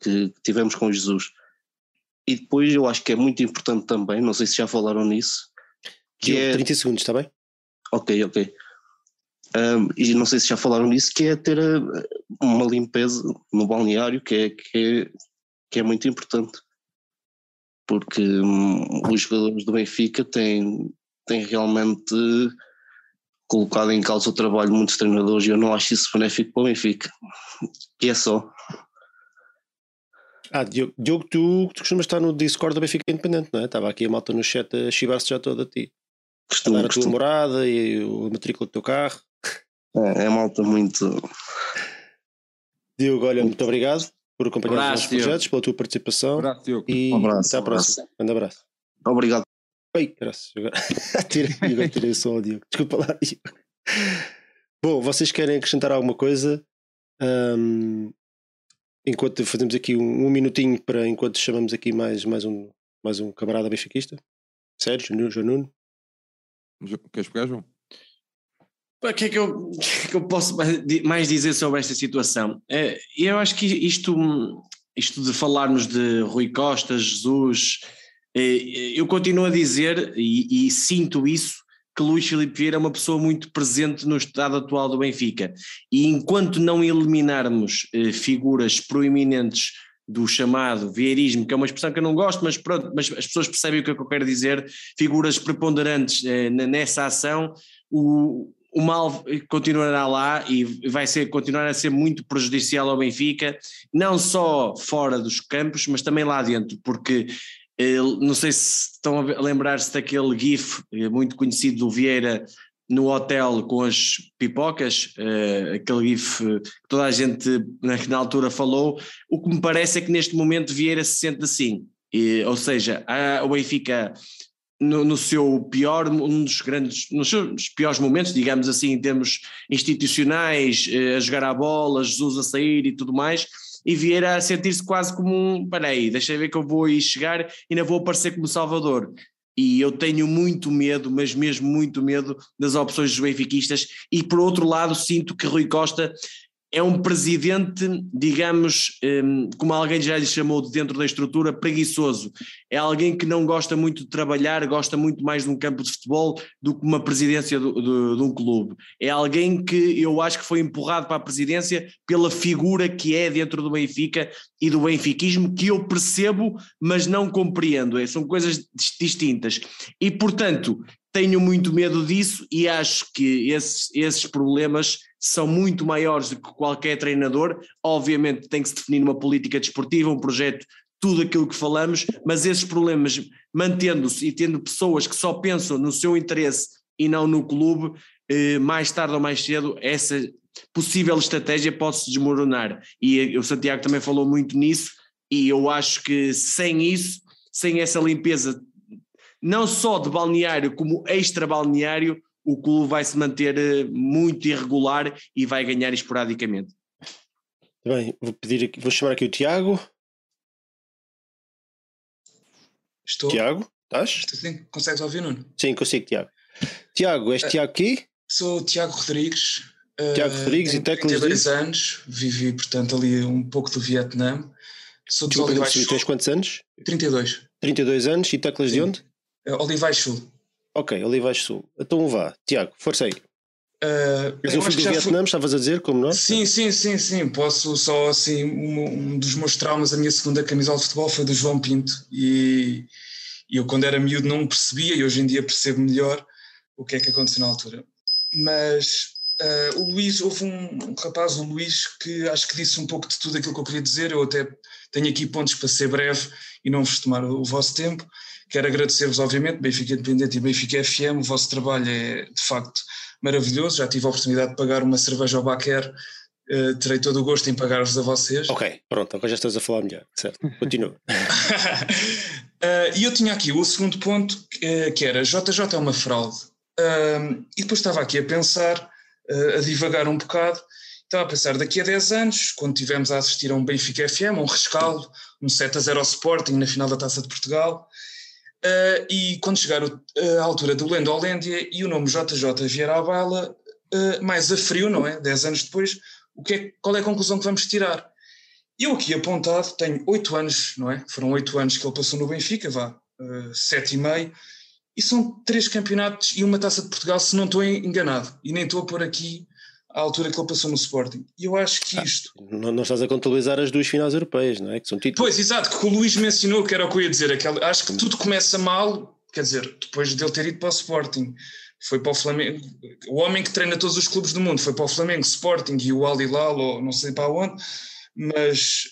que tivemos com Jesus. E depois eu acho que é muito importante também, não sei se já falaram nisso, que é... 30 segundos, está bem? Ok, ok. Um, e não sei se já falaram nisso, que é ter eh, uma limpeza no balneário que é, que é, que é muito importante. Porque um, os jogadores do Benfica têm, têm realmente colocado em causa o trabalho de muitos treinadores e eu não acho isso benéfico para o Benfica. E é só. Ah, Diogo, Diogo tu, tu costumas estar no Discord da Benfica Independente, não é? Estava aqui a malta no chat a chivar-se já toda a ti. Costumo, a dar a tua morada e a matrícula do teu carro. É, é malta muito. Diogo, olha, muito obrigado por acompanhar um os nossos projetos, pela tua participação. Um abraço, Diogo. E um abraço, até à próxima. Um abraço. Obrigado. Oi, graças. Agora tirei o som ao Diogo. Desculpa lá, Diogo. Bom, vocês querem acrescentar alguma coisa? Um, enquanto fazemos aqui um, um, minutinho para enquanto chamamos aqui mais, mais, um, mais um camarada benfiquista. Sérgio, João Nuno. Queres pegar, João? O que é que eu, que, é que eu posso mais dizer sobre esta situação? É, eu acho que isto, isto de falarmos de Rui Costa, Jesus, eu continuo a dizer e, e sinto isso que Luís Filipe Vieira é uma pessoa muito presente no estado atual do Benfica. E enquanto não eliminarmos eh, figuras proeminentes do chamado vieirismo, que é uma expressão que eu não gosto, mas pronto, mas as pessoas percebem o que, é que eu quero dizer, figuras preponderantes eh, nessa ação, o, o mal continuará lá e vai ser, continuar a ser muito prejudicial ao Benfica, não só fora dos campos, mas também lá dentro, porque eh, não sei se estão a lembrar-se daquele GIF eh, muito conhecido do Vieira no hotel com as pipocas, uh, aquele GIF que toda a gente na, na, altura falou, o que me parece é que neste momento Vieira se sente assim, ou seja, o Benfica no, no, seu pior, um dos grandes, nos seus piores momentos, digamos assim, em termos institucionais, eh, a jogar a bola, Jesus a sair e tudo mais, e Vieira a sentir-se quase como um, peraí, deixa eu ver que eu vou aí chegar e ainda vou aparecer como Salvador. E eu tenho muito medo, mas mesmo muito medo das opções dos benfiquistas e por outro lado sinto que Rui Costa é um presidente, digamos, hum, como alguém já lhe chamou de dentro da estrutura, preguiçoso. É alguém que não gosta muito de trabalhar, gosta muito mais de um campo de futebol do que uma presidência de, de, de um clube. É alguém que eu acho que foi empurrado para a presidência pela figura que é dentro do Benfica e do benfiquismo, que eu percebo, mas não compreendo. É, são coisas distintas. E, portanto, tenho muito medo disso e acho que esses, esses problemas são muito maiores do que qualquer treinador. Obviamente tem que se definir uma política desportiva, um projeto, tudo aquilo que falamos, mas esses problemas, mantendo-se e tendo pessoas que só pensam no seu interesse e não no clube, eh, mais tarde ou mais cedo, essa possível estratégia pode se desmoronar. E o Santiago também falou muito nisso, e eu acho que sem isso, sem essa limpeza não só de balneário como extra balneário, o clube vai se manter eh, muito irregular e vai ganhar esporadicamente. Bem, vou pedir aqui, vou chamar aqui o Tiago. Estou. Tiago, estás? Estou sim. Consegues ouvir, Nuno? Sim, consigo, Tiago. Tiago, és Uh, Tiago aqui? Sou o Tiago Rodrigues. Tiago uh, Rodrigues tenho e teclas 32 de? anos, vivi, portanto, ali um pouco do Vietnã. Sou não Olivais Sul. tens quantos anos? 32. 32 anos e teclas de onde? Uh, Olivais Sul. Ok, Olivais Sul. Então vá, Tiago, força aí. Uh, eu o acho filho que do já fui- Vietnã, estavas a dizer, como nós? Sim, sim, sim, sim. Posso só assim, um, um dos meus traumas, a minha segunda camisola de futebol foi do João Pinto e, e eu quando era miúdo não percebia e hoje em dia percebo melhor o que é que aconteceu na altura. Mas uh, o Luís, houve um, um rapaz, o Luís, que acho que disse um pouco de tudo aquilo que eu queria dizer. Eu até tenho aqui pontos para ser breve e não vos tomar o, o vosso tempo. Quero agradecer-vos, obviamente, Benfica Independente e Benfica FM. O vosso trabalho é, de facto, maravilhoso. Já tive a oportunidade de pagar uma cerveja ao Baquer. Uh, terei todo o gosto em pagar-vos a vocês. Ok, pronto, agora já estás a falar melhor. Certo, continua. Uh, e eu tinha aqui o segundo ponto, que, que era JJ é uma fraude. Um, e depois estava aqui a pensar, uh, a divagar um bocado, estava a pensar, daqui a 10 anos, quando estivermos a assistir a um Benfica FM, um rescaldo, um 7 a 0 ao Sporting na final da Taça de Portugal, uh, e quando chegar o, a altura do Lendo Holândia e o nome JJ vier à bala, uh, mais a frio, não é? 10 anos depois, o que é, qual é a conclusão que vamos tirar? Eu aqui apontado tenho oito anos, não é? Foram oito anos que ele passou no Benfica, vá, uh, sete e meio, e são três campeonatos e uma taça de Portugal, se não estou enganado, e nem estou a pôr aqui a altura que ele passou no Sporting. E eu acho que isto. Não, não estás a contabilizar as duas finais europeias, não é? Que são títulos. Pois, exato, que o Luís mencionou, que era o que eu ia dizer, aquela, acho que tudo começa mal, quer dizer, depois dele ter ido para o Sporting. Foi para o Flamengo, o homem que treina todos os clubes do mundo foi para o Flamengo, Sporting e o Al Hilal, ou não sei para onde, mas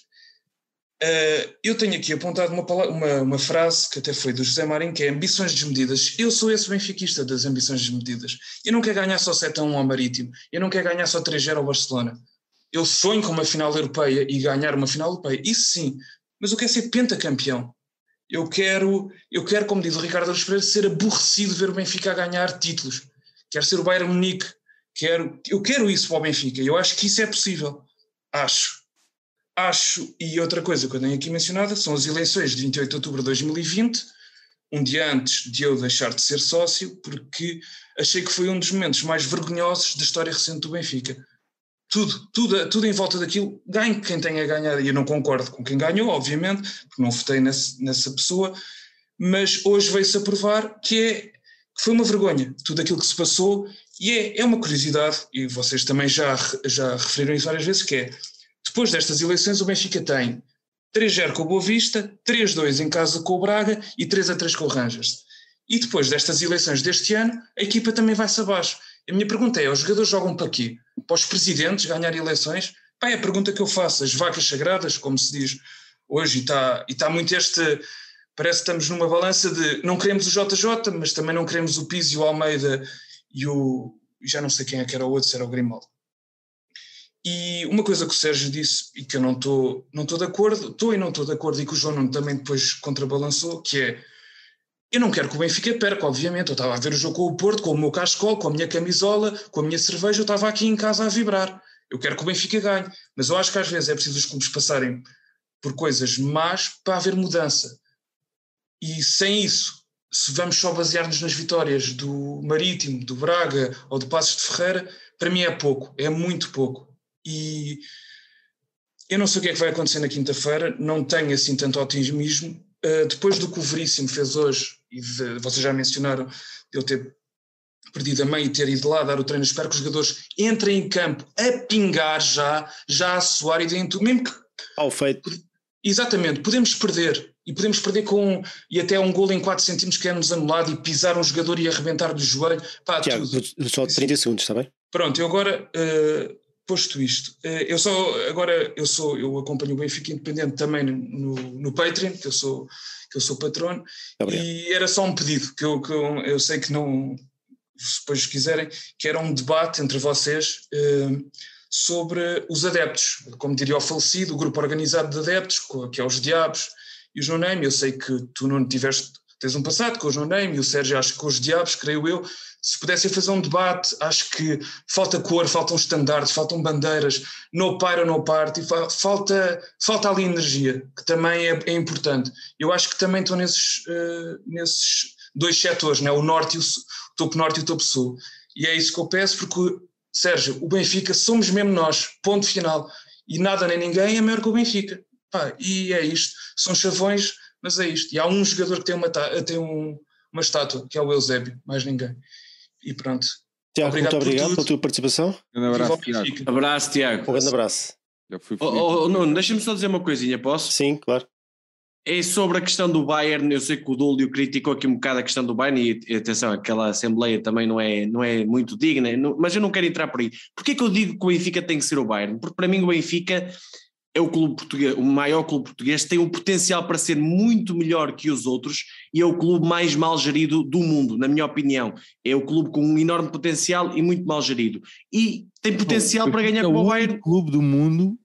uh, eu tenho aqui apontado uma, uma, uma, frase que até foi do José Marinho, que é ambições desmedidas. Eu sou esse benfiquista das ambições desmedidas. Eu não quero ganhar só 7 a 1 ao Marítimo, eu não quero ganhar só 3 0 ao Barcelona. Eu sonho com uma final europeia e ganhar uma final europeia, isso sim, mas eu quero ser pentacampeão. Eu quero, eu quero, como diz o Ricardo Aruz Pereira, ser aborrecido ver o Benfica a ganhar títulos. Quero ser o Bayern Munique. Quero, eu quero isso para o Benfica. Eu acho que isso é possível. Acho. Acho. E outra coisa que eu tenho aqui mencionada são as eleições de 28 de outubro de 2020, um dia antes de eu deixar de ser sócio, porque achei que foi um dos momentos mais vergonhosos da história recente do Benfica. Tudo, tudo, tudo em volta daquilo, ganhe quem tenha ganhado, e eu não concordo com quem ganhou, obviamente, porque não votei nesse, nessa pessoa, mas hoje veio-se a provar que, é, que foi uma vergonha, tudo aquilo que se passou, e é, é uma curiosidade, e vocês também já, já referiram isso várias vezes, que é, depois destas eleições o Benfica tem 3-0 com o Boa Vista, 3-2 em casa com o Braga e 3-3 com o Rangers. E depois destas eleições deste ano, a equipa também vai-se abaixo. A minha pergunta é, os jogadores jogam para quê? Para os presidentes ganhar eleições? É a pergunta que eu faço, as vacas sagradas, como se diz hoje, e está, e está muito este, parece que estamos numa balança de não queremos o JJ, mas também não queremos o Pizzi, o Almeida e o, já não sei quem é que era o outro, se era o Grimaldo. E uma coisa que o Sérgio disse e que eu não estou não de acordo, estou e não estou de acordo e que o João também depois contrabalançou, que é eu não quero que o Benfica perca, obviamente. Eu estava a ver o jogo com o Porto, com o meu cascol, com a minha camisola, com a minha cerveja, eu estava aqui em casa a vibrar. Eu quero que o Benfica ganhe. Mas eu acho que às vezes é preciso os clubes passarem por coisas más para haver mudança. E sem isso, se vamos só basear-nos nas vitórias do Marítimo, do Braga ou do Passos de Ferreira, para mim é pouco, é muito pouco. E eu não sei o que é que vai acontecer na quinta-feira, não tenho assim tanto otimismo. Uh, depois do que o Veríssimo fez hoje, e de, vocês já mencionaram, de ele ter perdido a mãe e ter ido lá dar o treino, espero que os jogadores entrem em campo a pingar já, já a suar e dentro, mesmo que. Ao feito. Exatamente, podemos perder, E podemos perder com e até um gol em 4 centímetros que é-nos anulado e pisar um jogador e arrebentar-lhe o joelho. Pá, Tiago, tudo. só 30 segundos, está bem? Pronto, eu agora, uh, posto isto, uh, eu só, agora eu sou, eu acompanho o Benfica Independente também no, no Patreon, que eu sou, que eu sou patrono, e era só um pedido, que eu, que eu, eu sei que não, se depois quiserem, que era um debate entre vocês uh, sobre os adeptos, como diria o falecido, o grupo organizado de adeptos, que é os Diabos e os No Name, eu sei que tu não tiveste, tens um passado com os No Name e o Sérgio acho que com os Diabos, creio eu, se pudessem fazer um debate, acho que falta cor, faltam estandartes, faltam bandeiras, no para, no parte, falta, falta ali energia, que também é, é importante. Eu acho que também estão nesses, uh, nesses dois setores, né? o norte e o, o topo norte e o topo sul. E é isso que eu peço, porque, Sérgio, o Benfica somos mesmo nós, ponto final. E nada nem ninguém é maior que o Benfica. Pá, e é isto. São chavões, mas é isto. E há um jogador que tem uma, tem um, uma estátua, que é o Eusébio, mais ninguém. E pronto. Tiago, Obrigado muito obrigado pela tua participação. Um abraço, Viva o Benfica. Abraço, Tiago. Um grande abraço. Fui Oh, oh, oh, Nuno, deixa-me só dizer uma coisinha, posso? Sim, claro. É sobre a questão do Bayern, eu sei que o Dúlio criticou aqui um bocado a questão do Bayern e, e atenção, aquela assembleia também não é, não é muito digna, não- mas eu não quero entrar por aí. Porquê que eu digo que o Benfica tem que ser o Bayern? Porque para mim o Benfica é o clube português, o maior clube português, tem o potencial para ser muito melhor que os outros e é o clube mais mal gerido do mundo, na minha opinião. É o clube com um enorme potencial e muito mal gerido. E tem potencial para ganhar é como o o Bayern. clube do mundo,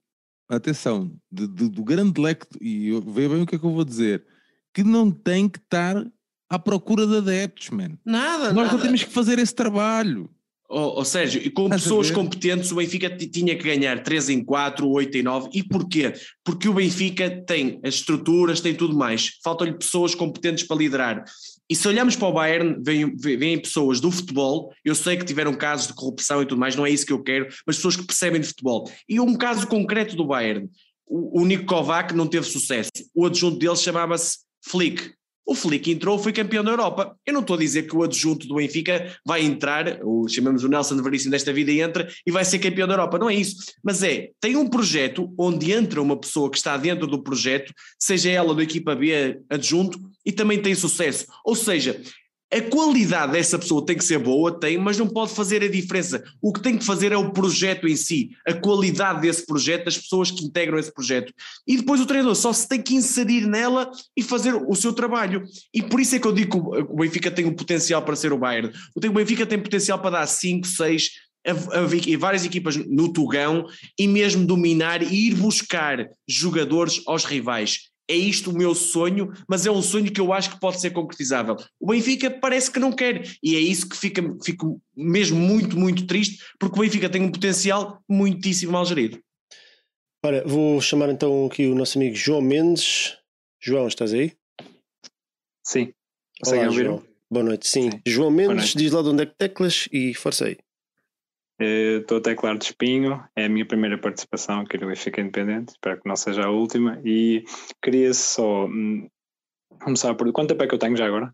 atenção, de- de- do grande leque, e eu- veja bem o que é que eu vou dizer, que não tem que estar à procura de adeptos, man. Nada, Nós nada. não temos que fazer esse trabalho. Ó oh, Sérgio, e com Estás pessoas competentes, o Benfica tinha que ganhar 3 em 4, 8 em 9. E porquê? Porque o Benfica tem as estruturas, tem tudo mais. Faltam-lhe pessoas competentes para liderar. E se olharmos para o Bayern, vêm, vêm pessoas do futebol. Eu sei que tiveram casos de corrupção e tudo mais, não é isso que eu quero, mas pessoas que percebem de futebol. E um caso concreto do Bayern: o, o Nico Kovac não teve sucesso. O adjunto dele chamava-se Flick. O Flick entrou, foi campeão da Europa. Eu não estou a dizer que o adjunto do Benfica vai entrar, o, chamamos o Nelson Veríssimo desta vida e entra e vai ser campeão da Europa. Não é isso. Mas é, tem um projeto onde entra uma pessoa que está dentro do projeto, seja ela da equipa B adjunto, e também tem sucesso. Ou seja, a qualidade dessa pessoa tem que ser boa, tem, mas não pode fazer a diferença. O que tem que fazer é o projeto em si, a qualidade desse projeto, das pessoas que integram esse projeto. E depois o treinador só se tem que inserir nela e fazer o seu trabalho. E por isso é que eu digo que o Benfica tem o potencial para ser o Bayern. O Benfica tem potencial para dar 5, 6 a, a- a várias equipas no Tugão e mesmo dominar e ir buscar jogadores aos rivais. É isto o meu sonho, mas é um sonho que eu acho que pode ser concretizável. O Benfica parece que não quer, e é isso que fica, fico mesmo muito, muito triste, porque o Benfica tem um potencial muitíssimo mal gerido. Ora, vou chamar então aqui o nosso amigo João Mendes. João, estás aí? Sim. Olá? João. Boa noite, sim. João Mendes, diz lá de onde é que teclas e força aí. Eh, Estou a teclar de espinho, é a minha primeira participação aqui no Benfica Independente, espero que não seja a última. E queria só hum, começar por. Quanto tempo é que eu tenho já agora?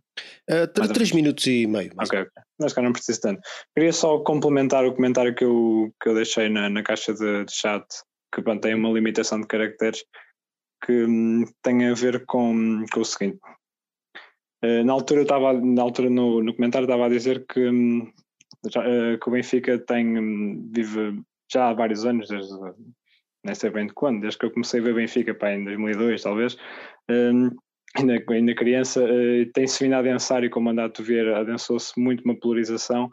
Uh, três minutos e meio. Ok, ok. Mas não preciso tanto. Queria só complementar o comentário que eu, que eu deixei na, na caixa de, de chat, que pronto, tem uma limitação de caracteres, que hum, tem a ver com, com o seguinte. Eh, na altura, eu estava, na altura no, no comentário, estava a dizer que, hum, já, eh, que o Benfica tem, hum, vive já há vários anos, desde, sei bem de quando, desde que eu comecei a ver Benfica, pá, em 2002 talvez, hum, ainda, ainda criança, eh, tem-se vindo a adensar e com o mandato ver, adensou-se muito uma polarização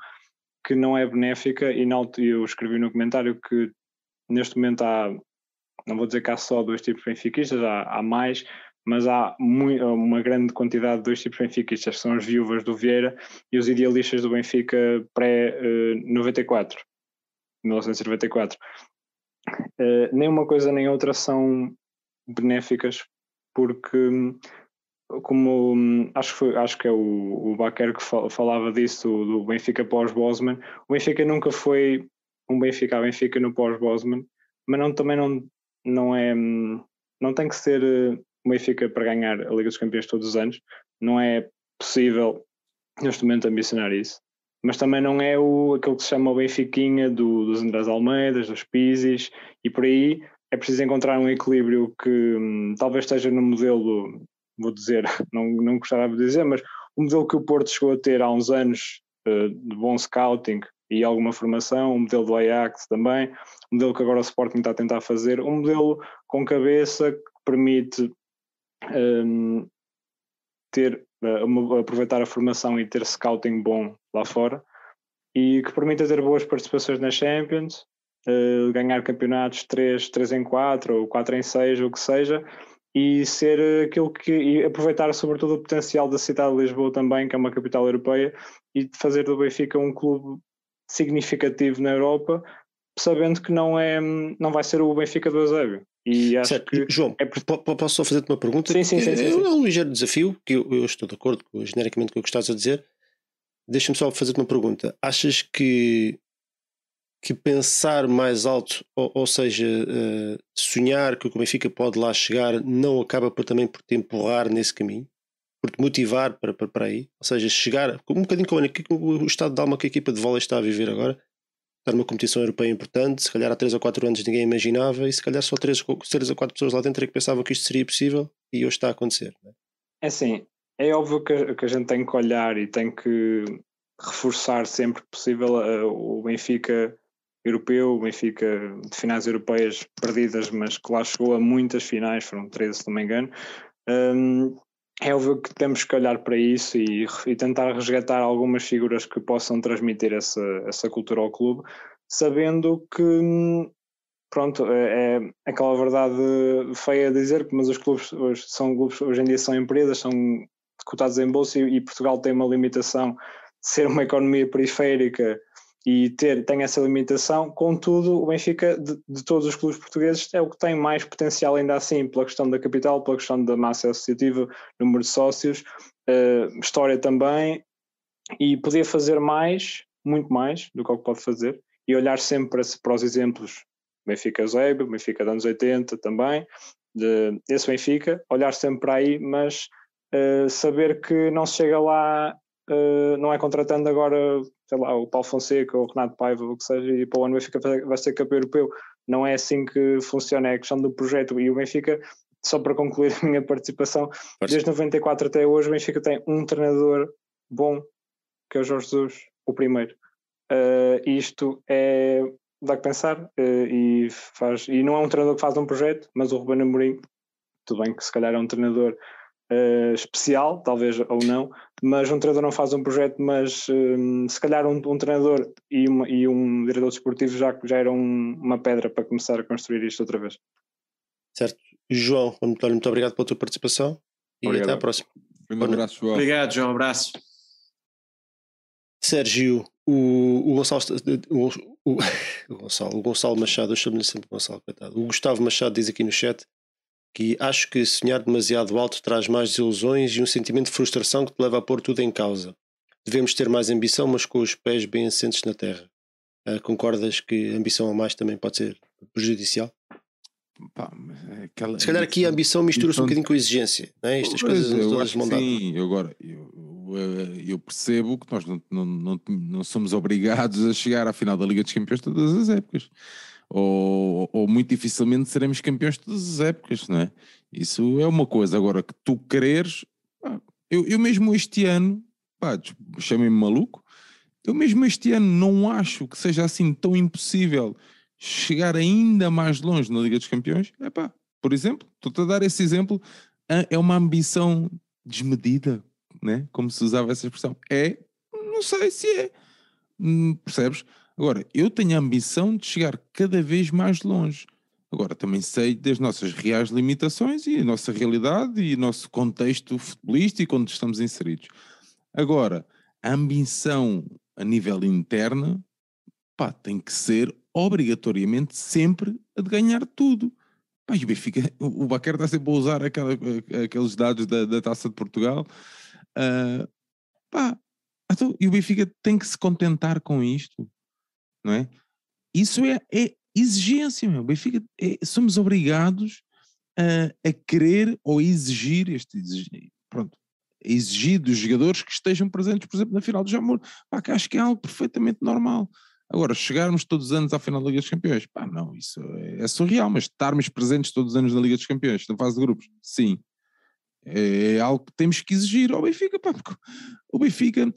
que não é benéfica e altura eu escrevi no comentário que neste momento há, não vou dizer que há só dois tipos de benfiquistas, há, há mais, mas há uma grande quantidade de dois tipos benfiquistas, que são as viúvas do Vieira e os idealistas do Benfica pré-94, 1994. Eh, nem uma coisa nem outra são benéficas porque como acho que, foi, acho que é o, o Baquer que fa- falava disso do, do Benfica pós-Bosman o Benfica nunca foi um Benfica a Benfica no pós-Bosman mas não, também não, não é não tem que ser eh, o Benfica para ganhar a Liga dos Campeões todos os anos. Não é possível neste momento ambicionar isso. Mas também não é o, aquele que se chama o Benfiquinha do, dos Andrés Almeidas, dos Pisis e por aí é preciso encontrar um equilíbrio que hum, talvez esteja no modelo vou dizer, não, não gostava de dizer, mas o modelo que o Porto chegou a ter há uns anos uh, de bom scouting e alguma formação, o modelo do Ajax também, o modelo que agora o Sporting está a tentar fazer, um modelo com cabeça que permite um, ter, uh, aproveitar a formação e ter scouting bom lá fora e que permita ter boas participações nas Champions, uh, ganhar campeonatos 3, 3 em 4 ou 4 em 6, ou o que seja, e ser aquilo que e aproveitar sobretudo o potencial da cidade de Lisboa também, que é uma capital europeia, e fazer do Benfica um clube significativo na Europa, sabendo que não é não vai ser o Benfica do Eusébio. E acho certo. que João, é... posso só fazer-te uma pergunta? Sim, sim, sim, sim, é, sim. é um ligeiro desafio, que eu, eu estou de acordo com genericamente com o que estás a dizer. Deixa-me só fazer-te uma pergunta. Achas que que pensar mais alto, ou, ou seja, uh, sonhar que o Benfica pode lá chegar, não acaba por, também por te empurrar nesse caminho, por te motivar para, para, para aí? Ou seja, chegar, um bocadinho como o estado de alma que a equipa de vôlei está a viver agora, estar numa competição europeia importante, se calhar há 3 ou 4 anos ninguém imaginava, e se calhar só 3, 3 ou 4 pessoas lá dentro é que pensavam que isto seria possível, e hoje está a acontecer. É? é assim, é óbvio que, que a gente tem que olhar e tem que reforçar sempre que possível uh, o Benfica europeu, o Benfica de finais europeias perdidas, mas que lá chegou a muitas finais, foram 13 se não me engano. Um, é óbvio que temos que olhar para isso e, e, tentar resgatar algumas figuras que possam transmitir essa, essa cultura ao clube, sabendo que pronto, é, é aquela verdade feia de dizer, mas os clubes hoje, são clubes, hoje em dia são empresas, são cotados em bolsa e, e Portugal tem uma limitação de ser uma economia periférica e ter, tem essa limitação. Contudo, o Benfica, de, de, todos os clubes portugueses, é o que tem mais potencial, ainda assim, pela questão da capital, pela questão da massa associativa, número de sócios, uh, história também, e podia fazer mais, muito mais do que o que pode fazer, e olhar sempre para, para os exemplos. Benfica Eusébio, Benfica dos anos 80 também, de, esse Benfica, olhar sempre para aí, mas uh, saber que não se chega lá Uh, não é contratando agora, sei lá, o Paulo Fonseca ou o Renato Paiva, ou o que seja, e para o ano o Benfica vai ser campeão europeu. Não é assim que funciona, é a questão do projeto. E o Benfica, só para concluir a minha participação, Parece. desde 94 até hoje, o Benfica tem um treinador bom, que é o Jorge Jesus, o primeiro. Uh, isto é dá que pensar uh, e faz e não é um treinador que faz um projeto, mas o Ruben Amorim, tudo bem que se calhar é um treinador uh, especial, talvez ou não, mas um treinador não faz um projeto, mas um, se calhar um, um treinador e, uma, e, um diretor desportivo já, já era um, uma pedra para começar a construir isto outra vez. Certo. João, muito obrigado pela tua participação e obrigado. até à próxima. Um abraço, João. Obrigado, João. Um abraço. Sérgio, o, o Gonçalo, o, o, o, Gonçalo, o Gonçalo Machado, eu chamo-lhe sempre Gonçalo, coitado. O Gustavo Machado diz aqui no chat que acho que sonhar demasiado alto traz mais desilusões e um sentimento de frustração que te leva a pôr tudo em causa. Devemos ter mais ambição, mas com os pés bem assentes na terra. Uh, concordas que ambição a mais também pode ser prejudicial? Pá, aquela Se calhar aqui a ambição mistura-se um bocadinho com a exigência, não é? Estas coisas eu todas acho Sim, eu agora eu, eu, eu, percebo que nós não, não, não, não somos obrigados a chegar à final da Liga dos Campeões todas as épocas ou, ou muito dificilmente seremos campeões todas as épocas, não é? Isso é uma coisa. Agora, que tu quereres, pá, eu, eu mesmo este ano, chamem-me maluco, eu mesmo este ano não acho que seja assim tão impossível chegar ainda mais longe na Liga dos Campeões. É pá, por exemplo, estou-te a dar esse exemplo, é uma ambição desmedida, né? como se usava essa expressão. É, não sei se é, hum, percebes? Agora, eu tenho a ambição de chegar cada vez mais longe. Agora, também sei das nossas reais limitações e a nossa realidade e o nosso contexto futebolístico onde estamos inseridos. Agora, a ambição a nível interno pá, tem que ser obrigatoriamente sempre a de ganhar tudo. Pá, o Benfica, o Baquer está sempre a usar aquela, aqueles dados da, da Taça de Portugal. Uh, pá, então, e o Benfica tem que se contentar com isto não é? Isso é, é exigência, meu. Benfica, é, somos obrigados a, a querer ou a exigir este exigir, pronto, exigir dos jogadores que estejam presentes, por exemplo, na final do Jamor. Pá, que acho que é algo perfeitamente normal. Agora, chegarmos todos os anos à final da Liga dos Campeões, pá, não, isso é, é surreal, mas estarmos presentes todos os anos na Liga dos Campeões, na fase de grupos, sim. É, é algo que temos que exigir ao Benfica, pá, porque o Benfica,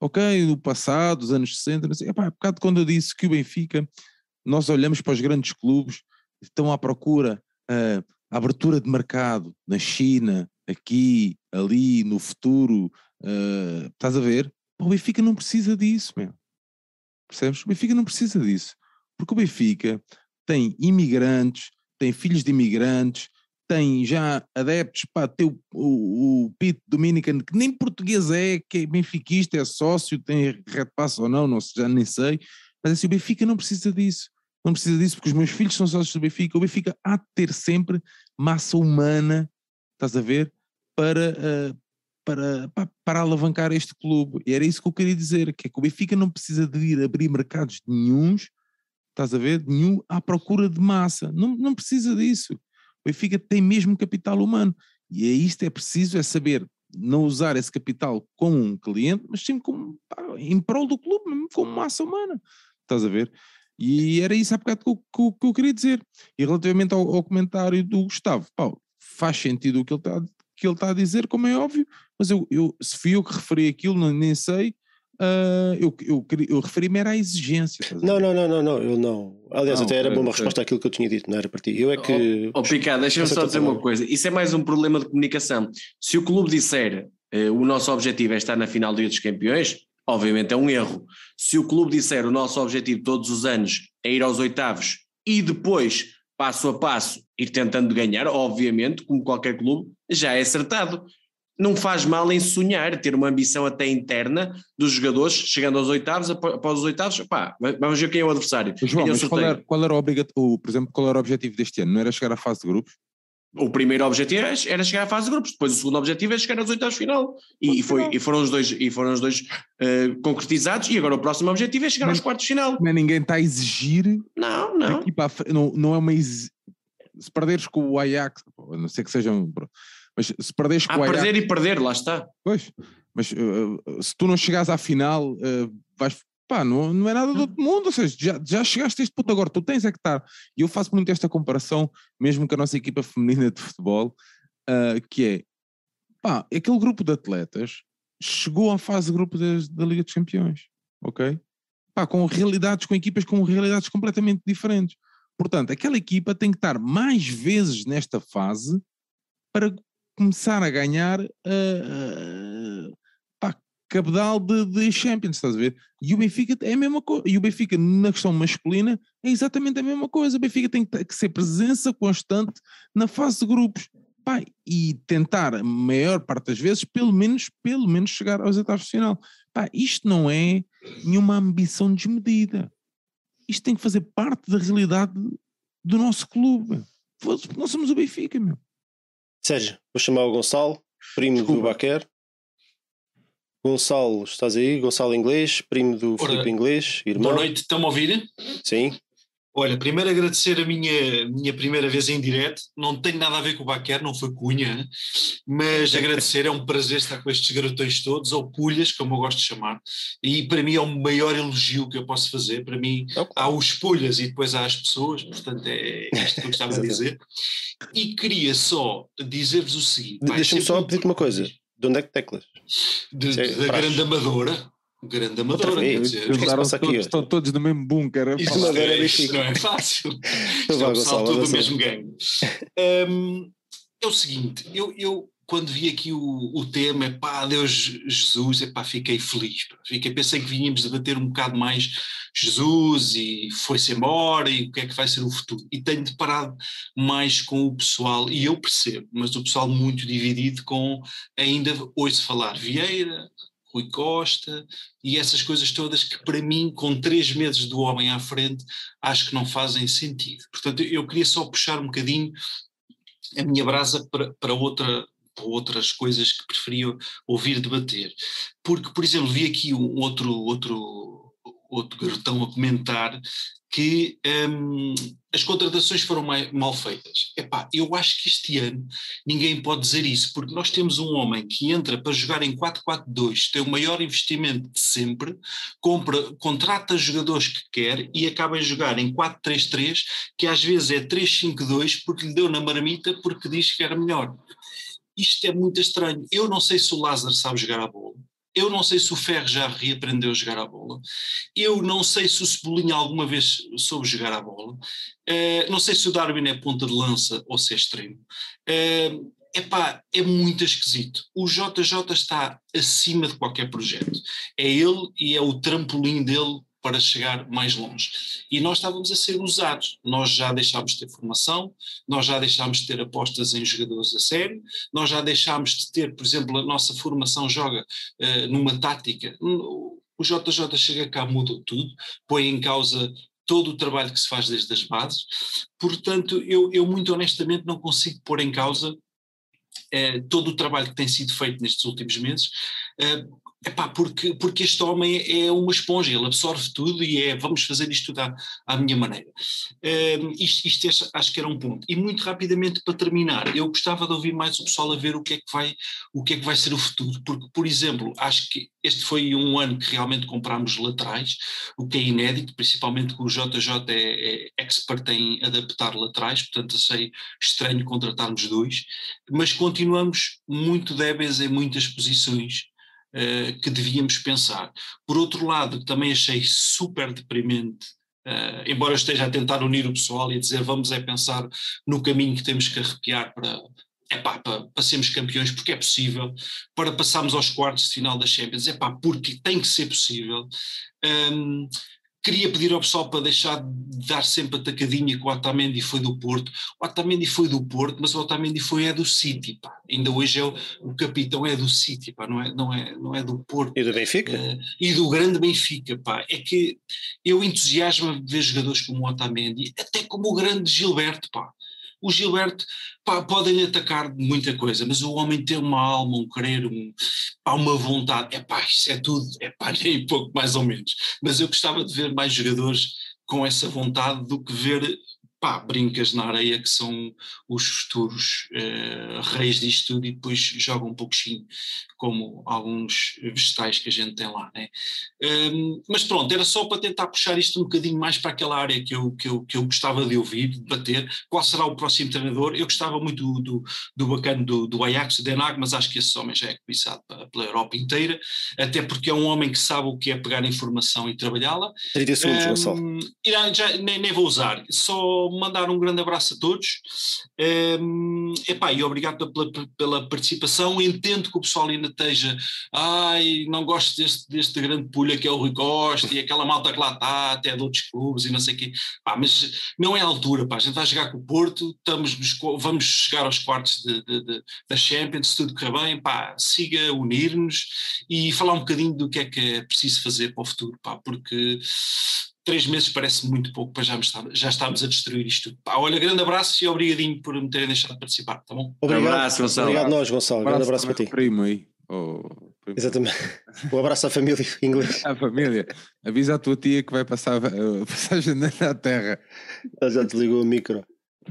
ok, no passado, dos anos 60, não sei, pá, há bocado quando eu disse que o Benfica, nós olhamos para os grandes clubes, estão à procura, uh, abertura de mercado na China, aqui, ali, no futuro, uh, estás a ver? O Benfica não precisa disso, meu. Percebes? O Benfica não precisa disso. Porque o Benfica tem imigrantes, tem filhos de imigrantes, tem já adeptos, pá, tem o, o, o Pete Dominican, que nem português é, que é benfiquista, é sócio, tem red pass ou não, não já nem sei, mas assim, o Benfica não precisa disso, não precisa disso porque os meus filhos são sócios do Benfica, o Benfica há de ter sempre massa humana, estás a ver, para, uh, para, para, para alavancar este clube, e era isso que eu queria dizer, que é que o Benfica não precisa de ir abrir mercados nenhums, estás a ver, nenhum à procura de massa, não, não precisa disso, o Benfica tem mesmo capital humano. E é isto, é preciso, é saber não usar esse capital como um cliente, mas sim como, em prol do clube, mesmo como massa humana. Estás a ver? E era isso há bocado que eu, que, eu queria dizer. E relativamente ao, ao comentário do Gustavo, pá, faz sentido o que ele está está a dizer, como é óbvio, mas eu, eu se fui eu que referi aquilo, nem sei, Uh, eu, eu, eu referi-me era à exigência. Não, não, não, não, não, eu não. Aliás, não, até era uma resposta àquilo que eu tinha dito, não era para ti. Eu é que. Oh, oh Picado, deixa-me só dizer uma coisa. Isso é mais um problema de comunicação. Se o clube disser uh, o nosso objetivo é estar na final do Dia dos Campeões, obviamente é um erro. Se o clube disser o nosso objetivo todos os anos é ir aos oitavos e depois, passo a passo, ir tentando ganhar, obviamente, como qualquer clube, já é acertado não faz mal em sonhar, ter uma ambição até interna dos jogadores, chegando aos oitavos, após os oitavos, pá, vamos ver quem é o adversário. João, mas qual era, qual era, o obrigatório, por exemplo, qual era o objetivo deste ano? Não era chegar à fase de grupos? O primeiro objetivo era chegar à fase de grupos, depois o segundo objetivo é chegar aos oitavos final. E, foi, e foram os dois, e foram os dois uh, concretizados, e agora o próximo objetivo é chegar mas, aos quartos final. Mas ninguém está a exigir. Não, não. Para, não, não é uma. Ex... Se perderes com o Ajax, a não ser que sejam. Mas se perderes com ah, o Ajax... perder e perder, lá está. Pois, mas uh, se tu não chegares à final, uh, vais... Pá, não, não é nada do outro mundo, ou seja, já, já chegaste a este ponto agora, tu tens é que estar. E eu faço muito esta comparação, mesmo com a nossa equipa feminina de futebol, uh, que é, pá, aquele grupo de atletas chegou à fase de grupo da Liga dos Campeões, ok? Pá, com realidades, com equipas com realidades completamente diferentes. Portanto, aquela equipa tem que estar mais vezes nesta fase para começar a ganhar uh, pá, cabedal de, de Champions, estás a ver? E o Benfica é a mesma coisa. E o Benfica, na questão masculina, é exatamente a mesma coisa. O Benfica tem que ser presença constante na fase de grupos. Pá, e tentar, a maior parte das vezes, pelo menos, pelo menos chegar aos oitavos de final. Pá, isto não é nenhuma ambição desmedida. Isto tem que fazer parte da realidade do nosso clube. Nós somos o Benfica, meu. Sérgio, vou chamar o Gonçalo, primo Desculpa. do Baquer. Gonçalo, estás aí? Gonçalo Inglês, primo do Ora, Filipe Inglês, irmão. Boa noite, estão-me a ouvir? Sim. Olha, primeiro agradecer a minha, minha primeira vez em direto, não tem nada a ver com o Baquer, não foi cunha, mas agradecer, é um prazer estar com estes garotões todos, ou pulhas, como eu gosto de chamar, e para mim é o maior elogio que eu posso fazer, para mim há os pulhas e depois há as pessoas, portanto é isto que eu gostava de dizer, e queria só dizer-vos o seguinte... Deixa-me só pedir-te uma coisa, de onde é que teclas? De, de, da Grande Amadora, grande dizer, que todos, estão todos no mesmo bunker. Isso não é, isto não é fácil. Isto é o pessoal todo do mesmo gangue. Um, é o seguinte, eu, eu quando vi aqui o, o tema, é pá, Deus Jesus, é pá, fiquei feliz. Fiquei, pensei que vinhamos debater um bocado mais Jesus e foi-se embora e o que é que vai ser o futuro. E tenho deparado mais com o pessoal, e eu percebo, mas o pessoal muito dividido com ainda ouço falar Vieira, Rui Costa e essas coisas todas que para mim, com três meses do homem à frente, acho que não fazem sentido. Portanto, eu queria só puxar um bocadinho a minha brasa para, para outra para outras coisas que preferia ouvir debater. Porque, por exemplo, vi aqui um outro, outro, outro garotão a comentar que um, as contratações foram mal feitas. Epá, eu acho que este ano ninguém pode dizer isso, porque nós temos um homem que entra para jogar em 4-4-2, tem o maior investimento de sempre, compra, contrata jogadores que quer e acaba a jogar em 4-3-3, que às vezes é 3-5-2 porque lhe deu na marmita porque diz que era melhor. isto é muito estranho. Eu não sei se o Lázaro sabe jogar a bola. Eu não sei se o Ferro já reaprendeu a jogar a bola. Eu não sei se o Cebolinha alguma vez soube jogar a bola. Uh, não sei se o Darwin é ponta de lança ou se é extremo. Uh, epá, é muito esquisito. O JJ está acima de qualquer projeto. É ele e é o trampolim dele para chegar mais longe. E nós estávamos a ser usados. Nós já deixámos de ter formação, nós já deixámos de ter apostas em jogadores a sério, nós já deixámos de ter, por exemplo, a nossa formação joga uh, numa tática. O JJ chega cá, muda tudo, põe em causa todo o trabalho que se faz desde as bases. Portanto, eu, eu muito honestamente não consigo pôr em causa eh, todo o trabalho que tem sido feito nestes últimos meses, eh, Epá, porque, porque este homem é uma esponja, ele absorve tudo e é vamos fazer isto tudo à, à minha maneira. Um, isto, isto é, acho que era um ponto. E muito rapidamente para terminar, eu gostava de ouvir mais o pessoal a ver o que é que vai, o que é que vai ser o futuro, porque, por exemplo, acho que este foi um ano que realmente comprámos laterais, o que é inédito, principalmente que o JJ é, é expert em adaptar laterais, portanto achei estranho contratarmos dois, mas continuamos muito débeis em muitas posições uh, que devíamos pensar. Por outro lado, também achei super deprimente Uh, embora esteja a tentar unir o pessoal e a dizer vamos é pensar no caminho que temos que arrepiar para, epá, para, para sermos campeões, porque é possível, para passarmos aos quartos de final da Champions, epá, porque tem que ser possível. Um, Queria pedir ao pessoal para deixar de dar sempre a tacadinha que o Otamendi foi do Porto. O Otamendi foi do Porto, mas o Otamendi foi é do City, pá. Ainda hoje é o, o capitão é do City, pá, não é, não é, não é do Porto. E do Benfica? Uh, e do grande Benfica, pá. É que eu entusiasmo ver jogadores como o Otamendi, até como o grande Gilberto, pá. O Gilberto, pá, podem atacar muita coisa, mas o homem tem uma alma, um querer, um, pá, uma vontade, é pá, isso é tudo, é pá, nem pouco mais ou menos. Mas eu gostava de ver mais jogadores com essa vontade do que ver pá, brincas na areia que são os futuros uh, reis disto tudo e depois jogam um pouquinho como alguns vegetais que a gente tem lá. Né? Um, mas pronto, era só para tentar puxar isto um bocadinho mais para aquela área que eu, que eu, que eu gostava de ouvir, de bater. Qual será o próximo treinador? Eu gostava muito do, do, do bacana do, do Ajax, Den Haag, mas acho que esse homem já é cobiçado pela Europa inteira, até porque é um homem que sabe o que é pegar informação e trabalhá-la. 30 segundos, um, Gonçalo. Já, nem, nem vou usar, só mandar um grande abraço a todos. Um, epá, e obrigado pela, pela participação. Entendo que o pessoal ainda esteja, ai, não gosto deste, deste grande pulha que é o Rui Costa e aquela malta que lá está, até de outros clubes e não sei o quê. Pá, mas não é a altura, pá. a gente vai jogar com o Porto, estamos vamos chegar aos quartos de, de, de, da Champions, se tudo correr bem, pá, siga unir-nos e falar um bocadinho do que é que é preciso fazer para o futuro, pá, porque três meses parece muito pouco para já, já estamos a destruir isto tudo. Pá, olha, grande abraço e obrigadinho por me terem deixado de participar, tá bom? Obrigado, um abraço, Gonçalo. Obrigado nós, Gonçalo. Um grande abraço para ti. Primo aí. Primo. Exatamente. Um abraço à família inglês. À família. Avisa a tua tia que vai passar a passagem na terra. Ela já te ligou o micro.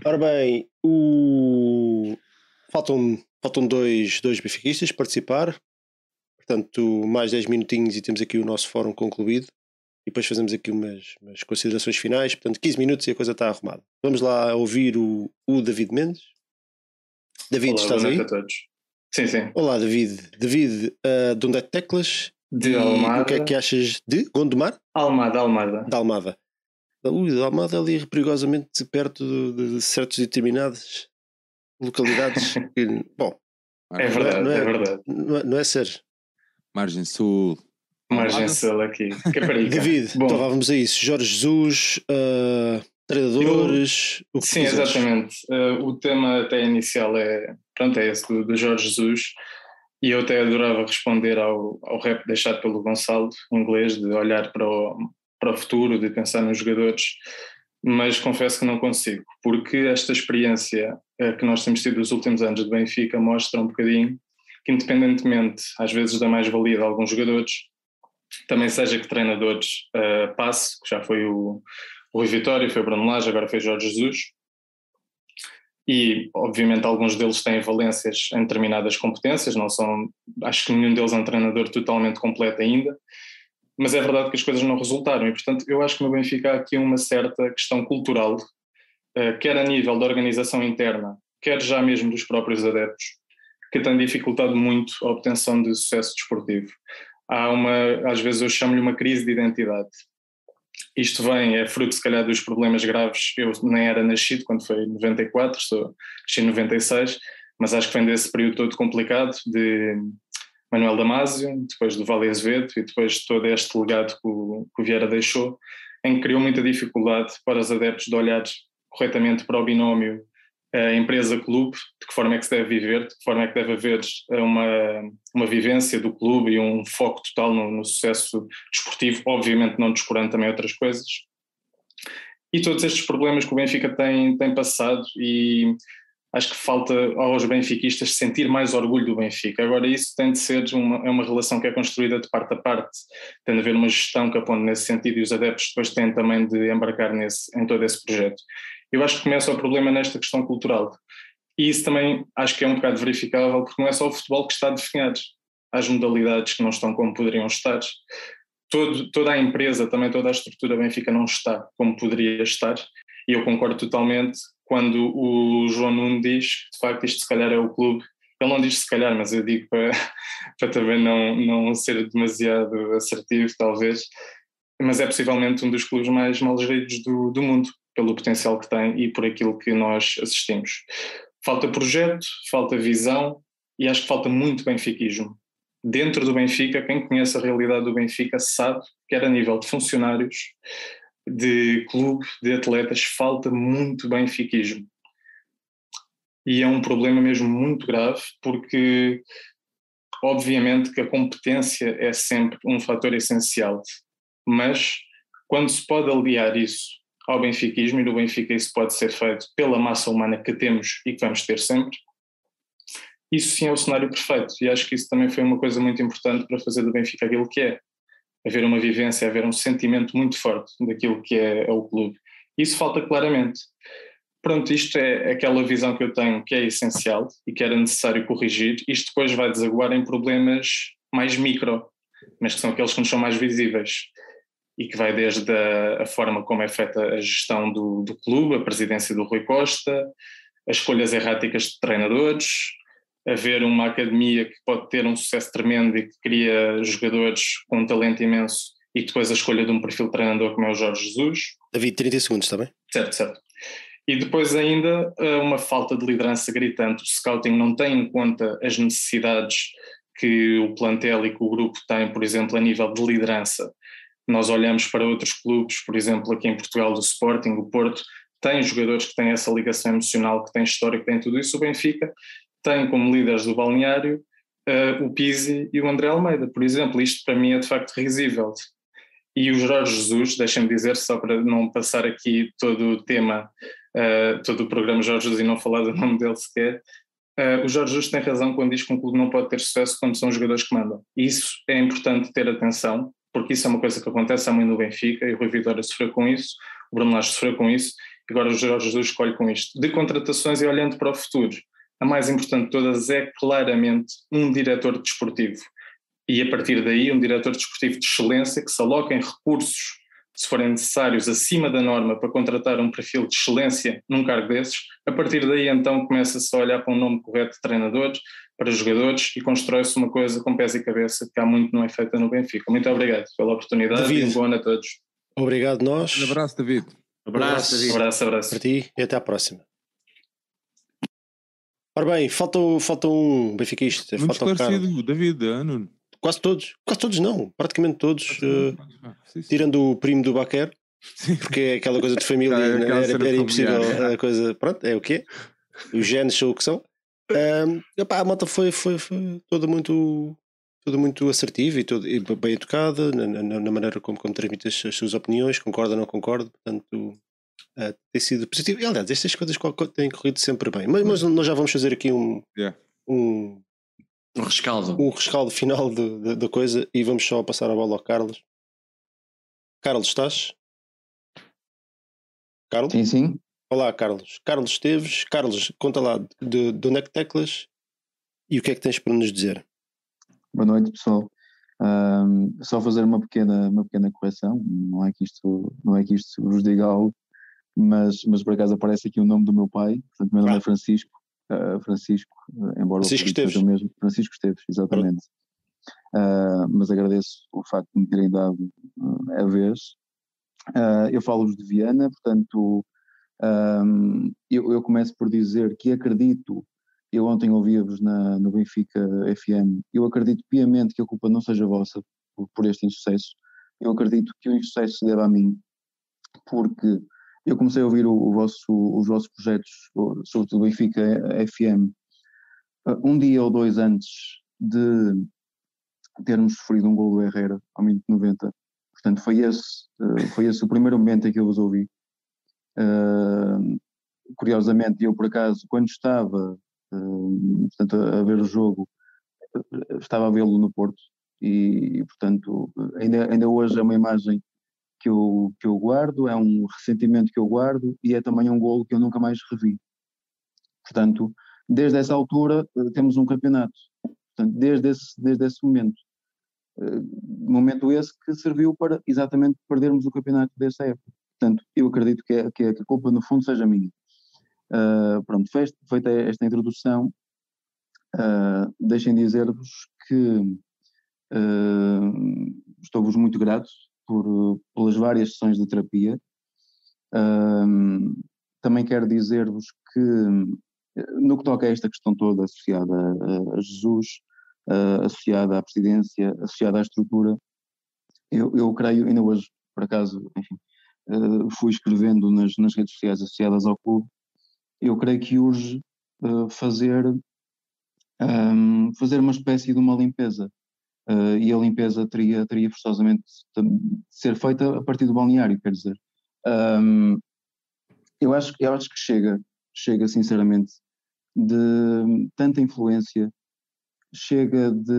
Ora bem, o... faltam, faltam dois, dois benfiquistas participar. Portanto, mais 10 minutinhos e temos aqui o nosso fórum concluído e depois fazemos aqui umas, umas, considerações finais. Portanto, 15 minutos e a coisa está arrumada. Vamos lá ouvir o, o David Mendes. David, Olá, estás aí? A todos. Sim, sim. Olá, David. David, uh, de onde é teclas? De Almada. O que é que achas de Gondomar? Almada, Almada. De Almada. Ui, de Almada ali perigosamente perto de, de certas determinadas localidades. que, bom, é verdade, não é, não é, é verdade. Não é, não é sério. Margem Sul. Margem Sul aqui. David, Bom. então vamos a isso. Jorge Jesus, uh, treinadores. Eu, sim, exatamente. Uh, o tema até inicial é, pronto, é esse do, do, Jorge Jesus. E eu até adorava responder ao, ao rap deixado pelo Gonçalo, inglês, de olhar para o, para o futuro, de pensar nos jogadores, mas confesso que não consigo, porque esta experiência uh, que nós temos tido nos últimos anos de Benfica mostra um bocadinho que, independentemente, às vezes, da mais-valia de alguns jogadores, também seja que treinadores uh, passe, que já foi o, o Rui Vitória, foi o Bruno Lage, agora foi Jorge Jesus, e obviamente alguns deles têm valências em determinadas competências, não são, acho que nenhum deles é um treinador totalmente completo ainda, mas é verdade que as coisas não resultaram e portanto eu acho que no Benfica há aqui uma certa questão cultural, uh, quer a nível da organização interna, quer já mesmo dos próprios adeptos, que tem dificultado muito a obtenção de sucesso desportivo. Há uma, às vezes eu chamo-lhe uma crise de identidade. Isto vem, é fruto se calhar dos problemas graves, eu nem era nascido quando foi em 94, sou, nasci em 96, mas acho que vem desse período todo complicado de Manuel Damasio, depois do Vale Azevedo e depois todo este legado que o, que o Vieira deixou, em que criou muita dificuldade para os adeptos de olhar corretamente para o binómio a empresa-clube, de que forma é que se deve viver, de que forma é que deve haver eh, uma, uma vivência do clube e um foco total no, no sucesso desportivo, obviamente não descurando também outras coisas. E todos estes problemas que o Benfica tem, tem passado e acho que falta aos benfiquistas sentir mais orgulho do Benfica. Agora isso tem de ser uma, é uma relação que é construída de parte a parte, tem de haver uma gestão que aponte nesse sentido e os adeptos depois têm também de embarcar nesse, em todo esse projeto. Eu acho que começa o problema nesta questão cultural. E isso também acho que é um bocado verificável, porque não é só o futebol que está definhado. As modalidades que não estão como poderiam estar. Todo, toda a empresa, também toda a estrutura Benfica não está como poderia estar. E eu concordo totalmente quando o João Nuno diz que de facto isto se calhar é o clube. Ele não diz se calhar, mas eu digo para, para também não, não ser demasiado assertivo, talvez. Mas é possivelmente um dos clubes mais mal geridos do, do mundo pelo potencial que tem e por aquilo que nós assistimos. Falta projeto, falta visão e acho que falta muito benfiquismo. Dentro do Benfica, quem conhece a realidade do Benfica sabe que era a nível de funcionários, de clube, de atletas, falta muito benfiquismo. E é um problema mesmo muito grave, porque obviamente que a competência é sempre um fator essencial, mas quando se pode aliar isso ao benfiquismo, e no Benfica isso pode ser feito pela massa humana que temos e que vamos ter sempre, isso sim é o cenário perfeito. E acho que isso também foi uma coisa muito importante para fazer do Benfica aquilo que é. Haver uma vivência, haver um sentimento muito forte daquilo que é, é o clube. Isso falta claramente. Pronto, isto é aquela visão que eu tenho que é essencial e que era necessário corrigir. Isto depois vai desaguar em problemas mais micro, mas que são aqueles que nos são mais visíveis e que vai desde a, a forma como é feita a gestão do, do, clube, a presidência do Rui Costa, as escolhas erráticas de treinadores, haver uma academia que pode ter um sucesso tremendo e que cria jogadores com um talento imenso e depois a escolha de um perfil de treinador como é o Jorge Jesus. David, 30 segundos, está bem? Certo, certo. E depois ainda eh, uma falta de liderança gritante. O scouting não tem em conta as necessidades que o plantel e que o grupo tem, por exemplo, a nível de liderança nós olhamos para outros clubes, por exemplo, aqui em Portugal, do Sporting, o Porto, tem jogadores que têm essa ligação emocional, que têm história, que têm tudo isso. O Benfica tem como líderes do balneário uh, o Pizzi e o André Almeida, por exemplo. Isto para mim é de facto risível. E o Jorge Jesus, deixem-me dizer, só para não passar aqui todo o tema, uh, todo o programa Jorge Jesus e não falar do nome dele sequer, uh, o Jorge Jesus tem razão quando diz que um clube não pode ter sucesso quando são os jogadores que mandam. Isso é importante ter atenção, porque isso é uma coisa que acontece há muito no Benfica, e o Rui Vitória sofreu com isso, o Bruno Lage sofreu com isso, e agora o Jorge Jesus escolhe com isto. De contratações e olhando para o futuro, a mais importante de todas é claramente um diretor desportivo. E a partir daí, um diretor desportivo de excelência que se aloca em recursos, se forem necessários, acima da norma para contratar um perfil de excelência num cargo desses. A partir daí, então, começa-se a olhar para um nome correto de treinadores, para jogadores e constrói-se uma coisa com pés e cabeça que há muito não é feita no Benfica. Muito obrigado pela oportunidade David. e um bom ano a todos. Obrigado nós. Um abraço, David. Abraço, David. Abraço, abraço. Para ti e até à próxima. Ora bem, falta, falta um benfiquista. Muito falta esclarecido, David, Nuno. Quase todos, quase todos não, praticamente todos, sim, sim. tirando o primo do Baquer, porque é aquela coisa de família, é, era, era, era impossível a coisa, pronto, é o que é, os genes são o que são. Um, epá, a moto foi, foi, foi toda muito toda muito assertiva e, todo, e bem educada na, na, na, maneira como, como transmite as, as, suas opiniões, concorda ou não concorda, portanto uh, tem sido positivo. E aliás, estas coisas têm corrido sempre bem. Mas, mas nós já vamos fazer aqui um, yeah. um, um rescaldo. Um rescaldo final da coisa e vamos só passar a bola ao Carlos. Carlos, estás? Carlos? Sim, sim. Olá, Carlos. Carlos Esteves. Carlos, conta lá de, de onde é que teclas e o que é que tens para nos dizer? Boa noite, pessoal. Um, só fazer uma pequena, uma pequena correção, não é que isto, não é que isto vos diga algo, mas, mas por acaso aparece aqui o nome do meu pai, portanto, meu nome é Francisco, uh, Francisco, embora Francisco o Esteves. seja o mesmo. Francisco Esteves, exatamente. Uh, mas agradeço o facto de me terem dado a vez. Eu falo-vos de Viana, portanto, um, eu, eu, começo por dizer que acredito, eu ontem ouvia-vos no Benfica FM, eu acredito piamente que a culpa não seja vossa por, por este insucesso. Eu acredito que o insucesso se deve a mim, porque eu comecei a ouvir o, o vosso, os vossos projetos, sobretudo Benfica FM, um dia ou dois antes de termos sofrido um gol do Herrera ao minuto 90. Portanto, foi esse, foi esse o primeiro momento em que eu vos ouvi. Uh, curiosamente, eu por acaso, quando estava portanto, a, a, ver o jogo, estava a vê-lo no Porto e, portanto, ainda, ainda hoje é uma imagem que eu, que eu guardo, é um ressentimento que eu guardo e é também um golo que eu nunca mais revi. Portanto, desde essa altura temos um campeonato. Portanto, desde esse, desde esse momento. momento esse que serviu para exatamente perdermos o campeonato desta época. Portanto, eu acredito que, é, que, é, que a culpa no fundo seja minha. Uh, pronto, feita esta introdução, uh, deixem dizer-vos que uh, estou-vos muito grato por, pelas várias sessões de terapia. também quero dizer-vos que, no que toca a esta questão toda associada a, a Jesus, associada à presidência, associada à estrutura, eu, eu creio, ainda hoje, por acaso, enfim, uh, fui escrevendo nas, nas redes sociais associadas ao clube, eu creio que urge uh, fazer, um, fazer uma espécie de uma limpeza. Uh, e a limpeza teria, teria forçosamente de ser feita a partir do balneário, quer dizer. Um, eu, acho, eu acho que chega, chega sinceramente, de tanta influência, chega de,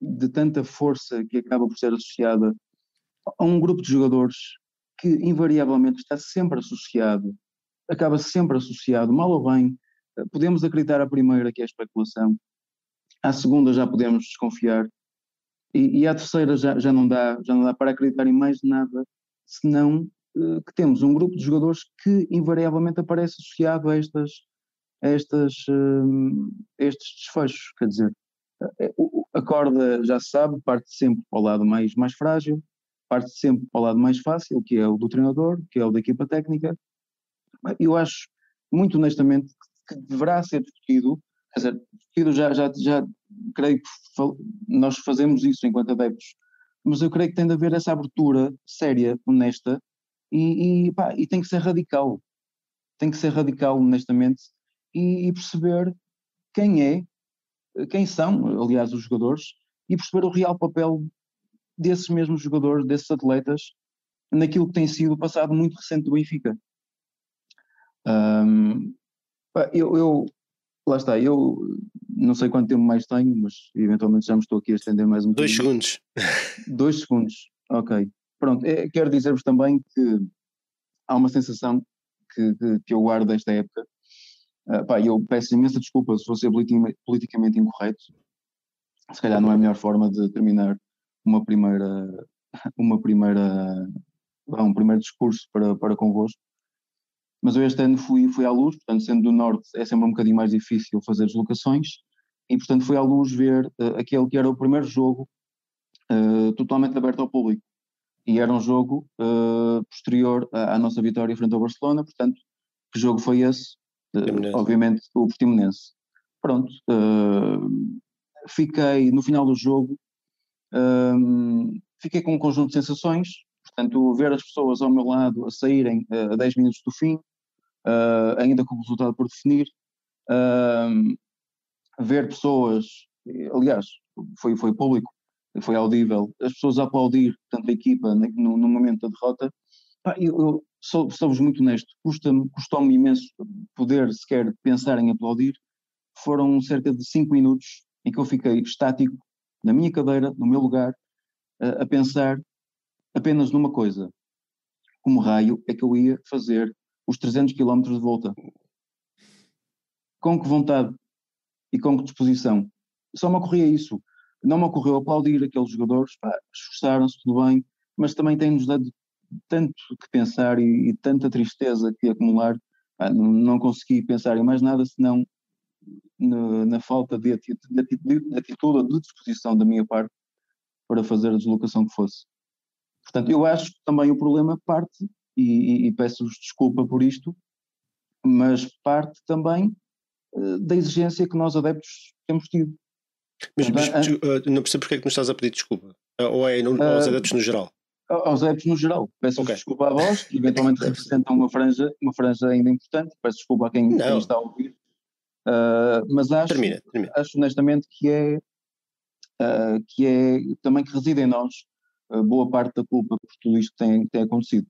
de tanta força que acaba por ser associada a um grupo de jogadores que invariavelmente está sempre associado, acaba sempre associado, mal ou bem, eh, podemos acreditar à primeira que é a especulação, à segunda já podemos desconfiar e, e à terceira já, já, não dá, já não dá para acreditar em mais nada, senão uh, que temos um grupo de jogadores que invariavelmente aparece associado a estas, a estas, uh, estes desfechos, quer dizer, a corda já se sabe, parte sempre para o lado mais, mais frágil, parte sempre para o lado mais fácil, que é o do treinador, que é o da equipa técnica. Eu acho, muito honestamente, que deverá ser discutido, quer dizer, já, já, já creio que nós fazemos isso enquanto adeptos, mas eu creio que tem de haver essa abertura séria, honesta, e, e, pá, e tem que ser radical. Tem que ser radical, honestamente, e, e perceber quem é, quem são, aliás, os jogadores, e perceber o real papel desses mesmos jogadores, desses atletas, naquilo que tem sido o passado muito recente do Benfica. Um, eu, eu, lá está, eu não sei quanto tempo mais tenho, mas eventualmente já me estou aqui a estender mais um Dois segundos. Dois segundos, ok. Pronto, é, quero dizer-vos também que há uma sensação que, que, que eu guardo desta época. Uh, pá, eu peço imensa desculpa se fosse politicamente incorreto. Se calhar não é a melhor forma de terminar uma primeira, uma primeira, um primeiro discurso para, para convosco. Mas eu este ano fui, fui à luz, portanto, sendo do Norte é sempre um bocadinho mais difícil fazer deslocações, e portanto fui à luz ver uh, aquele que era o primeiro jogo uh, totalmente aberto ao público. E era um jogo uh, posterior à, à, nossa vitória frente ao Barcelona, portanto, que jogo foi esse? obviamente o Portimonense. Pronto, fiquei no final do jogo fiquei com um conjunto de sensações, portanto, ver as pessoas ao meu lado a saírem uh, a 10 minutos do fim, uh, ainda com o resultado por definir, uh, ver pessoas, aliás, foi, foi público, foi audível, as pessoas a aplaudir, portanto, a equipa no, no momento da derrota. Pá, eu, eu sou, sou-vos muito honesto, custa-me, custou-me imenso poder sequer pensar em aplaudir. Foram cerca de 5 minutos em que eu fiquei estático, na minha cadeira, no meu lugar, a, a pensar apenas numa coisa: como raio é que eu ia fazer os 300 km de volta? Com que vontade e com que disposição? Só me ocorria isso. Não me ocorreu aplaudir aqueles jogadores, esforçaram-se, tudo bem, mas também tem-nos dado tanto que pensar e, e, tanta tristeza que acumular não consegui pensar em mais nada senão na, na falta de atitude, de atitude ou de disposição da minha parte para fazer a deslocação que fosse. Portanto, eu acho que também o problema parte, e, e, peço-vos desculpa por isto, mas parte também uh, da exigência que nós adeptos temos tido. Mas, mas uh, não percebo porque é que nos estás a pedir desculpa. Uh, ou é no, aos adeptos no geral? Aos adeptos no geral. Peço okay. desculpa a vós, que eventualmente representam uma franja, uma franja ainda importante. Peço desculpa a quem, quem está a ouvir. mas acho, termina, termina. acho honestamente que é, que é também que reside em nós boa parte da culpa por tudo isto que tem, tem acontecido.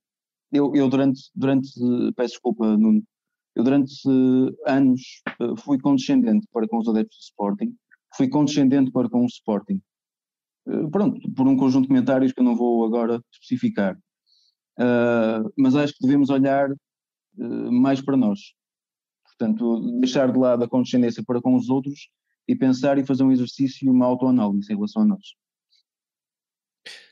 Eu, eu durante, durante, peço desculpa, Nuno, eu durante anos fui condescendente para com os adeptos do Sporting, fui condescendente para com o Sporting. Pronto, por um conjunto de comentários que eu não vou agora especificar. Uh, mas acho que devemos olhar uh, mais para nós. Portanto, deixar de lado a condescendência para com os outros e pensar e fazer um exercício uma autoanálise em relação a nós.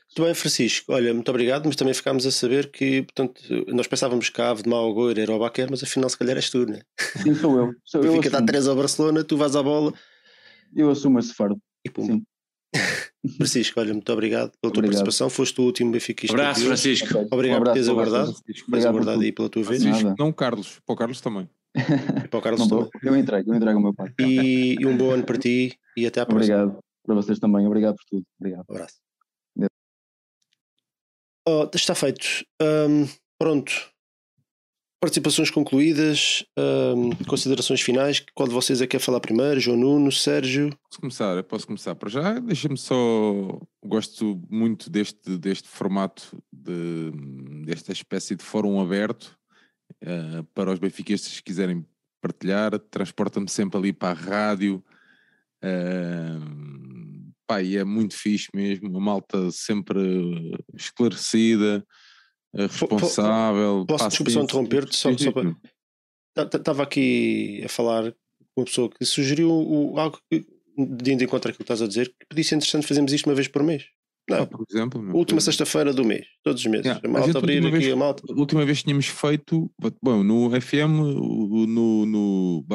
Muito bem, Francisco. Olha, muito obrigado, mas também ficámos a saber que, portanto, nós pensávamos que a ave de mau agouro era o Baquer, mas afinal se calhar és tu, né? Sim, sou eu. Sou eu Fica a 3 ao Barcelona, tu vais à bola. Eu assumo esse fardo. E pum. Sim. Francisco, olha, muito obrigado pela tua obrigado. participação. Foste o último Benfica. Abraço, Francisco. Obrigado um por teres aguardado. Teres aguardado aí pela tua vez. Francisco, não, Carlos. Para o Carlos também. E para o Carlos não, também. Eu entrego, eu entrego o meu pai. E, e, um bom ano para ti e até à próxima. Obrigado. Para vocês também. Obrigado por tudo. Obrigado. Um abraço. Oh, está feito. Um, pronto. Participações concluídas, um, considerações finais. Qual de vocês é que quer falar primeiro? João Nuno, Sérgio? Posso começar, posso começar. Para já, deixa-me só. Gosto muito deste, deste formato, de, desta espécie de fórum aberto uh, para os benfiquistas que quiserem partilhar. Transporta-me sempre ali para a rádio. Uh, pá, e é muito fixe mesmo, uma malta sempre esclarecida, eh, responsável. Posso, desculpa só interromper-te, só, só para... Estava aqui a falar com uma pessoa que sugeriu algo de indo em contra aquilo que estás a dizer, que podia ser interessante fazermos isto uma vez por mês. Não, ah, por exemplo, última sexta-feira do mês, todos os meses. Yeah. A malta a abrir aqui vez, a malta. A última vez tínhamos feito, bom, no FM, no, no, no,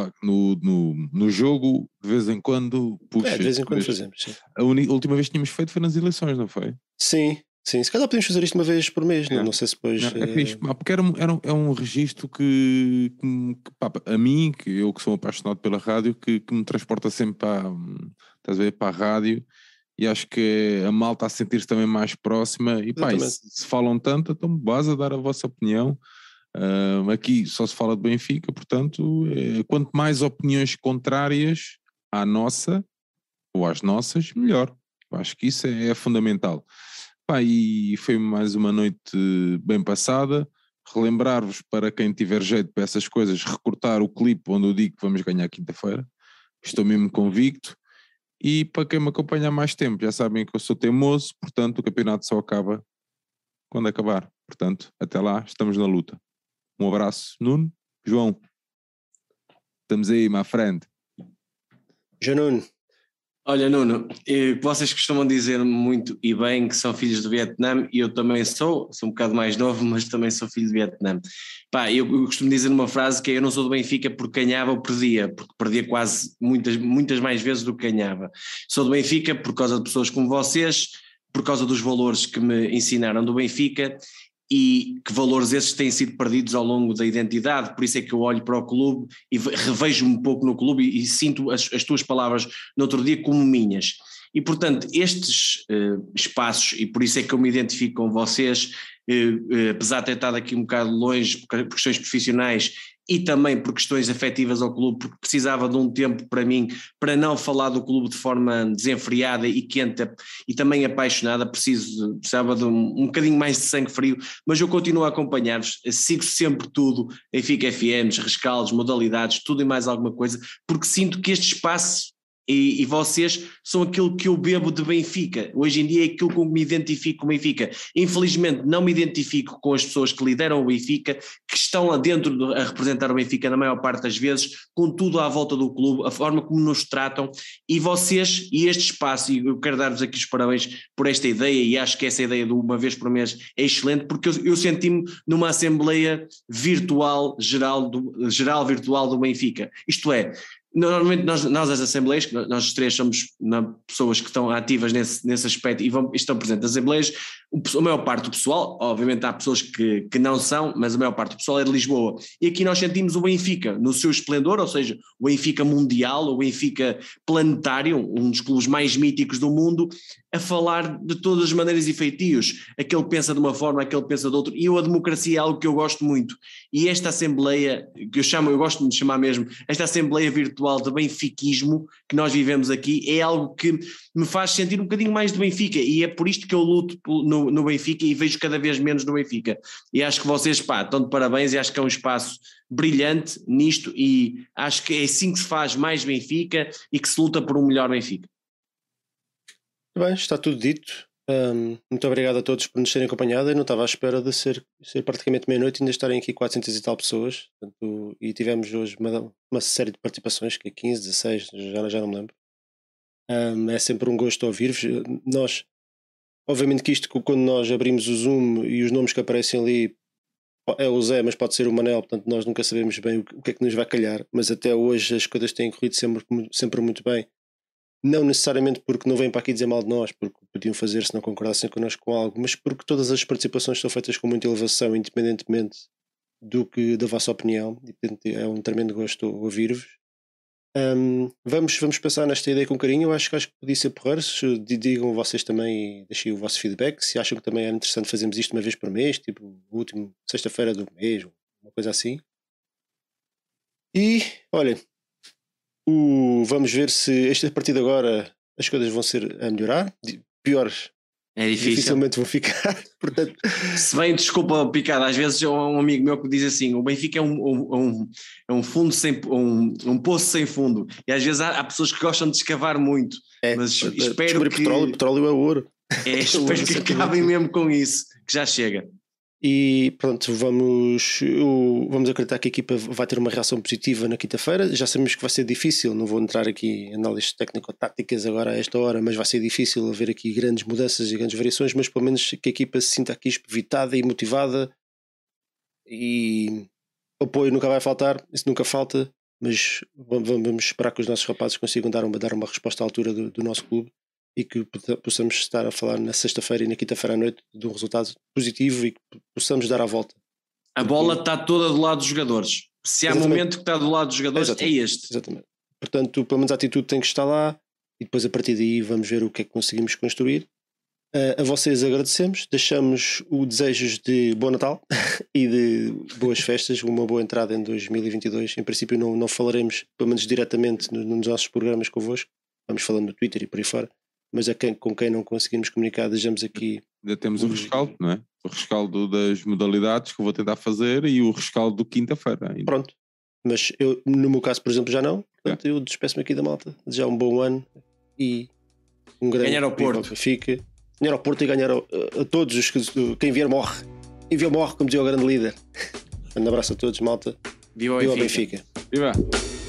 no, no jogo, de vez em quando puxa. É, de vez em quando fazemos. Sim. A, uni, a última vez que tínhamos feito foi nas eleições, não foi? Sim, Sim, se calhar podemos fazer isto uma vez por mês, é. não, não sei se depois. É fixe, eh, porque era, era, é um registro que, que, que pá, a mim, que eu que sou apaixonado pela rádio, que, que me transporta sempre para, estás a ver, para a rádio e acho que a malta a sentir-se também mais próxima e pá, se, se, falam tanto, então base a dar a vossa opinião. Uh, aqui só se fala de Benfica, portanto, é, quanto mais opiniões contrárias à nossa ou às nossas, melhor. Acho que isso é, é fundamental. Pá, e foi mais uma noite bem passada. Relembrar-vos para quem tiver jeito para essas coisas, recortar o clipe onde eu digo que vamos ganhar quinta-feira. Estou mesmo convicto. E para quem me acompanha há mais tempo, já sabem que eu sou teimoso, portanto o campeonato só acaba quando acabar. Portanto, até lá, estamos na luta. Um abraço, Nuno, João. Estamos aí, my friend. João Nuno. Olha, Nuno, eh, vocês costumam dizer muito e bem que são filhos do Vietnã, e eu também sou, sou um bocado mais novo, mas também sou filho do Vietnã. Pá, eu, eu costumo dizer uma frase que é, eu não sou do Benfica porque ganhava ou perdia, porque perdia quase muitas, muitas mais vezes do que ganhava. Sou do Benfica por causa de pessoas como vocês, por causa dos valores que me ensinaram do Benfica e que valores esses têm sido perdidos ao longo da identidade, por isso é que eu olho para o clube e revejo-me um pouco no clube e, e sinto as, as, tuas palavras no outro dia como minhas. E portanto, estes uh, espaços, e por isso é que eu me identifico com vocês, uh, uh, apesar de ter estado aqui um bocado longe por questões profissionais e também por questões afetivas ao clube, porque precisava de um tempo para mim para não falar do clube de forma desenfreada e quente e também apaixonada, preciso, precisava de um, um bocadinho mais de sangue frio, mas eu continuo a acompanhar-vos, sigo sempre tudo, em FIC FMs, rescaldos, modalidades, tudo e mais alguma coisa, porque sinto que este espaço e, e, vocês são aquilo que eu bebo de Benfica. Hoje em dia é aquilo com que me identifico com Benfica. Infelizmente não me identifico com as pessoas que lideram o Benfica, que estão lá dentro de, a representar o Benfica na maior parte das vezes, com tudo à volta do clube, a forma como nos tratam, e vocês, e este espaço, e eu quero dar-vos aqui os parabéns por esta ideia, e acho que essa ideia de uma vez por mês é excelente, porque eu, eu senti-me numa assembleia virtual, geral, do, geral virtual do Benfica. Isto é, Normalmente nós, nós as assembleias, nós três somos na, pessoas que estão ativas nesse, nesse aspecto e vão, estão presentes nas assembleias, a maior parte do pessoal, obviamente há pessoas que, que não são, mas a maior parte do pessoal é de Lisboa. E aqui nós sentimos o Benfica no seu esplendor, ou seja, o Benfica mundial, o Benfica planetário, um dos clubes mais míticos do mundo, a falar de todas as maneiras e feitios. Aquele pensa de uma forma, aquele pensa de outra. E eu, a democracia é algo que eu gosto muito. E esta Assembleia, que eu chamo, eu gosto de chamar mesmo, esta Assembleia Virtual de Benfiquismo que nós vivemos aqui, é algo que me faz sentir um bocadinho mais do Benfica. E é por isto que eu luto no, no Benfica e vejo cada vez menos no Benfica. E acho que vocês, pá, estão de parabéns e acho que é um espaço brilhante nisto. E acho que é assim que se faz mais Benfica e que se luta por um melhor Benfica. Bem, está tudo dito. Um, muito obrigado a todos por nos terem acompanhado. Eu não estava à espera de ser, ser praticamente meia-noite e ainda estarem aqui 400 e tal pessoas. Portanto, e tivemos hoje uma, uma, série de participações, que é 15, 16, já, já não me lembro. Um, é sempre um gosto ouvir-vos. Nós, obviamente que isto, quando nós abrimos o Zoom e os nomes que aparecem ali é o Zé, mas pode ser o Manel, portanto nós nunca sabemos bem o que é que nos vai calhar, mas até hoje as coisas têm corrido sempre, sempre muito bem não necessariamente porque não vêm para aqui dizer mal de nós, porque podiam fazer se não concordassem connosco com algo, mas porque todas as participações são feitas com muita elevação, independentemente do que da vossa opinião, é um tremendo gosto ouvir-vos. Um, vamos, vamos pensar nesta ideia com carinho. Eu acho que acho que podia ser porreiro. Digam vocês também deixem o vosso feedback. Se acham que também é interessante fazermos isto uma vez por mês, tipo o último sexta-feira do mês, uma coisa assim. E olhem, o, vamos ver se esta, a partir de agora as coisas vão ser a melhorar. Piores é difícil. Dificilmente vão ficar. Portanto... Se bem, desculpa, Picado, às vezes um amigo meu que diz assim: o Benfica é um, um, é um fundo sem um, um poço sem fundo. E às vezes há, há pessoas que gostam de escavar muito. É, mas espero que. Petróleo, petróleo é ouro. É, espero que acabem mesmo com isso, que já chega. E pronto, vamos, vamos acreditar que a equipa vai ter uma reação positiva na quinta-feira. Já sabemos que vai ser difícil, não vou entrar aqui em análises técnico-táticas agora a esta hora, mas vai ser difícil haver aqui grandes mudanças e grandes variações. Mas pelo menos que a equipa se sinta aqui espivitada e motivada. E apoio nunca vai faltar, isso nunca falta. Mas vamos esperar que os nossos rapazes consigam dar uma, dar uma resposta à altura do, do nosso clube e que possamos estar a falar na sexta-feira e na quinta-feira à noite de um resultado positivo e que possamos dar a volta. A bola está toda do lado dos jogadores. Se há Exatamente. momento que está do lado dos jogadores, é Exatamente. é este. Exatamente. Portanto, pelo menos a atitude tem que estar lá e depois a partir daí vamos ver o que é que conseguimos construir. Uh, a vocês agradecemos, deixamos o desejos de bom Natal e de boas festas, uma boa entrada em 2022. Em princípio, não, não falaremos, pelo menos diretamente, nos nossos programas convosco, vamos falando no Twitter e por aí fora mas a quem, com quem não conseguimos comunicar, deixamos aqui. Ainda temos o rescaldo, não é? O rescaldo das modalidades que eu vou tentar fazer e o rescaldo do quinta-feira. Pronto. Mas eu, no meu caso, por exemplo, já não. Portanto, é. eu despeço-me aqui da malta. Desejar um bom ano e um grande. Ganhar ao Porto. Fica. Ganhar ao Porto e ganhar ao, a, a, todos os que. Quem vier morre. Quem vier morre, como dizia o grande líder. Um abraço a todos, malta. Viva, Viva Benfica. Benfica. Viva.